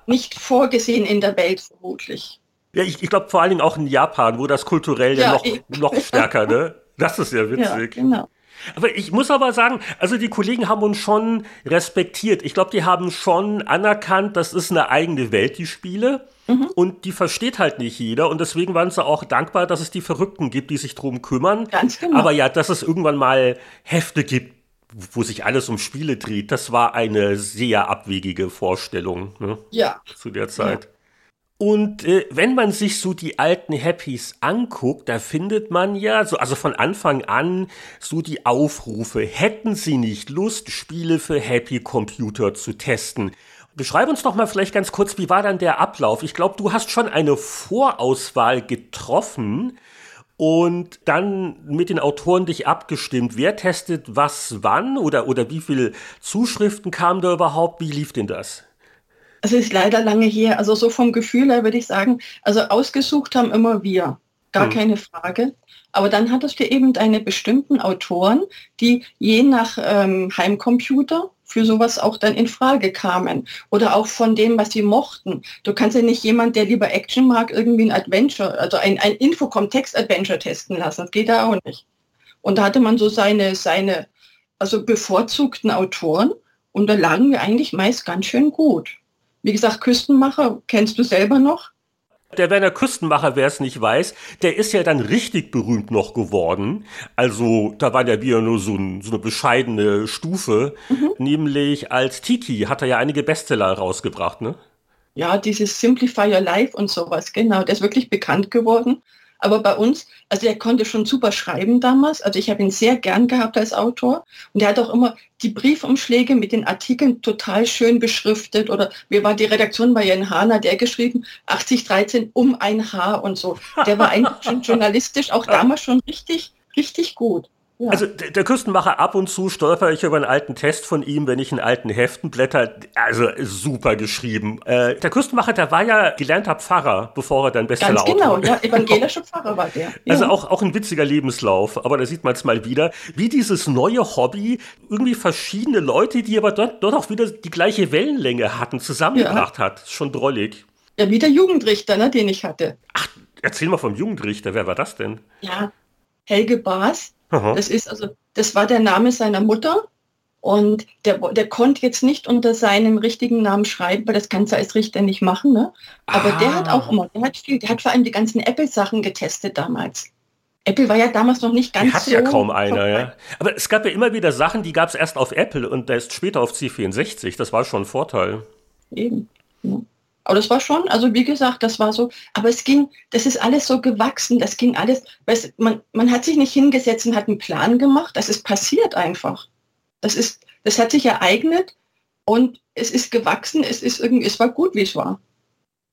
nicht vorgesehen in der Welt vermutlich. Ja, ich, ich glaube vor allen Dingen auch in Japan, wo das kulturell ja, ja noch, noch stärker, ne? Das ist ja witzig. Ja, genau. Aber ich muss aber sagen, also die Kollegen haben uns schon respektiert. Ich glaube, die haben schon anerkannt, das ist eine eigene Welt, die Spiele. Mhm. Und die versteht halt nicht jeder. Und deswegen waren sie auch dankbar, dass es die Verrückten gibt, die sich drum kümmern. Ganz genau. Aber ja, dass es irgendwann mal Hefte gibt, wo sich alles um Spiele dreht, das war eine sehr abwegige Vorstellung ne? ja. zu der Zeit. Ja. Und äh, wenn man sich so die alten Happys anguckt, da findet man ja, so, also von Anfang an, so die Aufrufe, hätten Sie nicht Lust, Spiele für Happy Computer zu testen? Beschreib uns doch mal vielleicht ganz kurz, wie war dann der Ablauf? Ich glaube, du hast schon eine Vorauswahl getroffen und dann mit den Autoren dich abgestimmt. Wer testet was wann oder, oder wie viele Zuschriften kamen da überhaupt? Wie lief denn das? Es ist leider lange her. Also so vom Gefühl her würde ich sagen, also ausgesucht haben immer wir. Gar hm. keine Frage. Aber dann hattest du eben deine bestimmten Autoren, die je nach ähm, Heimcomputer für sowas auch dann in Frage kamen. Oder auch von dem, was sie mochten. Du kannst ja nicht jemand, der lieber Action mag, irgendwie ein Adventure, also ein, ein Infocom-Text-Adventure testen lassen. Das geht da auch nicht. Und da hatte man so seine, seine, also bevorzugten Autoren und da lagen wir eigentlich meist ganz schön gut. Wie gesagt, Küstenmacher kennst du selber noch? Der Werner Küstenmacher, wer es nicht weiß, der ist ja dann richtig berühmt noch geworden. Also da war der wieder nur so, ein, so eine bescheidene Stufe. Mhm. Nämlich als Tiki hat er ja einige Bestseller rausgebracht, ne? Ja, dieses Simplify Your Life und sowas, genau. Der ist wirklich bekannt geworden. Aber bei uns, also er konnte schon super schreiben damals. Also ich habe ihn sehr gern gehabt als Autor. Und er hat auch immer die Briefumschläge mit den Artikeln total schön beschriftet. Oder mir war die Redaktion bei Jan Hahner, der geschrieben, 8013 um ein Haar und so. Der war eigentlich <laughs> schon journalistisch auch damals schon richtig, richtig gut. Ja. Also der Küstenmacher ab und zu stolper ich über einen alten Test von ihm, wenn ich in alten Heften blätter. Also super geschrieben. Äh, der Küstenmacher, der war ja gelernter Pfarrer, bevor er dann Bestseller Ganz genau, ja, evangelischer <laughs> Pfarrer war der. Ja. Also auch, auch ein witziger Lebenslauf, aber da sieht man es mal wieder, wie dieses neue Hobby irgendwie verschiedene Leute, die aber dort, dort auch wieder die gleiche Wellenlänge hatten, zusammengebracht ja. hat. Schon drollig. Ja, wie der Jugendrichter, ne, den ich hatte. Ach, erzähl mal vom Jugendrichter, wer war das denn? Ja, Helge Baas Aha. Das ist also, das war der Name seiner Mutter und der, der konnte jetzt nicht unter seinem richtigen Namen schreiben, weil das kannst du als Richter nicht machen. Ne? Aber ah. der hat auch immer, der hat viel, der hat vor allem die ganzen Apple-Sachen getestet damals. Apple war ja damals noch nicht ganz die hat so ja kaum einer, ja. Aber es gab ja immer wieder Sachen, die gab es erst auf Apple und erst später auf C64. Das war schon ein Vorteil. Eben. Ja. Aber das war schon, also wie gesagt, das war so, aber es ging, das ist alles so gewachsen, das ging alles, weißt, man, man hat sich nicht hingesetzt und hat einen Plan gemacht, das ist passiert einfach. Das ist, das hat sich ereignet und es ist gewachsen, es ist irgendwie, es war gut, wie es war.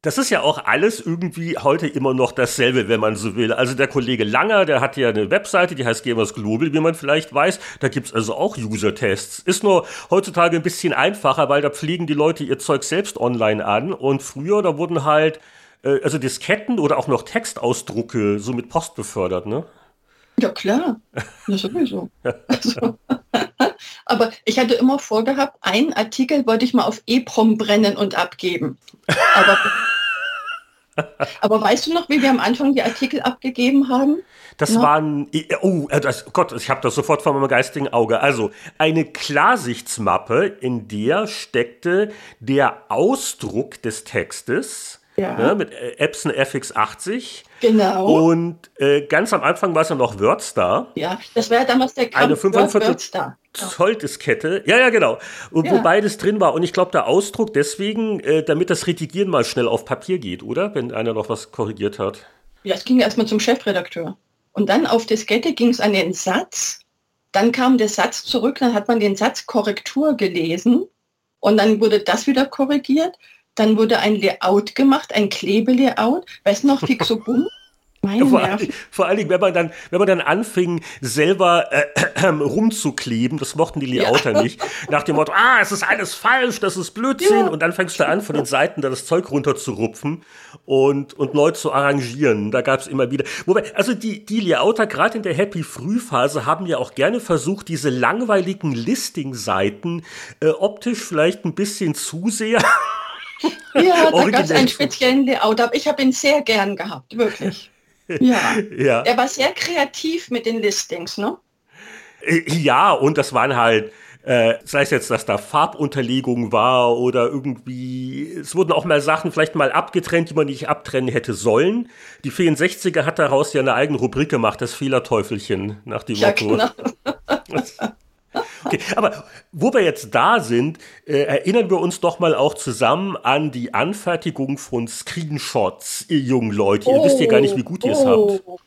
Das ist ja auch alles irgendwie heute immer noch dasselbe, wenn man so will. Also der Kollege Langer, der hat ja eine Webseite, die heißt Gamers Global, wie man vielleicht weiß. Da gibt es also auch User-Tests. Ist nur heutzutage ein bisschen einfacher, weil da pflegen die Leute ihr Zeug selbst online an. Und früher, da wurden halt, äh, also Disketten oder auch noch Textausdrucke so mit Post befördert, ne? Ja, klar. Ja, sowieso. also, <laughs> aber ich hatte immer vorgehabt, einen Artikel wollte ich mal auf EPROM brennen und abgeben. Aber, aber weißt du noch, wie wir am Anfang die Artikel abgegeben haben? Das ja. waren, oh äh, das, Gott, ich habe das sofort vor meinem geistigen Auge. Also eine Klarsichtsmappe, in der steckte der Ausdruck des Textes Ja. Ne, mit äh, Epson FX80. Genau. Und äh, ganz am Anfang war es ja noch WordStar. Ja, das war ja damals der Kampf Eine 45 Zoll Diskette. Ja, ja, genau. Und ja. Wo beides drin war. Und ich glaube, der Ausdruck deswegen, äh, damit das Redigieren mal schnell auf Papier geht, oder? Wenn einer noch was korrigiert hat. Ja, es ging erstmal zum Chefredakteur. Und dann auf Diskette ging es an den Satz. Dann kam der Satz zurück, dann hat man den Satz Korrektur gelesen. Und dann wurde das wieder korrigiert. Dann wurde ein Layout gemacht, ein Klebelayout. Weißt du noch, Fixo <laughs> Boom? vor, allen, vor allen Dingen, wenn man dann, wenn man dann anfing, selber äh, äh, <clears throat> rumzukleben, das mochten die Layouter ja. nicht, nach dem Motto, ah, es ist alles falsch, das ist Blödsinn, ja. und dann fängst du an, von den Seiten da das Zeug runterzurupfen und, und neu zu arrangieren. Da gab es immer wieder. Wobei, also die, die Layouter, gerade in der Happy Frühphase, haben ja auch gerne versucht, diese langweiligen Listing-Seiten äh, optisch vielleicht ein bisschen zu sehr. Ja, da gab es einen speziellen Layout, aber ich habe ihn sehr gern gehabt, wirklich. <laughs> Ja. ja. Er war sehr kreativ mit den Listings, ne? Äh, ja, und das waren halt, äh, sei es jetzt, dass da Farbunterlegung war oder irgendwie, es wurden auch mal Sachen vielleicht mal abgetrennt, die man nicht abtrennen hätte sollen. Die 64er hat daraus ja eine eigene Rubrik gemacht, das Fehlerteufelchen nach dem ja, Motto. Genau. <laughs> Okay, aber wo wir jetzt da sind, äh, erinnern wir uns doch mal auch zusammen an die Anfertigung von Screenshots, ihr jungen Leute. Ihr wisst ja gar nicht, wie gut ihr es habt. Oh.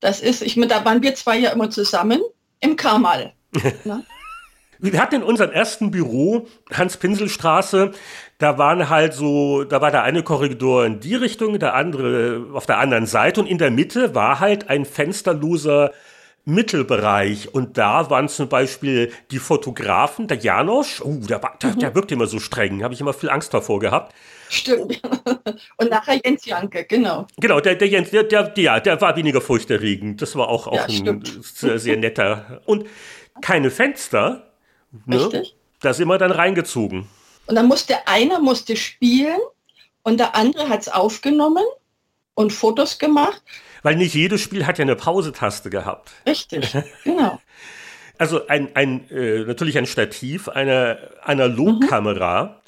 Das ist, ich da waren wir zwei ja immer zusammen im Kamal. <laughs> Ne? Wir hatten in unserem ersten Büro, Hans-Pinsel-Straße, da waren halt so, da war der eine Korridor in die Richtung, der andere auf der anderen Seite und in der Mitte war halt ein fensterloser Mittelbereich. Und da waren zum Beispiel die Fotografen, der Janosch, oh, der, der, der mhm. wirkte immer so streng, habe ich immer viel Angst davor gehabt. Stimmt. <laughs> Und nachher Jens Janke, genau. Genau, der, der Jens, der, der, der, der war weniger furchterregend. Das war auch, auch ja, ein sehr, sehr netter. Und keine Fenster. Ne? Richtig. Da sind wir dann reingezogen. Und dann musste einer musste spielen und der andere hat es aufgenommen und Fotos gemacht. Weil nicht jedes Spiel hat ja eine Pause-Taste gehabt. Richtig, genau. <laughs> Also ein, ein äh, natürlich ein Stativ, eine Analogkamera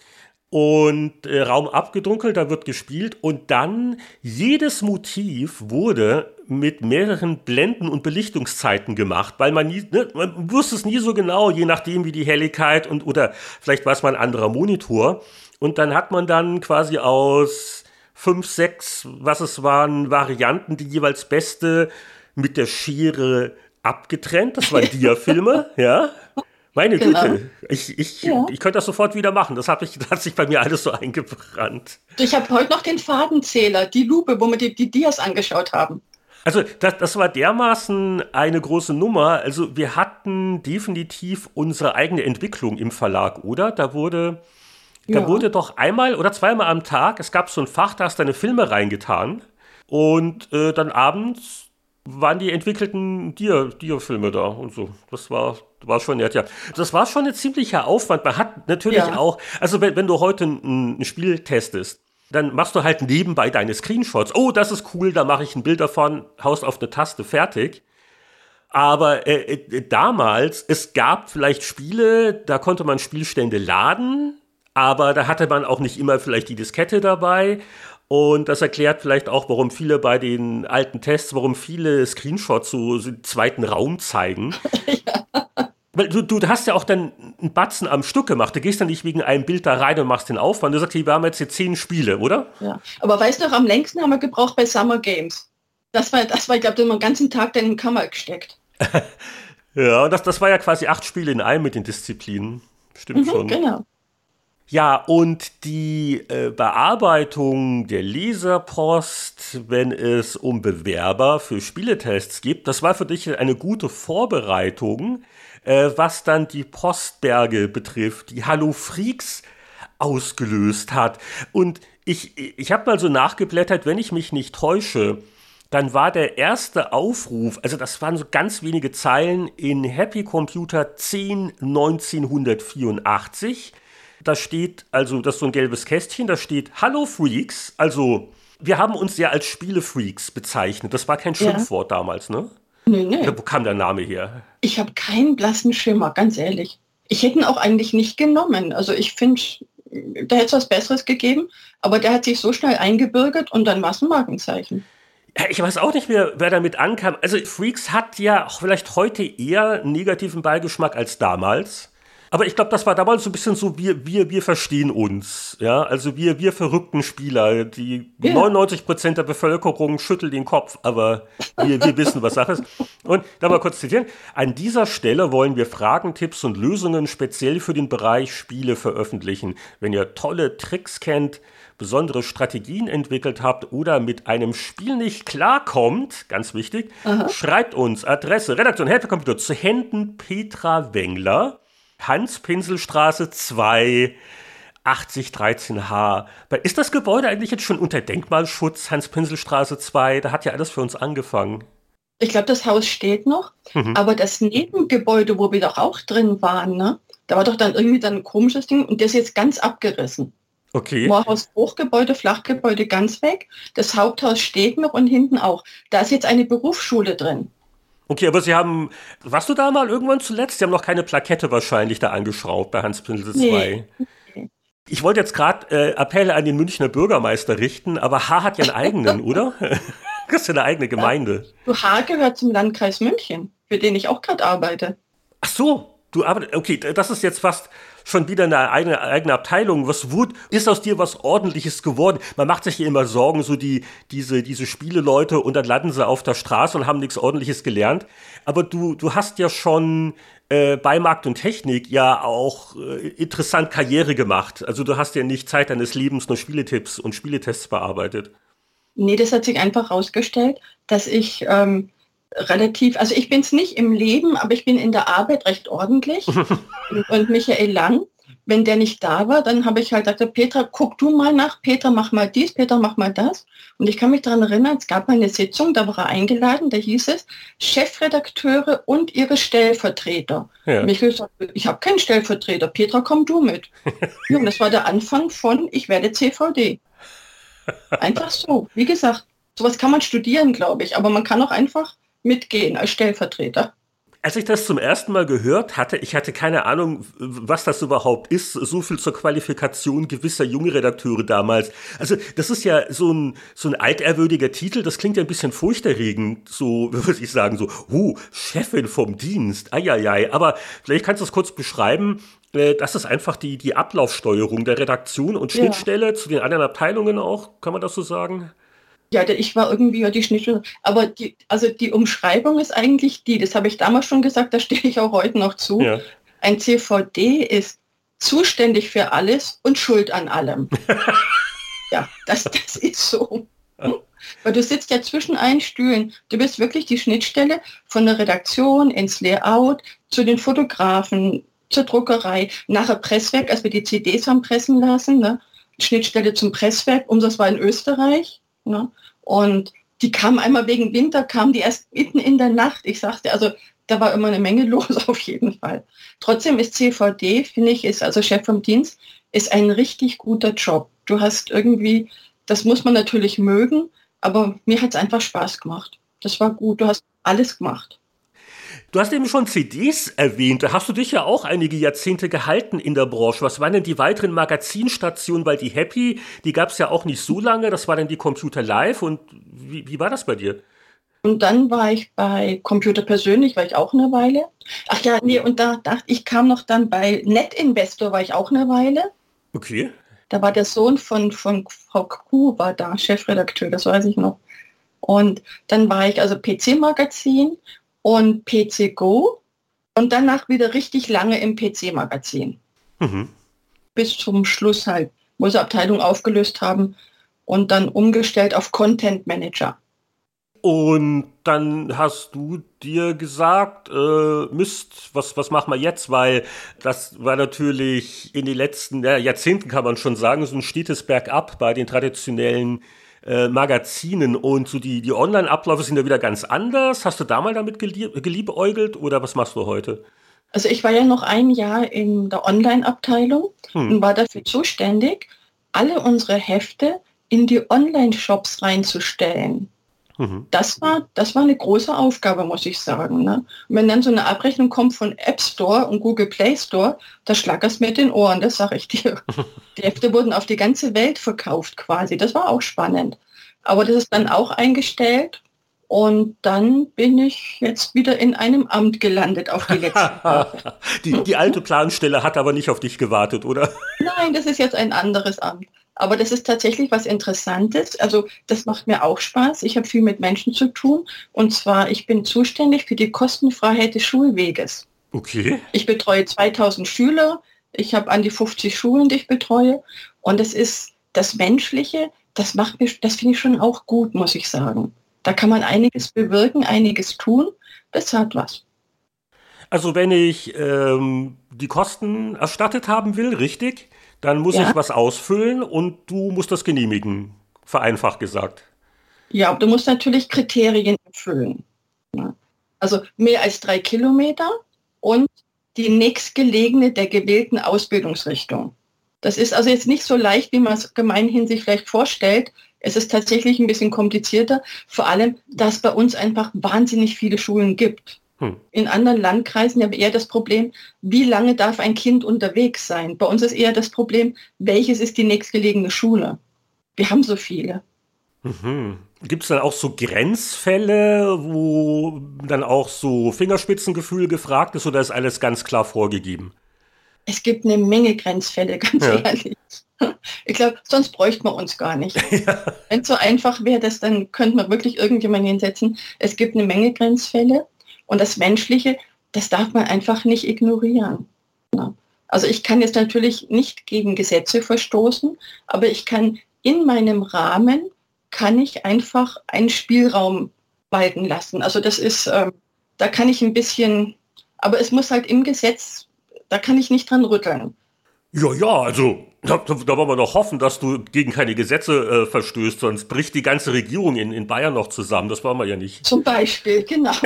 mhm. und äh, Raum abgedunkelt, da wird gespielt und dann jedes Motiv wurde mit mehreren Blenden und Belichtungszeiten gemacht, weil man nie, ne, man wusste es nie so genau, je nachdem wie die Helligkeit und oder vielleicht war es mal ein anderer Monitor und dann hat man dann quasi aus fünf, sechs, was es waren, Varianten, die jeweils beste mit der Schere abgetrennt. Das waren <laughs> Dia-Filme, ja. Meine genau. Güte, ich, ich, ja. ich könnte das sofort wieder machen. Das, ich, das hat sich bei mir alles so eingebrannt. Ich habe heute noch den Fadenzähler, die Lupe, wo wir die, die Dias angeschaut haben. Also das, das war dermaßen eine große Nummer. Also wir hatten definitiv unsere eigene Entwicklung im Verlag, oder? Da wurde da wurde doch einmal oder zweimal am Tag, es gab so ein Fach, da hast du deine Filme reingetan und äh, dann abends waren die entwickelten Dia-Filme da und so. Das war, war schon nett, ja. Das war schon ein ziemlicher Aufwand. Man hat natürlich ja. auch, also wenn, wenn du heute ein, ein Spiel testest, dann machst du halt nebenbei deine Screenshots. Oh, das ist cool, da mache ich ein Bild davon, haust auf eine Taste, fertig. Aber äh, äh, damals, es gab vielleicht Spiele, da konnte man Spielstände laden, aber da hatte man auch nicht immer vielleicht die Diskette dabei. Und das erklärt vielleicht auch, warum viele bei den alten Tests, warum viele Screenshots so, so zweiten Raum zeigen. <laughs> ja. Weil du, du hast ja auch dann einen Batzen am Stück gemacht. Du gehst dann nicht wegen einem Bild da rein und machst den Aufwand. Du sagst, wir haben jetzt hier zehn Spiele, oder? Ja, aber weißt du, am längsten haben wir gebraucht bei Summer Games. Das war, das war ich glaube, du den ganzen Tag dann in den Kammer gesteckt. <laughs> ja, das, das war ja quasi acht Spiele in einem mit den Disziplinen. Stimmt mhm, schon. Genau. Ja, und die äh, Bearbeitung der Leserpost, wenn es um Bewerber für Spieletests gibt, das war für dich eine gute Vorbereitung, äh, was dann die Postberge betrifft, die Hallo Freaks ausgelöst hat. Und ich, ich habe mal so nachgeblättert, wenn ich mich nicht täusche, dann war der erste Aufruf, also das waren so ganz wenige Zeilen in Happy Computer 10 1984 da steht, also das ist so ein gelbes Kästchen, da steht Hallo Freaks. Also wir haben uns ja als Spielefreaks bezeichnet. Das war kein Schimpfwort ja. damals, ne? Nee, nee. Wo kam der Name her? Ich habe keinen blassen Schimmer, ganz ehrlich. Ich hätte ihn auch eigentlich nicht genommen. Also ich finde, da hätte es was Besseres gegeben, aber der hat sich so schnell eingebürgert und dann war es ein Markenzeichen. Ich weiß auch nicht mehr, wer damit ankam. Also Freaks hat ja vielleicht heute eher negativen Beigeschmack als damals. Aber ich glaube, das war damals so ein bisschen so, wir, wir, wir verstehen uns. Ja, also wir, wir verrückten Spieler, die ja. 99 Prozent der Bevölkerung schütteln den Kopf, aber wir, wir wissen, was Sache ist. Und da mal kurz zitieren. An dieser Stelle wollen wir Fragen, Tipps und Lösungen speziell für den Bereich Spiele veröffentlichen. Wenn ihr tolle Tricks kennt, besondere Strategien entwickelt habt oder mit einem Spiel nicht klarkommt, ganz wichtig, Aha. schreibt uns Adresse Redaktion Helfercomputer zu Händen Petra Wengler. Hans-Pinselstraße 2, 8013H. Ist das Gebäude eigentlich jetzt schon unter Denkmalschutz, Hans-Pinselstraße 2? Da hat ja alles für uns angefangen. Ich glaube, das Haus steht noch, mhm. aber das Nebengebäude, wo wir doch auch drin waren, ne? da war doch dann irgendwie dann ein komisches Ding und der ist jetzt ganz abgerissen. Okay. Moorhaus Hochgebäude, Flachgebäude ganz weg. Das Haupthaus steht noch und hinten auch. Da ist jetzt eine Berufsschule drin. Okay, aber Sie haben, warst du da mal irgendwann zuletzt? Sie haben noch keine Plakette wahrscheinlich da angeschraubt bei Hans Pinsel 2. Nee. Ich wollte jetzt gerade äh, Appelle an den Münchner Bürgermeister richten, aber H hat ja einen eigenen, <laughs> oder? <laughs> das ist ja eine eigene Gemeinde. Du, H gehört zum Landkreis München, für den ich auch gerade arbeite. Ach so, du arbeitest, okay, das ist jetzt fast schon wieder eine eigene, eigene Abteilung. Was wurde, ist aus dir was Ordentliches geworden? Man macht sich hier immer Sorgen, so die, diese, diese Spieleleute und dann landen sie auf der Straße und haben nichts Ordentliches gelernt. Aber du, du hast ja schon äh, bei Markt und Technik ja auch äh, interessant Karriere gemacht. Also du hast ja nicht Zeit deines Lebens nur Spieletipps und Spieletests bearbeitet. Nee, das hat sich einfach herausgestellt, dass ich ähm, relativ, also ich bin es nicht im Leben, aber ich bin in der Arbeit recht ordentlich. <laughs> und Michael Lang, wenn der nicht da war, dann habe ich halt gesagt, Petra, guck du mal nach, Petra, mach mal dies, Petra, mach mal das. Und ich kann mich daran erinnern, es gab mal eine Sitzung, da war er eingeladen, da hieß es, Chefredakteure und ihre Stellvertreter. Ja. Und ich gesagt, ich habe keinen Stellvertreter, Petra, komm du mit. ja, und das war der Anfang von, ich werde CVD. Einfach so, wie gesagt, sowas kann man studieren, glaube ich, aber man kann auch einfach mitgehen als Stellvertreter. Als ich das zum ersten Mal gehört hatte, ich hatte keine Ahnung, was das überhaupt ist, so viel zur Qualifikation gewisser junge Redakteure damals. Also das ist ja so ein, so ein altehrwürdiger Titel, das klingt ja ein bisschen furchterregend, so <laughs> würde ich sagen, so, huh, Chefin vom Dienst, eieiei. Aber vielleicht kannst du es kurz beschreiben, äh, das ist einfach die, die Ablaufsteuerung der Redaktion und Schnittstelle ja. zu den anderen Abteilungen auch, kann man das so sagen? Ja, ich war irgendwie ja die Schnittstelle. Aber die, also die Umschreibung ist eigentlich die, das habe ich damals schon gesagt, da stehe ich auch heute noch zu. Ja. Ein CVD ist zuständig für alles und schuld an allem. <laughs> ja, das, das ist so. Weil du sitzt ja zwischen allen Stühlen. Du bist wirklich die Schnittstelle von der Redaktion ins Layout zu den Fotografen, zur Druckerei, nachher Presswerk, als wir die CDs haben pressen lassen, ne? Schnittstelle zum Presswerk, unseres war in Österreich. Ne? Und die kam einmal wegen Winter, kam die erst mitten in der Nacht. Ich sagte, also da war immer eine Menge <laughs> los auf jeden Fall. Trotzdem ist CVD, finde ich, ist also Chef vom Dienst, ist ein richtig guter Job. Du hast irgendwie, das muss man natürlich mögen, aber mir hat es einfach Spaß gemacht. Das war gut, du hast alles gemacht. Du hast eben schon CDs erwähnt. Da hast du dich ja auch einige Jahrzehnte gehalten in der Branche. Was waren denn die weiteren Magazinstationen? Weil die Happy, die gab es ja auch nicht so lange. Das war dann die Computer Live. Und wie, wie war das bei dir? Und dann war ich bei Computer persönlich, war ich auch eine Weile. Ach ja, nee, und da dachte ich, kam noch dann bei Netinvestor, war ich auch eine Weile. Okay. Da war der Sohn von, von Frau Kuh, war da Chefredakteur, das weiß ich noch. Und dann war ich also PC-Magazin und PC Go und danach wieder richtig lange im PC-Magazin. Mhm. Bis zum Schluss halt, wo sie Abteilung aufgelöst haben und dann umgestellt auf Content Manager. Und dann hast du dir gesagt, äh, Mist, was, was machen wir jetzt? Weil das war natürlich in den letzten ja, Jahrzehnten, kann man schon sagen, so ein stetes Bergab bei den traditionellen äh, Magazinen und so die, die Online-Abläufe sind ja wieder ganz anders. Hast du da mal damit gelieb geliebäugelt oder was machst du heute? Also ich war ja noch ein Jahr in der Online-Abteilung hm. und war dafür zuständig, alle unsere Hefte in die Online-Shops reinzustellen. Mhm. Das, war, das war eine große Aufgabe, muss ich sagen. Ne? wenn dann so eine Abrechnung kommt von App Store und Google Play Store, da schlagert mit den Ohren, das sage ich dir. <laughs> die Hefte wurden auf die ganze Welt verkauft quasi. Das war auch spannend. Aber das ist dann auch eingestellt und dann bin ich jetzt wieder in einem Amt gelandet auf die letzte <laughs> die, die alte Planstelle hat aber nicht auf dich gewartet, oder? Nein, das ist jetzt ein anderes Amt. Aber das ist tatsächlich was Interessantes. Also das macht mir auch Spaß. Ich habe viel mit Menschen zu tun. Und zwar, ich bin zuständig für die Kostenfreiheit des Schulweges. Okay. Ich betreue 2000 Schüler. Ich habe an die 50 Schulen, die ich betreue. Und es ist das Menschliche, das macht mir, das finde ich schon auch gut, muss ich sagen. Da kann man einiges bewirken, einiges tun. Das hat was. Also wenn ich ähm, die Kosten erstattet haben will, richtig, dann muss ja. ich was ausfüllen und du musst das genehmigen, vereinfacht gesagt. Ja, du musst natürlich Kriterien erfüllen. Also mehr als drei Kilometer und die nächstgelegene der gewählten Ausbildungsrichtung. Das ist also jetzt nicht so leicht, wie man es gemeinhin sich vielleicht vorstellt. Es ist tatsächlich ein bisschen komplizierter, vor allem, dass bei uns einfach wahnsinnig viele Schulen gibt. Hm. In anderen Landkreisen ja eher das Problem, wie lange darf ein Kind unterwegs sein? Bei uns ist eher das Problem, welches ist die nächstgelegene Schule? Wir haben so viele. Mhm. Gibt es dann auch so Grenzfälle, wo dann auch so Fingerspitzengefühl gefragt ist oder ist alles ganz klar vorgegeben? Es gibt eine Menge Grenzfälle, <laughs> ganz ja. ehrlich. Ich glaube, sonst bräuchte man uns gar nicht. <laughs> Ja. Wenn es so einfach wäre, dann könnte man wirklich irgendjemanden hinsetzen. Es gibt eine Menge Grenzfälle und das Menschliche, das darf man einfach nicht ignorieren. Ja. Also ich kann jetzt natürlich nicht gegen Gesetze verstoßen, aber ich kann in meinem Rahmen, kann ich einfach einen Spielraum walten lassen. Also das ist, äh, da kann ich ein bisschen, aber es muss halt im Gesetz, da kann ich nicht dran rütteln. Ja, ja, also da, da wollen wir doch hoffen, dass du gegen keine Gesetze äh, verstößt, sonst bricht die ganze Regierung in, in Bayern noch zusammen. Das wollen wir ja nicht. Zum Beispiel, genau. <laughs>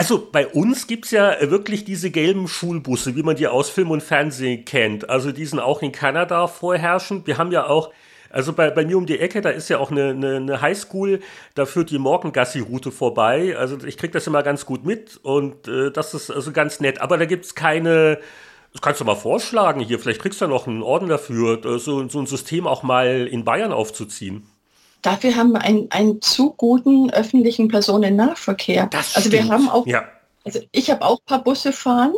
Also bei uns gibt es ja wirklich diese gelben Schulbusse, wie man die aus Film und Fernsehen kennt. Also die sind auch in Kanada vorherrschend. Wir haben ja auch, also bei, bei mir um die Ecke, da ist ja auch eine, eine, eine Highschool, da führt die Morgengassi-Route vorbei. Also ich kriege das immer ganz gut mit und äh, das ist also ganz nett. Aber da gibt es keine, das kannst du mal vorschlagen hier, vielleicht kriegst du ja noch einen Orden dafür, äh, so, so ein System auch mal in Bayern aufzuziehen. Dafür haben wir einen, einen zu guten öffentlichen Personennahverkehr. Das also stimmt. wir haben auch, ja. also ich habe auch ein paar Busse fahren.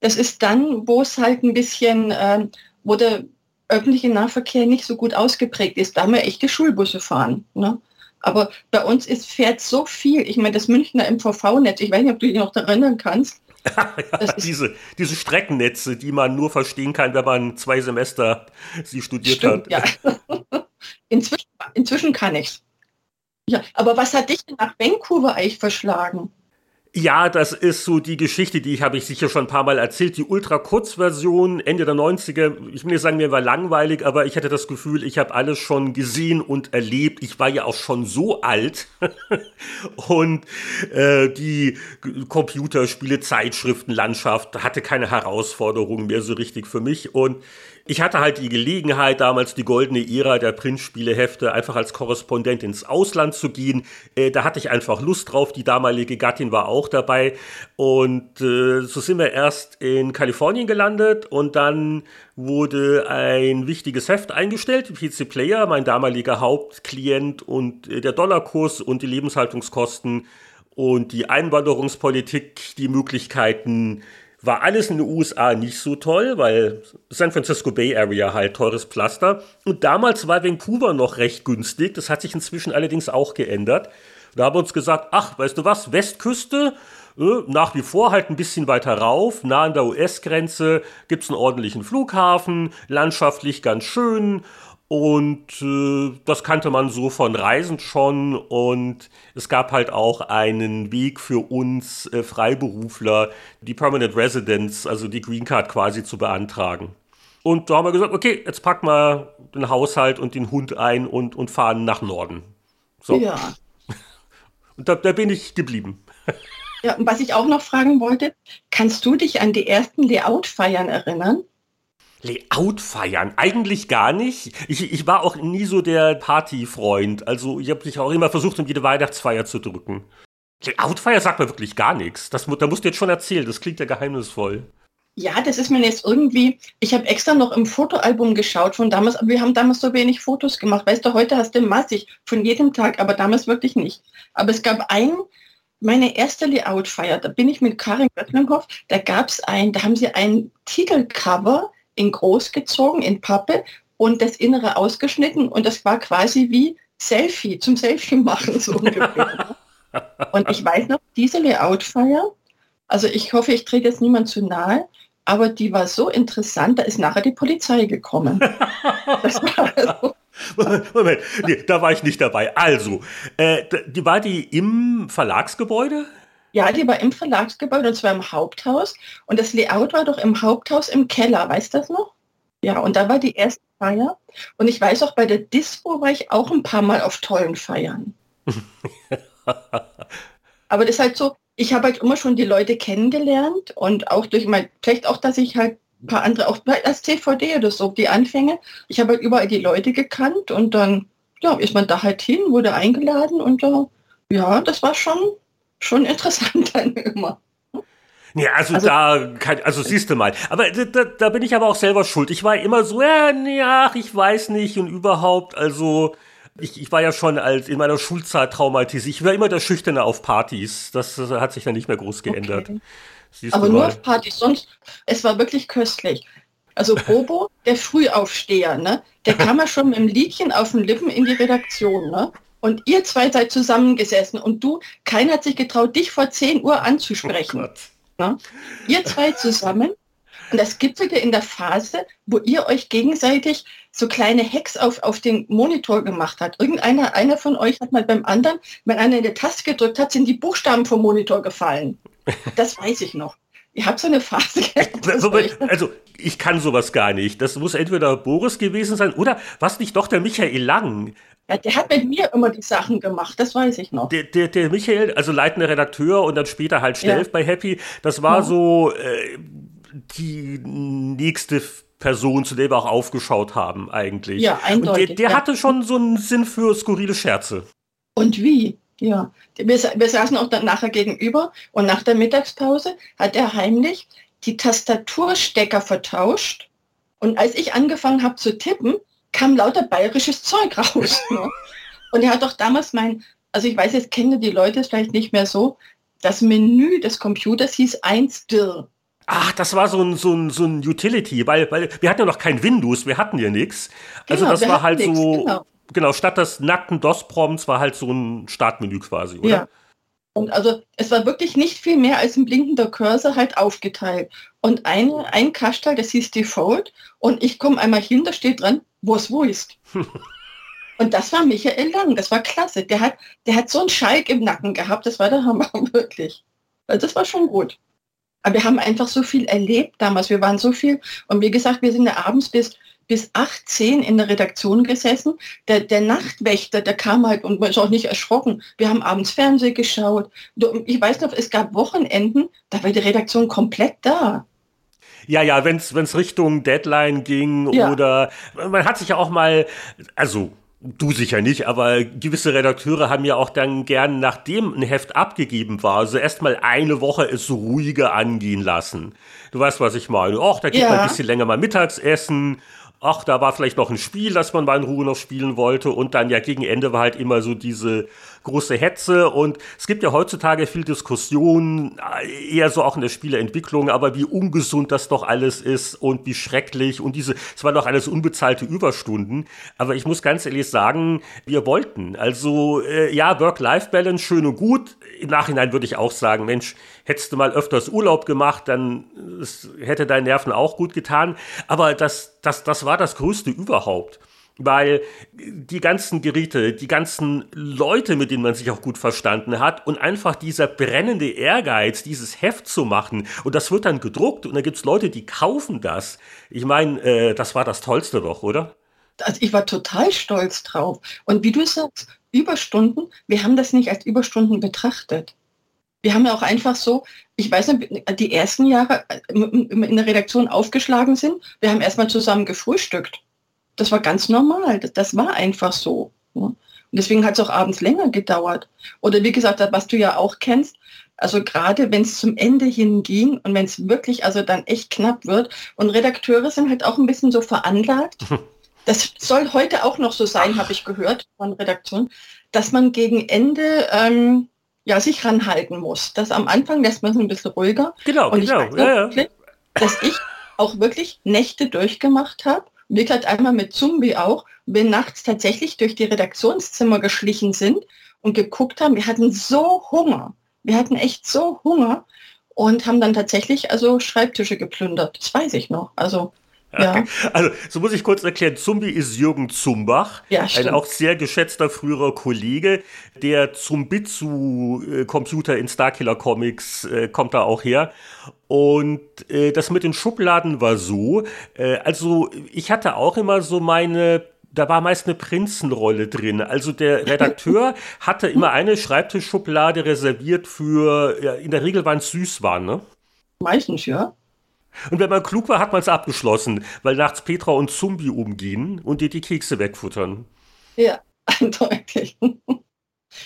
Das ist dann, wo es halt ein bisschen, äh, wo der öffentliche Nahverkehr nicht so gut ausgeprägt ist. Da haben wir echte Schulbusse fahren. Ne? Aber bei uns ist, fährt so viel. Ich meine, das Münchner MVV-Netz, ich weiß nicht, ob du dich noch erinnern kannst. <laughs> ja, diese, diese Streckennetze, die man nur verstehen kann, wenn man zwei Semester sie studiert Stimmt, hat. Ja. <laughs> Inzwischen, inzwischen kann ich's. Ja, aber was hat dich nach Vancouver eigentlich verschlagen? Ja, das ist so die Geschichte, die habe ich sicher schon ein paar Mal erzählt. Die Ultra-Kurz-Version Ende der 90er. Ich will nicht sagen, mir war langweilig, aber ich hatte das Gefühl, ich habe alles schon gesehen und erlebt. Ich war ja auch schon so alt. <laughs> und äh, die Computerspiele, Zeitschriften, Landschaft hatte keine Herausforderungen mehr so richtig für mich. Und ich hatte halt die Gelegenheit, damals die goldene Ära der Printspielehefte, einfach als Korrespondent ins Ausland zu gehen. Äh, da hatte ich einfach Lust drauf. Die damalige Gattin war auch dabei. Und äh, so sind wir erst in Kalifornien gelandet und dann wurde ein wichtiges Heft eingestellt, PC Player, mein damaliger Hauptklient und äh, der Dollarkurs und die Lebenshaltungskosten und die Einwanderungspolitik, die Möglichkeiten, war alles in den USA nicht so toll, weil San Francisco Bay Area halt teures Pflaster. Und damals war Vancouver noch recht günstig. Das hat sich inzwischen allerdings auch geändert. Da haben wir uns gesagt, ach, weißt du was, Westküste, äh, nach wie vor halt ein bisschen weiter rauf, nah an der US-Grenze, gibt es einen ordentlichen Flughafen, landschaftlich ganz schön und äh, das kannte man so von Reisen schon. Und es gab halt auch einen Weg für uns äh, Freiberufler, die Permanent Residence, also die Green Card quasi zu beantragen. Und da haben wir gesagt, okay, jetzt packen wir den Haushalt und den Hund ein und, und fahren nach Norden. So. Ja. <laughs> Und da, da bin ich geblieben. Ja, und was ich auch noch fragen wollte, kannst du dich an die ersten Layout-Feiern erinnern? Layout feiern? Eigentlich gar nicht. Ich, ich war auch nie so der Partyfreund. Also ich habe mich auch immer versucht, um jede Weihnachtsfeier zu drücken. Layout feiern sagt mir wirklich gar nichts. Das, da musst du jetzt schon erzählen. Das klingt ja geheimnisvoll. Ja, das ist mir jetzt irgendwie, ich habe extra noch im Fotoalbum geschaut von damals, wir haben damals so wenig Fotos gemacht. Weißt du, heute hast du massig von jedem Tag, aber damals wirklich nicht. Aber es gab einen, meine erste Layout-Feier, da bin ich mit Karin Göttlinghoff, da gab es ein, da haben sie ein Titelcover in groß gezogen, in Pappe und das Innere ausgeschnitten und das war quasi wie Selfie, zum Selfie machen so ungefähr. und ich weiß noch, diese Layout-Feier, also ich hoffe, ich trete jetzt niemand zu nahe, aber die war so interessant, da ist nachher die Polizei gekommen. also <laughs> Moment, nee, da war ich nicht dabei. Also, äh, die war die im Verlagsgebäude? Ja, die war im Verlagsgebäude und zwar im Haupthaus. Und das Layout war doch im Haupthaus im Keller, weißt du das noch? Ja, und da war die erste Feier. Und ich weiß auch, bei der Dispo war ich auch ein paar Mal auf tollen Feiern. <laughs> Aber das ist halt so, ich habe halt immer schon die Leute kennengelernt und auch durch mein, vielleicht auch, dass ich halt ein paar andere, auch als TVD oder so, die Anfänge. Ich habe halt überall die Leute gekannt und dann, ja, ist man da halt hin, wurde eingeladen und da, ja, das war schon, schon interessant dann immer. Ja, also, also da, kann, also siehst du mal. Aber da, da bin ich aber auch selber schuld. Ich war immer so, ja, nee, ach, ich weiß nicht und überhaupt, also ich, ich war ja schon als in meiner Schulzeit traumatisiert. Ich war immer der Schüchterne auf Partys. Das, das hat sich dann nicht mehr groß geändert. Okay. Aber nur auf Partys, sonst, es war wirklich köstlich. Also Bobo, der Frühaufsteher, ne? der kam ja schon mit dem Liedchen auf den Lippen in die Redaktion. Ne? Und ihr zwei seid zusammengesessen und du, keiner hat sich getraut, dich vor 10 Uhr anzusprechen. Oh? Ihr zwei zusammen und das gipfelte in der Phase, wo ihr euch gegenseitig so kleine Hacks auf, auf den Monitor gemacht hat. Irgendeiner einer von euch hat mal beim anderen, wenn einer in die Taste gedrückt hat, sind die Buchstaben vom Monitor gefallen. Das weiß ich noch. Ihr habt so eine Phase also, <laughs> also, ich kann sowas gar nicht. Das muss entweder Boris gewesen sein oder was nicht doch der Michael Lang. Ja, der hat mit mir immer die Sachen gemacht, das weiß ich noch. Der, der, der Michael, also leitender Redakteur und dann später halt Stelf ja. bei Happy, das war ja. so äh, die nächste Person, zu der wir auch aufgeschaut haben, eigentlich. Ja, eindeutig. Und der, der ja. hatte schon so einen Sinn für skurrile Scherze. Und wie? Ja, wir, wir saßen auch dann nachher gegenüber und nach der Mittagspause hat er heimlich die Tastaturstecker vertauscht. Und als ich angefangen habe zu tippen, kam lauter bayerisches Zeug raus. <laughs> Ne? Und er hat doch damals mein, also ich weiß, jetzt kennen die Leute es vielleicht nicht mehr so, das Menü des Computers hieß 1 dir. Ach, das war so ein, so ein, so ein Utility, weil, weil wir hatten ja noch kein Windows, wir hatten ja nichts. Also genau, das war halt nix, so, genau. genau. statt des nackten DOS-Prompts war halt so ein Startmenü quasi, oder? Ja. Und also es war wirklich nicht viel mehr als ein blinkender Cursor halt aufgeteilt. Und ein, ein Kastal, das hieß Default, und ich komme einmal hin, da steht dran, wo es wo ist. <laughs> und das war Michael Lang, das war klasse. Der hat, der hat so einen Schalk im Nacken gehabt, das war der Hammer, <laughs> wirklich. Also das war schon gut. Aber wir haben einfach so viel erlebt damals. Wir waren so viel. Und wie gesagt, wir sind ja abends bis, bis 18 in der Redaktion gesessen. Der, der Nachtwächter, der kam halt und man ist auch nicht erschrocken. Wir haben abends Fernsehen geschaut. Ich weiß noch, es gab Wochenenden, da war die Redaktion komplett da. Ja, ja, wenn es Richtung Deadline ging ja. oder man hat sich ja auch mal, also Du sicher nicht, aber gewisse Redakteure haben ja auch dann gern, nachdem ein Heft abgegeben war, also erstmal eine Woche es ruhiger angehen lassen. Du weißt, was ich meine. Och, da geht ja. man ein bisschen länger mal Mittagsessen ach, da war vielleicht noch ein Spiel, das man mal in Ruhe noch spielen wollte. Und dann ja gegen Ende war halt immer so diese große Hetze und es gibt ja heutzutage viel Diskussion, eher so auch in der Spieleentwicklung, aber wie ungesund das doch alles ist und wie schrecklich und diese, es waren doch alles unbezahlte Überstunden, aber ich muss ganz ehrlich sagen, wir wollten, also äh, ja, Work-Life-Balance schön und gut, im Nachhinein würde ich auch sagen, Mensch, hättest du mal öfters Urlaub gemacht, dann hätte deinen Nerven auch gut getan, aber das, das, das war das Größte überhaupt weil die ganzen Geräte, die ganzen Leute, mit denen man sich auch gut verstanden hat und einfach dieser brennende Ehrgeiz, dieses Heft zu machen und das wird dann gedruckt und dann gibt es Leute, die kaufen das. Ich meine, äh, das war das Tollste doch, oder? Also ich war total stolz drauf. Und wie du sagst, Überstunden, wir haben das nicht als Überstunden betrachtet. Wir haben ja auch einfach so, ich weiß nicht, die ersten Jahre äh, in der Redaktion aufgeschlagen sind, wir haben erstmal zusammen gefrühstückt. Das war ganz normal. Das, das war einfach so. Und deswegen hat es auch abends länger gedauert. Oder wie gesagt, was du ja auch kennst, also gerade wenn es zum Ende hinging und wenn es wirklich also dann echt knapp wird und Redakteure sind halt auch ein bisschen so veranlagt. <laughs> Das soll heute auch noch so sein, habe ich gehört von Redaktion, dass man gegen Ende ähm, ja sich ranhalten muss. Das am Anfang lässt man es ein bisschen ruhiger. Genau, und genau. Ich weiß ja, wirklich, dass ich auch wirklich Nächte durchgemacht habe. Wir halt einmal mit Zumbi auch, wir nachts tatsächlich durch die Redaktionszimmer geschlichen sind und geguckt haben. Wir hatten so Hunger. Wir hatten echt so Hunger und haben dann tatsächlich also Schreibtische geplündert. Das weiß ich noch. Also ja. Also, so muss ich kurz erklären. Zumbi ist Jürgen Zumbach, ja, ein auch sehr geschätzter früherer Kollege. Der Zumbitsu-Computer in Starkiller Comics äh, kommt da auch her. Und äh, das mit den Schubladen war so. Äh, also, ich hatte auch immer so meine da war meist eine Prinzenrolle drin. Also der <laughs> Redakteur hatte immer eine Schreibtischschublade reserviert für, ja, in der Regel waren es Süßwaren, ne? Meistens, ja. Und wenn man klug war, hat man es abgeschlossen, weil nachts Petra und Zumbi umgehen und dir die Kekse wegfuttern. Ja, <laughs> eindeutig.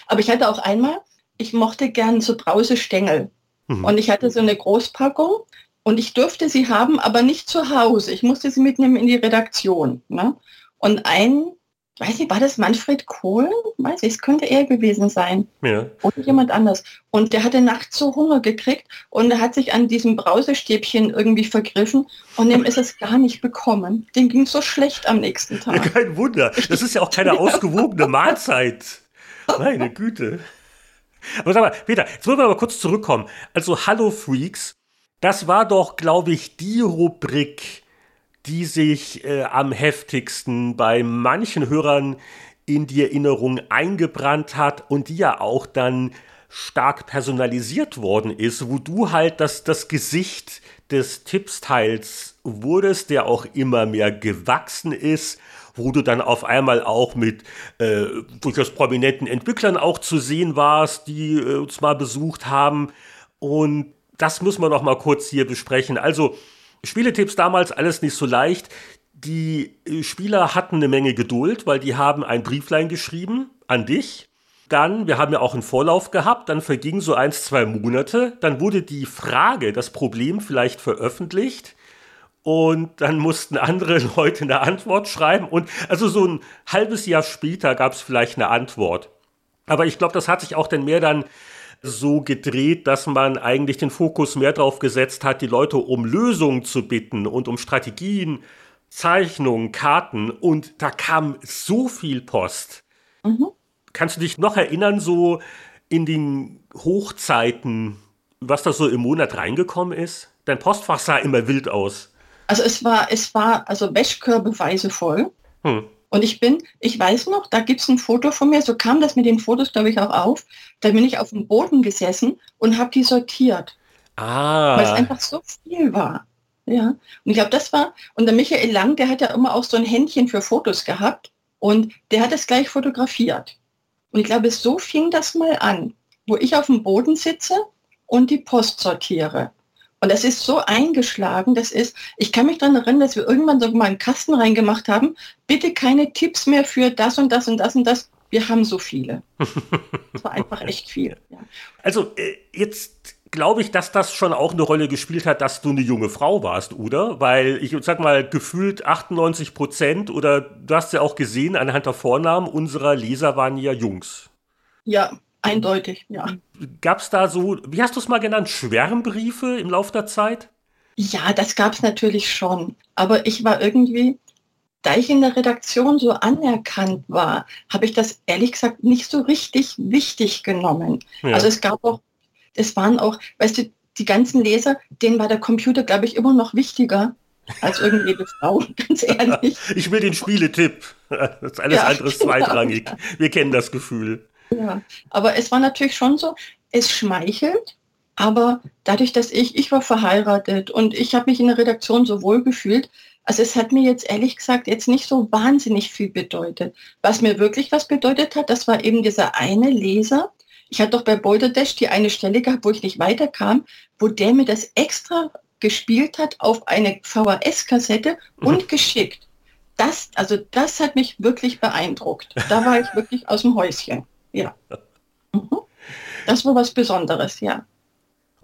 Aber ich hatte auch einmal, ich mochte gern so Brausestängel. Mhm. Und ich hatte so eine Großpackung und ich durfte sie haben, aber nicht zu Hause. Ich musste sie mitnehmen in die Redaktion. Ne? Und ein weiß nicht, war das Manfred Kohl? Weiß ich, es könnte er gewesen sein. Ja. Oder jemand anders. Und der hatte nachts so Hunger gekriegt und er hat sich an diesem Brausestäbchen irgendwie vergriffen und dem ist es gar nicht bekommen. Dem ging so schlecht am nächsten Tag. Ja, kein Wunder. Das ist ja auch keine <laughs> ausgewogene Mahlzeit. Meine Güte. Aber sag mal, Peter, jetzt wollen wir aber kurz zurückkommen. Also Hallo Freaks, das war doch, glaube ich, die Rubrik, die sich äh, am heftigsten bei manchen Hörern in die Erinnerung eingebrannt hat und die ja auch dann stark personalisiert worden ist, wo du halt das, das Gesicht des Tippsteils wurdest, der auch immer mehr gewachsen ist, wo du dann auf einmal auch mit äh, durchaus prominenten Entwicklern auch zu sehen warst, die äh, uns mal besucht haben. Und das müssen wir noch mal kurz hier besprechen. Also Spieletipps damals alles nicht so leicht. Die äh, Spieler hatten eine Menge Geduld, weil die haben ein Brieflein geschrieben an dich. Dann, wir haben ja auch einen Vorlauf gehabt, dann vergingen so eins, zwei Monate. Dann wurde die Frage, das Problem vielleicht veröffentlicht. Und dann mussten andere <laughs> Leute eine Antwort schreiben. Und also so ein halbes Jahr später gab es vielleicht eine Antwort. Aber ich glaube, das hat sich auch dann mehr dann so gedreht, dass man eigentlich den Fokus mehr darauf gesetzt hat, die Leute um Lösungen zu bitten und um Strategien, Zeichnungen, Karten. Und da kam so viel Post. Mhm. Kannst du dich noch erinnern, so in den Hochzeiten, was da so im Monat reingekommen ist? Dein Postfach sah immer wild aus. Also es war, es war also Wäschkörbeweise voll. Hm. Und ich bin, ich weiß noch, da gibt es ein Foto von mir, so kam das mit den Fotos, glaube ich, auch auf. Da bin ich auf dem Boden gesessen und habe die sortiert. Ah. Weil es einfach so viel war. Ja. Und ich glaube, das war, und der Michael Lang, der hat ja immer auch so ein Händchen für Fotos gehabt und der hat es gleich fotografiert. Und ich glaube, so fing das mal an, wo ich auf dem Boden sitze und die Post sortiere. Und das ist so eingeschlagen, das ist, ich kann mich daran erinnern, dass wir irgendwann so mal einen Kasten reingemacht haben, bitte keine Tipps mehr für das und das und das und das. Wir haben so viele. <laughs> Das war einfach echt viel. Ja. Also äh, jetzt glaube ich, dass das schon auch eine Rolle gespielt hat, dass du eine junge Frau warst, oder? Weil ich sag mal, gefühlt 98 Prozent oder du hast ja auch gesehen, anhand der Vornamen unserer Leser waren ja Jungs. Ja, Eindeutig, ja. Gab es da so, wie hast du es mal genannt, Schwärmbriefe im Laufe der Zeit? Ja, das gab es natürlich schon. Aber ich war irgendwie, da ich in der Redaktion so anerkannt war, habe ich das ehrlich gesagt nicht so richtig wichtig genommen. Ja. Also es gab auch, es waren auch, weißt du, die ganzen Leser, denen war der Computer, glaube ich, immer noch wichtiger als irgendjede Frau, <laughs> ganz ehrlich. Ich will den Spieletipp. Das ist alles ja, anderes <laughs> genau. zweitrangig. Wir kennen das Gefühl. Ja, aber es war natürlich schon so, es schmeichelt, aber dadurch, dass ich, ich war verheiratet und ich habe mich in der Redaktion so wohl gefühlt, also es hat mir jetzt ehrlich gesagt jetzt nicht so wahnsinnig viel bedeutet. Was mir wirklich was bedeutet hat, das war eben dieser eine Leser, Ich hatte doch bei Boulder Dash die eine Stelle gehabt, wo ich nicht weiterkam, wo der mir das extra gespielt hat auf eine VHS-Kassette mhm. und geschickt. Das, also das hat mich wirklich beeindruckt. Da war ich wirklich aus dem Häuschen. Ja. Mhm. Das war was Besonderes, ja.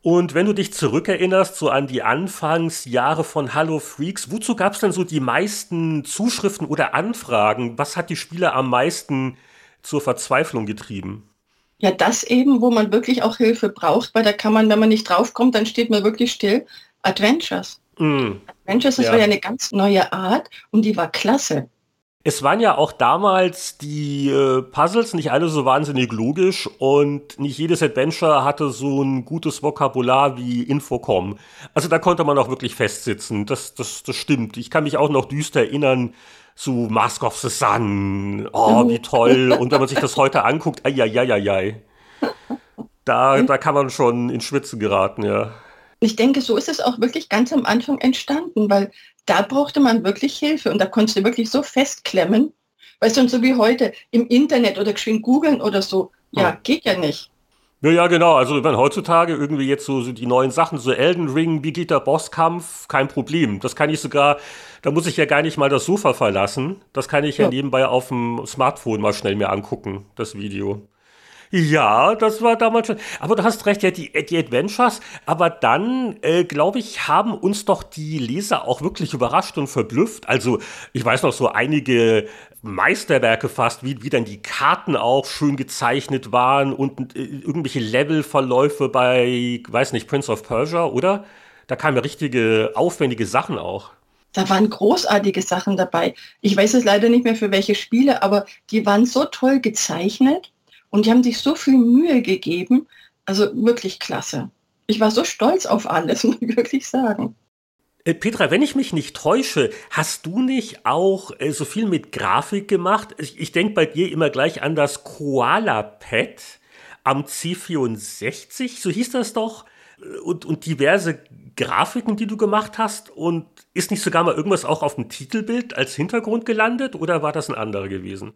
Und wenn du dich zurückerinnerst, so an die Anfangsjahre von Hallo Freaks, wozu gab es denn so die meisten Zuschriften oder Anfragen? Was hat die Spieler am meisten zur Verzweiflung getrieben? Ja, das eben, wo man wirklich auch Hilfe braucht, weil da kann man, wenn man nicht draufkommt, dann steht man wirklich still. Adventures. Mm. Adventures, das ja. war ja eine ganz neue Art und die war klasse. Es waren ja auch damals die äh, Puzzles nicht alle so wahnsinnig logisch und nicht jedes Adventure hatte so ein gutes Vokabular wie Infocom. Also da konnte man auch wirklich festsitzen. Das, das, das stimmt. Ich kann mich auch noch düster erinnern zu Mask of the Sun. Oh, wie toll. <laughs> Und wenn man sich das heute anguckt, ai, ai, ai, ai, ai. Da, da kann man schon in Schwitzen geraten, ja. Ich denke, so ist es auch wirklich ganz am Anfang entstanden, weil da brauchte man wirklich Hilfe und da konntest du wirklich so festklemmen. Weißt du, und so wie heute im Internet oder geschwind googeln oder so, ja, ja, geht ja nicht. Ja, ja, genau. Also wenn heutzutage irgendwie jetzt so, so die neuen Sachen, so Elden Ring, Bigita Bosskampf, kein Problem. Das kann ich sogar, da muss ich ja gar nicht mal das Sofa verlassen. Das kann ich ja, ja nebenbei auf dem Smartphone mal schnell mir angucken, das Video. Ja, das war damals schon. Aber du hast recht, ja, die, die Adventures. Aber dann, äh, glaube ich, haben uns doch die Leser auch wirklich überrascht und verblüfft. Also, ich weiß noch so einige Meisterwerke fast, wie, wie dann die Karten auch schön gezeichnet waren und äh, irgendwelche Levelverläufe bei, weiß nicht, Prince of Persia, oder? Da kamen ja richtige aufwendige Sachen auch. Da waren großartige Sachen dabei. Ich weiß es leider nicht mehr für welche Spiele, aber die waren so toll gezeichnet und die haben sich so viel Mühe gegeben. Also wirklich klasse. Ich war so stolz auf alles, <laughs> muss ich wirklich sagen. Äh, Petra, wenn ich mich nicht täusche, hast du nicht auch äh, so viel mit Grafik gemacht? Ich, ich denke bei dir immer gleich an das Koala-Pad am C64, so hieß das doch, und, und diverse Grafiken, die du gemacht hast. Und ist nicht sogar mal irgendwas auch auf dem Titelbild als Hintergrund gelandet oder war das ein anderer gewesen?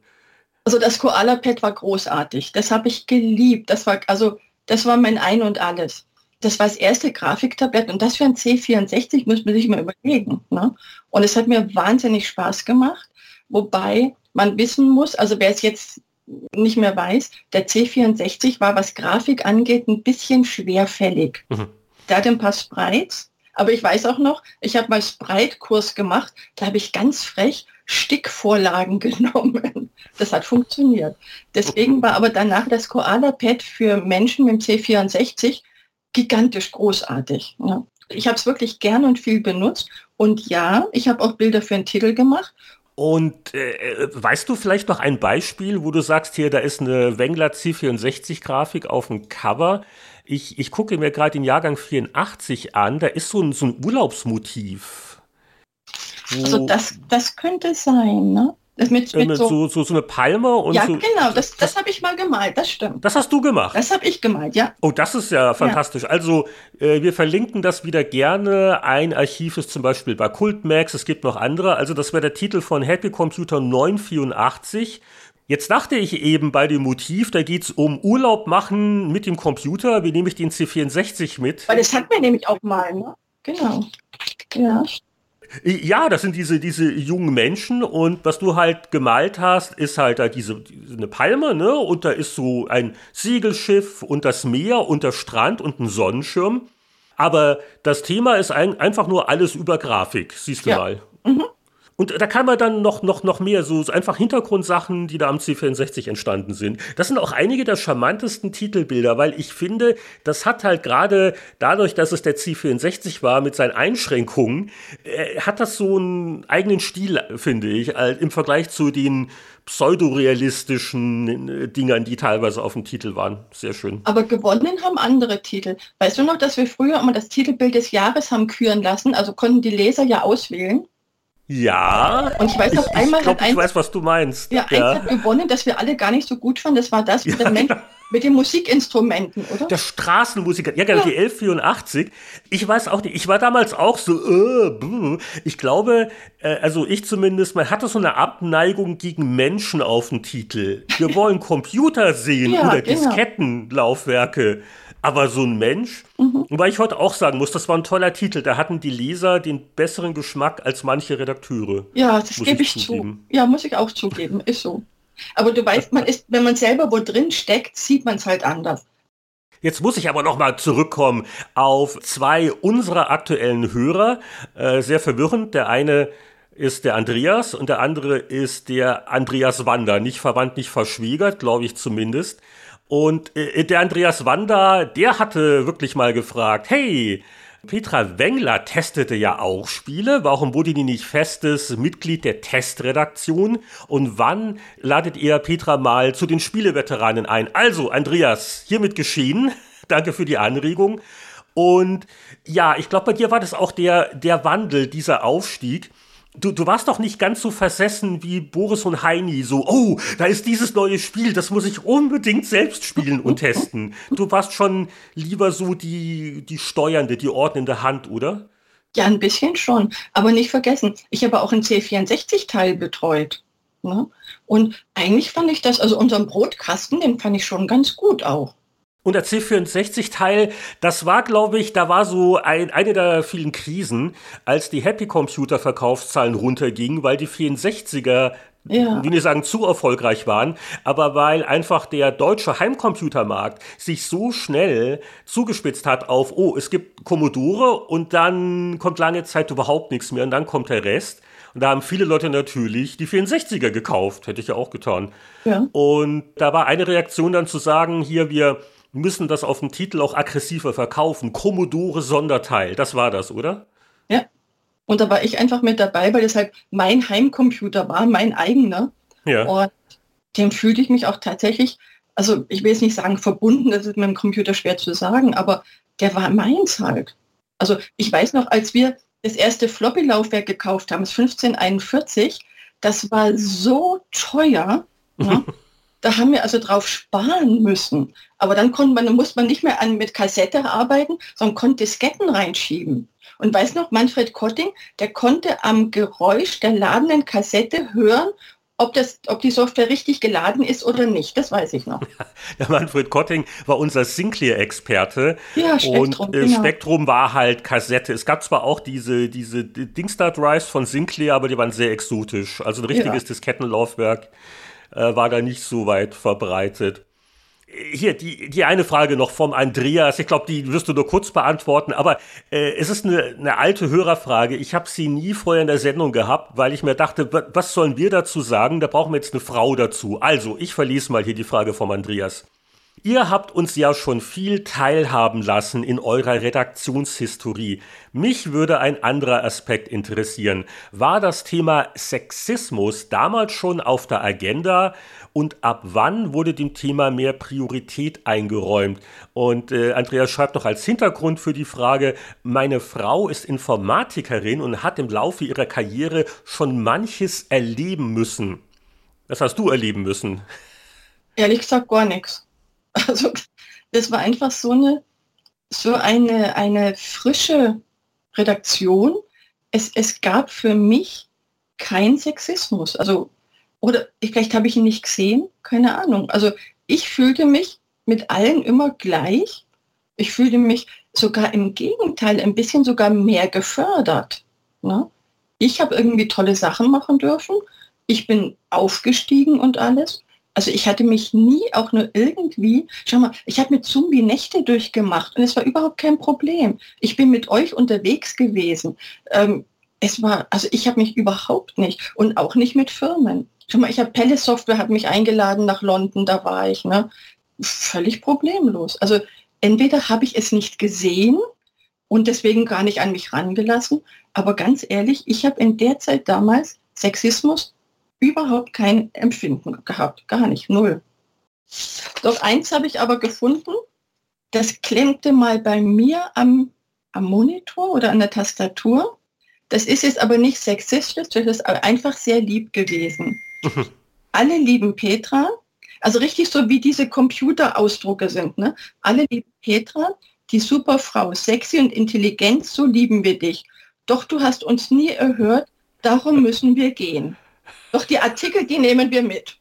Also das Koala Pad war großartig. Das habe ich geliebt. Das war also das war mein Ein und alles. Das war das erste Grafiktablett und das für ein C64 muss man sich mal überlegen. Ne? Und es hat mir wahnsinnig Spaß gemacht, wobei man wissen muss, also wer es jetzt nicht mehr weiß, der C64 war, was Grafik angeht, ein bisschen schwerfällig. Mhm. Der hat ein paar Sprites, aber ich weiß auch noch, ich habe mal Sprite-Kurs gemacht, da habe ich ganz frech Stickvorlagen <laughs> genommen. Das hat funktioniert. Deswegen war aber danach das Koala-Pad für Menschen mit dem C64 gigantisch großartig. Ja. Ich habe es wirklich gern und viel benutzt. Und ja, ich habe auch Bilder für einen Titel gemacht. Und äh, weißt du vielleicht noch ein Beispiel, wo du sagst, hier, da ist eine Wengler C64-Grafik auf dem Cover. Ich, ich gucke mir gerade den Jahrgang 84 an, da ist so ein, so ein Urlaubsmotiv. Also das, das könnte sein, ne? Mit, mit, mit so, so, so, eine Palme und Ja, so, genau, das, das habe ich mal gemalt, das stimmt. Das hast du gemacht? Das habe ich gemalt, ja. Oh, das ist ja fantastisch. Ja. Also, äh, wir verlinken das wieder gerne. Ein Archiv ist zum Beispiel bei Cultmax, es gibt noch andere. Also, das wäre der Titel von Happy Computer 984. Jetzt dachte ich eben bei dem Motiv, da geht es um Urlaub machen mit dem Computer. Wie nehme ich den C64 mit? Weil das hat man nämlich auch mal, ne? Genau. Ja. Ja, das sind diese, diese jungen Menschen und was du halt gemalt hast, ist halt da diese, eine Palme, ne? Und da ist so ein Segelschiff und das Meer und der Strand und ein Sonnenschirm. Aber das Thema ist ein, einfach nur alles über Grafik, siehst du ja. mal. Mhm. Und da kann man dann noch, noch, noch mehr, so, so einfach Hintergrundsachen, die da am C64 entstanden sind. Das sind auch einige der charmantesten Titelbilder, weil ich finde, das hat halt gerade dadurch, dass es der C64 war mit seinen Einschränkungen, äh, hat das so einen eigenen Stil, finde ich, äh, im Vergleich zu den pseudorealistischen äh, Dingern, die teilweise auf dem Titel waren. Sehr schön. Aber gewonnen haben andere Titel. Weißt du noch, dass wir früher immer das Titelbild des Jahres haben küren lassen? Also konnten die Leser ja auswählen. Ja. Und ich weiß noch, ich, einmal ich glaub, hat ein, ich weiß, was du meinst. Ja, eins hat gewonnen, das wir alle gar nicht so gut fanden. Das war das mit, ja, genau. mit den Musikinstrumenten, oder? Der Straßenmusiker, ja, genau, ja. die 1184. Ich weiß auch nicht, ich war damals auch so, äh, ich glaube, äh, also ich zumindest, man hatte so eine Abneigung gegen Menschen auf dem Titel. Wir wollen Computer sehen <laughs> ja, oder genau. Diskettenlaufwerke. Aber so ein Mensch, mhm. weil ich heute auch sagen muss, das war ein toller Titel. Da hatten die Leser den besseren Geschmack als manche Redakteure. Ja, das gebe ich, ich zu. Ja, muss ich auch zugeben, ist so. Aber du weißt, man ist, wenn man selber wo drin steckt, sieht man es halt anders. Jetzt muss ich aber noch mal zurückkommen auf zwei unserer aktuellen Hörer. Äh, sehr verwirrend. Der eine ist der Andreas und der andere ist der Andreas Wander. Nicht verwandt, nicht verschwiegert, glaube ich zumindest. Und äh, der Andreas Wander, der hatte wirklich mal gefragt, hey, Petra Wengler testete ja auch Spiele. Warum wurde die nicht festes Mitglied der Testredaktion? Und wann ladet ihr Petra mal zu den Spieleveteranen ein? Also, Andreas, hiermit geschehen. <laughs> Danke für die Anregung. Und ja, ich glaube, bei dir war das auch der, der Wandel, dieser Aufstieg. Du, du warst doch nicht ganz so versessen wie Boris und Heini, so, oh, da ist dieses neue Spiel, das muss ich unbedingt selbst spielen und testen. Du warst schon lieber so die, die steuernde, die ordnende Hand, oder? Ja, ein bisschen schon. Aber nicht vergessen, ich habe auch einen C64-Teil betreut. Ne? Und eigentlich fand ich das, also unseren Brotkasten, den fand ich schon ganz gut auch. Und der C64-Teil, das war, glaube ich, da war so ein, eine der vielen Krisen, als die Happy Computer-Verkaufszahlen runtergingen, weil die 64er ja. wie wir sagen, zu erfolgreich waren, aber weil einfach der deutsche Heimcomputermarkt sich so schnell zugespitzt hat auf, oh, es gibt Commodore und dann kommt lange Zeit überhaupt nichts mehr und dann kommt der Rest. Und da haben viele Leute natürlich die 64er gekauft, hätte ich ja auch getan. Ja. Und da war eine Reaktion dann zu sagen, hier, wir müssen das auf dem Titel auch aggressiver verkaufen. Commodore Sonderteil, das war das, oder? Ja. Und da war ich einfach mit dabei, weil das halt mein Heimcomputer war, mein eigener. Ja. Und dem fühlte ich mich auch tatsächlich, also ich will jetzt nicht sagen verbunden, das ist mit dem Computer schwer zu sagen, aber der war meins halt. Also ich weiß noch, als wir das erste Floppy-Laufwerk gekauft haben, das 1541, das war so teuer. Ja? <laughs> Da haben wir also drauf sparen müssen. Aber dann konnte man, dann musste man nicht mehr an, mit Kassette arbeiten, sondern konnte Disketten reinschieben. Und weiß noch, Manfred Kotting, der konnte am Geräusch der ladenden Kassette hören, ob, das, ob die Software richtig geladen ist oder nicht. Das weiß ich noch. <laughs> der Manfred Kotting war unser Sinclair-Experte. Ja, Spektrum. Und äh, genau. Spektrum war halt Kassette. Es gab zwar auch diese, diese Dingstar-Drives von Sinclair, aber die waren sehr exotisch. Also ein richtiges ja. Diskettenlaufwerk äh, war da nicht so weit verbreitet. Hier, die, die eine Frage noch vom Andreas. Ich glaube, die wirst du nur kurz beantworten, aber äh, es ist eine, eine alte Hörerfrage. Ich habe sie nie vorher in der Sendung gehabt, weil ich mir dachte, was sollen wir dazu sagen? Da brauchen wir jetzt eine Frau dazu. Also, ich verlese mal hier die Frage vom Andreas. Ihr habt uns ja schon viel teilhaben lassen in eurer Redaktionshistorie. Mich würde ein anderer Aspekt interessieren. War das Thema Sexismus damals schon auf der Agenda und ab wann wurde dem Thema mehr Priorität eingeräumt? Und äh, Andreas schreibt noch als Hintergrund für die Frage, meine Frau ist Informatikerin und hat im Laufe ihrer Karriere schon manches erleben müssen. Das hast du erleben müssen. Ehrlich gesagt gar nichts. <laughs> Also das war einfach so eine, so eine, eine frische Redaktion. Es, es gab für mich kein Sexismus. Also, oder vielleicht habe ich ihn nicht gesehen, keine Ahnung. Also ich fühlte mich mit allen immer gleich. Ich fühlte mich sogar im Gegenteil ein bisschen sogar mehr gefördert. Ne? Ich habe irgendwie tolle Sachen machen dürfen. Ich bin aufgestiegen und alles. Also ich hatte mich nie auch nur irgendwie, schau mal, ich habe mit Zumbi Nächte durchgemacht und es war überhaupt kein Problem. Ich bin mit euch unterwegs gewesen. Ähm, es war, also ich habe mich überhaupt nicht und auch nicht mit Firmen. Schau mal, ich habe Pelle Software, hat mich eingeladen nach London, da war ich, ne? Völlig problemlos. Also entweder habe ich es nicht gesehen und deswegen gar nicht an mich rangelassen, aber ganz ehrlich, ich habe in der Zeit damals Sexismus überhaupt kein Empfinden gehabt, gar nicht, null. Doch eins habe ich aber gefunden, das klemmte mal bei mir am, am Monitor oder an der Tastatur. Das ist jetzt aber nicht sexistisch, das ist einfach sehr lieb gewesen. Alle lieben Petra, also richtig so wie diese Computerausdrucke sind. Ne? Alle lieben Petra, die Superfrau, sexy und intelligent, so lieben wir dich. Doch du hast uns nie erhört, darum müssen wir gehen. Doch die Artikel, die nehmen wir mit.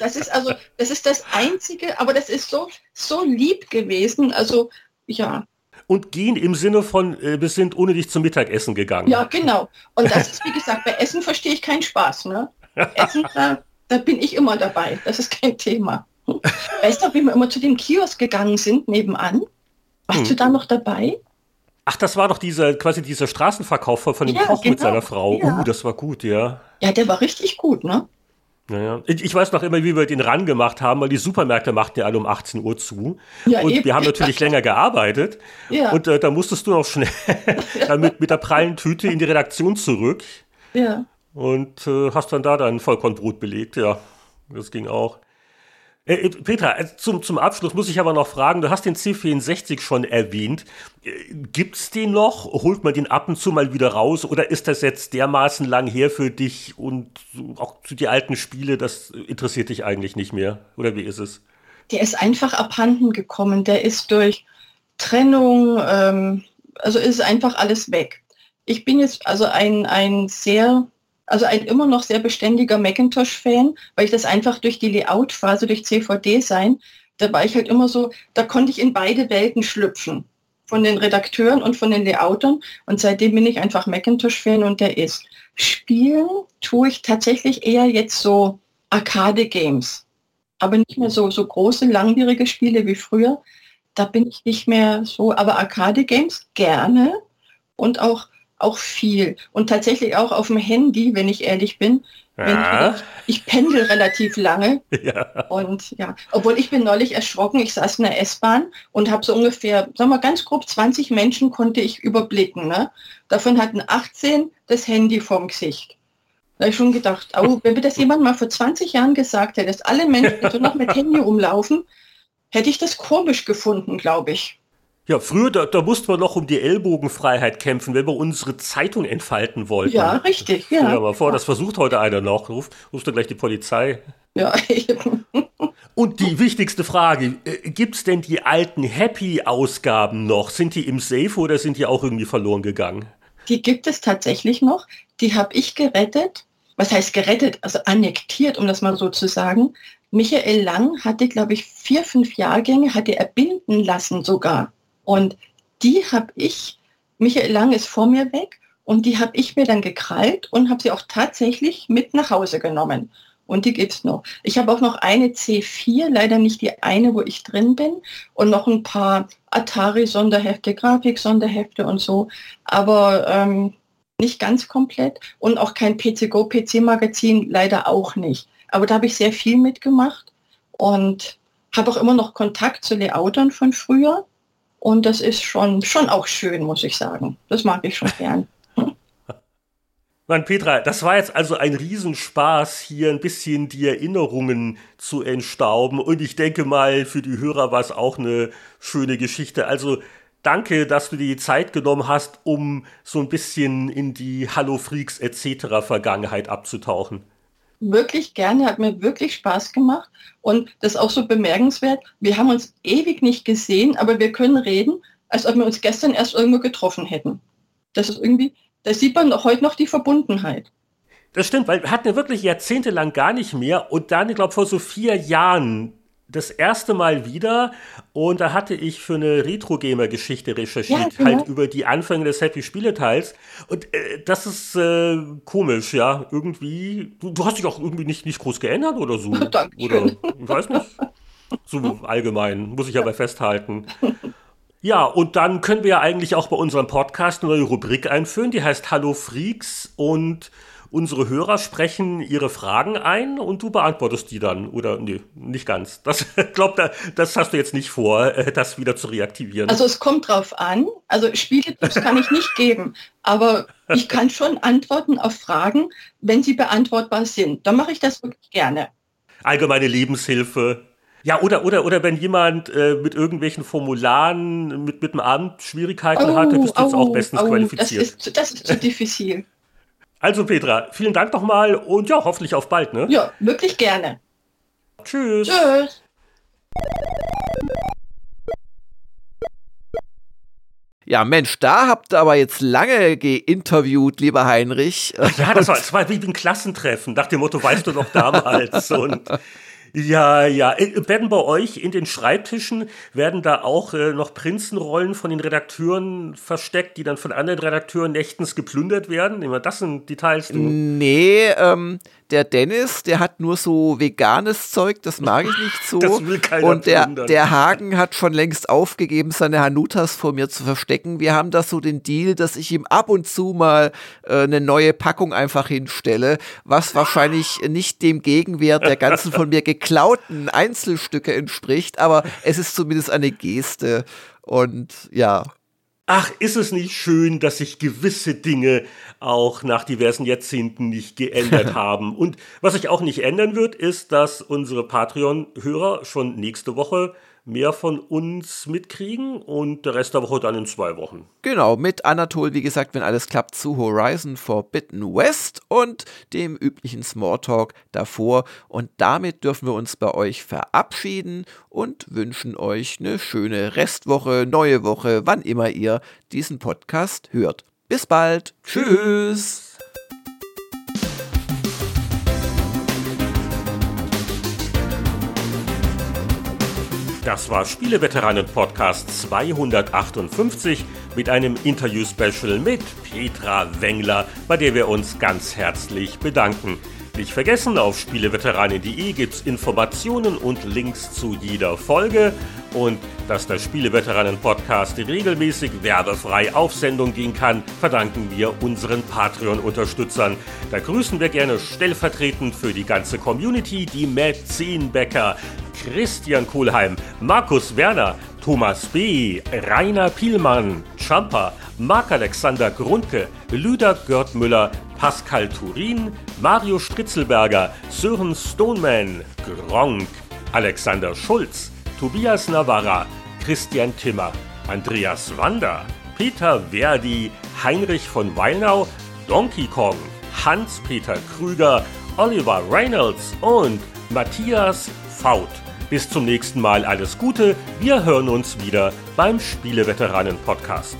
Das ist also, das ist das Einzige, aber das ist so, so lieb gewesen. Also, ja. Und gehen im Sinne von, äh, wir sind ohne dich zum Mittagessen gegangen. Ja, genau. Und das ist, wie gesagt, bei Essen verstehe ich keinen Spaß. Ne? Essen, da, da bin ich immer dabei. Das ist kein Thema. Weißt du, wie wir immer zu dem Kiosk gegangen sind, nebenan? Warst hm. du da noch dabei? Ach, das war doch dieser, quasi dieser Straßenverkäufer von dem ja, Koch genau. mit seiner Frau. Ja. Uh, das war gut, ja. Ja, der war richtig gut, ne? Naja. Ich, ich, weiß noch immer, wie wir den ran gemacht haben, weil die Supermärkte machten ja alle um 18 Uhr zu. Ja, und eben. wir haben natürlich länger gearbeitet. Ja. Und äh, da musstest du noch schnell <laughs> mit, mit der prallen Tüte in die Redaktion zurück. Ja. Und äh, hast dann da dein Vollkornbrot belegt. Ja, das ging auch. Äh, äh, Petra, äh, zum, zum Abschluss muss ich aber noch fragen, du hast den C64 schon erwähnt. Gibt's den noch? Holt man den ab und zu mal wieder raus? Oder ist das jetzt dermaßen lang her für dich und auch zu die alten Spiele, das interessiert dich eigentlich nicht mehr? Oder wie ist es? Der ist einfach abhanden gekommen. Der ist durch Trennung, ähm, also ist einfach alles weg. Ich bin jetzt also ein, ein sehr also ein immer noch sehr beständiger Macintosh-Fan, weil ich das einfach durch die Layout-Phase, durch CVD sein, da war ich halt immer so, da konnte ich in beide Welten schlüpfen. Von den Redakteuren und von den Layoutern. Und seitdem bin ich einfach Macintosh-Fan und der ist. Spielen tue ich tatsächlich eher jetzt so Arcade-Games. Aber nicht mehr so, so große, langwierige Spiele wie früher. Da bin ich nicht mehr so, aber Arcade-Games gerne und auch auch viel. Und tatsächlich auch auf dem Handy, wenn ich ehrlich bin. Ja. Ich, ich, pendel relativ lange. <laughs> Ja. Und ja, obwohl ich bin neulich erschrocken, ich saß in der S-Bahn und habe so ungefähr, sagen wir ganz grob 20 Menschen konnte ich überblicken. Ne? Davon hatten 18 das Handy vorm Gesicht. Da habe ich schon gedacht, oh, <laughs> wenn mir das jemand mal vor 20 Jahren gesagt hätte, dass alle Menschen <laughs> so noch mit Handy rumlaufen, hätte ich das komisch gefunden, glaube ich. Ja, früher, da, da mussten wir noch um die Ellbogenfreiheit kämpfen, wenn wir unsere Zeitung entfalten wollten. Ja, richtig, ja. Ja, mal vor, das versucht heute einer noch. Ruf, rufst du gleich die Polizei. Ja, <laughs> eben. Und die wichtigste Frage, äh, gibt es denn die alten Happy-Ausgaben noch? Sind die im Safe oder sind die auch irgendwie verloren gegangen? Die gibt es tatsächlich noch. Die habe ich gerettet. Was heißt gerettet? Also annektiert, um das mal so zu sagen. Michael Lang hatte, glaube ich, vier, fünf Jahrgänge, hatte er binden lassen sogar. Und die habe ich, Michael Lang ist vor mir weg, und die habe ich mir dann gekrallt und habe sie auch tatsächlich mit nach Hause genommen. Und die gibt es noch. Ich habe auch noch eine C4, leider nicht die eine, wo ich drin bin, und noch ein paar Atari-Sonderhefte, Grafik-Sonderhefte und so, aber ähm, nicht ganz komplett. Und auch kein PC Go, PC-Magazin, leider auch nicht. Aber da habe ich sehr viel mitgemacht und habe auch immer noch Kontakt zu Layoutern von früher. Und das ist schon, schon auch schön, muss ich sagen. Das mag ich schon gern. <laughs> Mann, Petra, das war jetzt also ein Riesenspaß, hier ein bisschen die Erinnerungen zu entstauben. Und ich denke mal, für die Hörer war es auch eine schöne Geschichte. Also danke, dass du dir die Zeit genommen hast, um so ein bisschen in die Hallo Freaks etc. Vergangenheit abzutauchen wirklich gerne, hat mir wirklich Spaß gemacht. Und das ist auch so bemerkenswert, wir haben uns ewig nicht gesehen, aber wir können reden, als ob wir uns gestern erst irgendwo getroffen hätten. Das ist irgendwie, da sieht man heute noch die Verbundenheit. Das stimmt, weil wir hatten ja wirklich jahrzehntelang gar nicht mehr und dann, ich glaube, vor so vier Jahren das erste Mal wieder und da hatte ich für eine Retro-Gamer-Geschichte recherchiert, ja, genau. halt über die Anfänge des Happy Spieleteils. Und äh, das ist äh, komisch, ja. Irgendwie, du, du, hast dich auch irgendwie nicht, nicht groß geändert oder so. <laughs> Dankeschön. Oder ich weiß nicht. So allgemein, muss ich aber festhalten. Ja, und dann können wir ja eigentlich auch bei unserem Podcast eine neue Rubrik einführen, die heißt Hallo Freaks und unsere Hörer sprechen ihre Fragen ein und du beantwortest die dann. Oder nee, nicht ganz. Das <laughs> glaube, das hast du jetzt nicht vor, äh, das wieder zu reaktivieren. Also es kommt drauf an. Also Spieletipps kann ich nicht geben. Aber ich kann schon antworten auf Fragen, wenn sie beantwortbar sind. Dann mache ich das wirklich gerne. Allgemeine Lebenshilfe. Ja, oder, oder, oder wenn jemand äh, mit irgendwelchen Formularen mit, mit dem Amt Schwierigkeiten oh, hat, bist du jetzt auch bestens oh, qualifiziert. Das ist, das ist zu diffizil. Also Petra, vielen Dank nochmal und ja, hoffentlich auf bald, ne? Ja, wirklich gerne. Tschüss. Tschüss. Ja, Mensch, da habt ihr aber jetzt lange geinterviewt, lieber Heinrich. Ja, das war, das war wie ein Klassentreffen, nach dem Motto, weißt du noch damals. <laughs> Und ja, ja. Äh, werden bei euch in den Schreibtischen, werden da auch äh, noch Prinzenrollen von den Redakteuren versteckt, die dann von anderen Redakteuren nächtens geplündert werden? Immer das sind Details. Nee, ähm, der Dennis, der hat nur so veganes Zeug, das mag ich nicht so. Das will keiner Und der, der Hagen hat schon längst aufgegeben, seine Hanutas vor mir zu verstecken. Wir haben da so den Deal, dass ich ihm ab und zu mal äh, eine neue Packung einfach hinstelle, was wahrscheinlich nicht dem Gegenwert der ganzen von mir geklauten Einzelstücke entspricht, aber es ist zumindest eine Geste. Und ja, Ach, ist es nicht schön, dass sich gewisse Dinge auch nach diversen Jahrzehnten nicht geändert <laughs> haben. Und was sich auch nicht ändern wird, ist, dass unsere Patreon-Hörer schon nächste Woche mehr von uns mitkriegen und der Rest der Woche dann in zwei Wochen. Genau, mit Anatol, wie gesagt, wenn alles klappt, zu Horizon Forbidden West und dem üblichen Smalltalk davor. Und damit dürfen wir uns bei euch verabschieden und wünschen euch eine schöne Restwoche, neue Woche, wann immer ihr diesen Podcast hört. Bis bald. Tschüss. Das war Spieleveteranen Podcast 258 mit einem Interview-Special mit Petra Wengler, bei der wir uns ganz herzlich bedanken. Nicht vergessen, auf spieleveteranen.de gibt es Informationen und Links zu jeder Folge und dass der Spieleveteranen-Podcast regelmäßig werbefrei auf Sendung gehen kann, verdanken wir unseren Patreon-Unterstützern. Da grüßen wir gerne stellvertretend für die ganze Community die Mäzenbäcker, Christian Kohlheim, Markus Werner, Thomas B., Rainer Pielmann, Champa, Marc-Alexander Grundke, Lüder Görtmüller, Pascal Turin, Mario Stritzelberger, Sören Stoneman, Gronk, Alexander Schulz, Tobias Navarra, Christian Timmer, Andreas Wander, Peter Verdi, Heinrich von Weilnau, Donkey Kong, Hans-Peter Krüger, Oliver Reynolds und Matthias Faut. Bis zum nächsten Mal alles Gute. Wir hören uns wieder beim Spieleveteranen Podcast.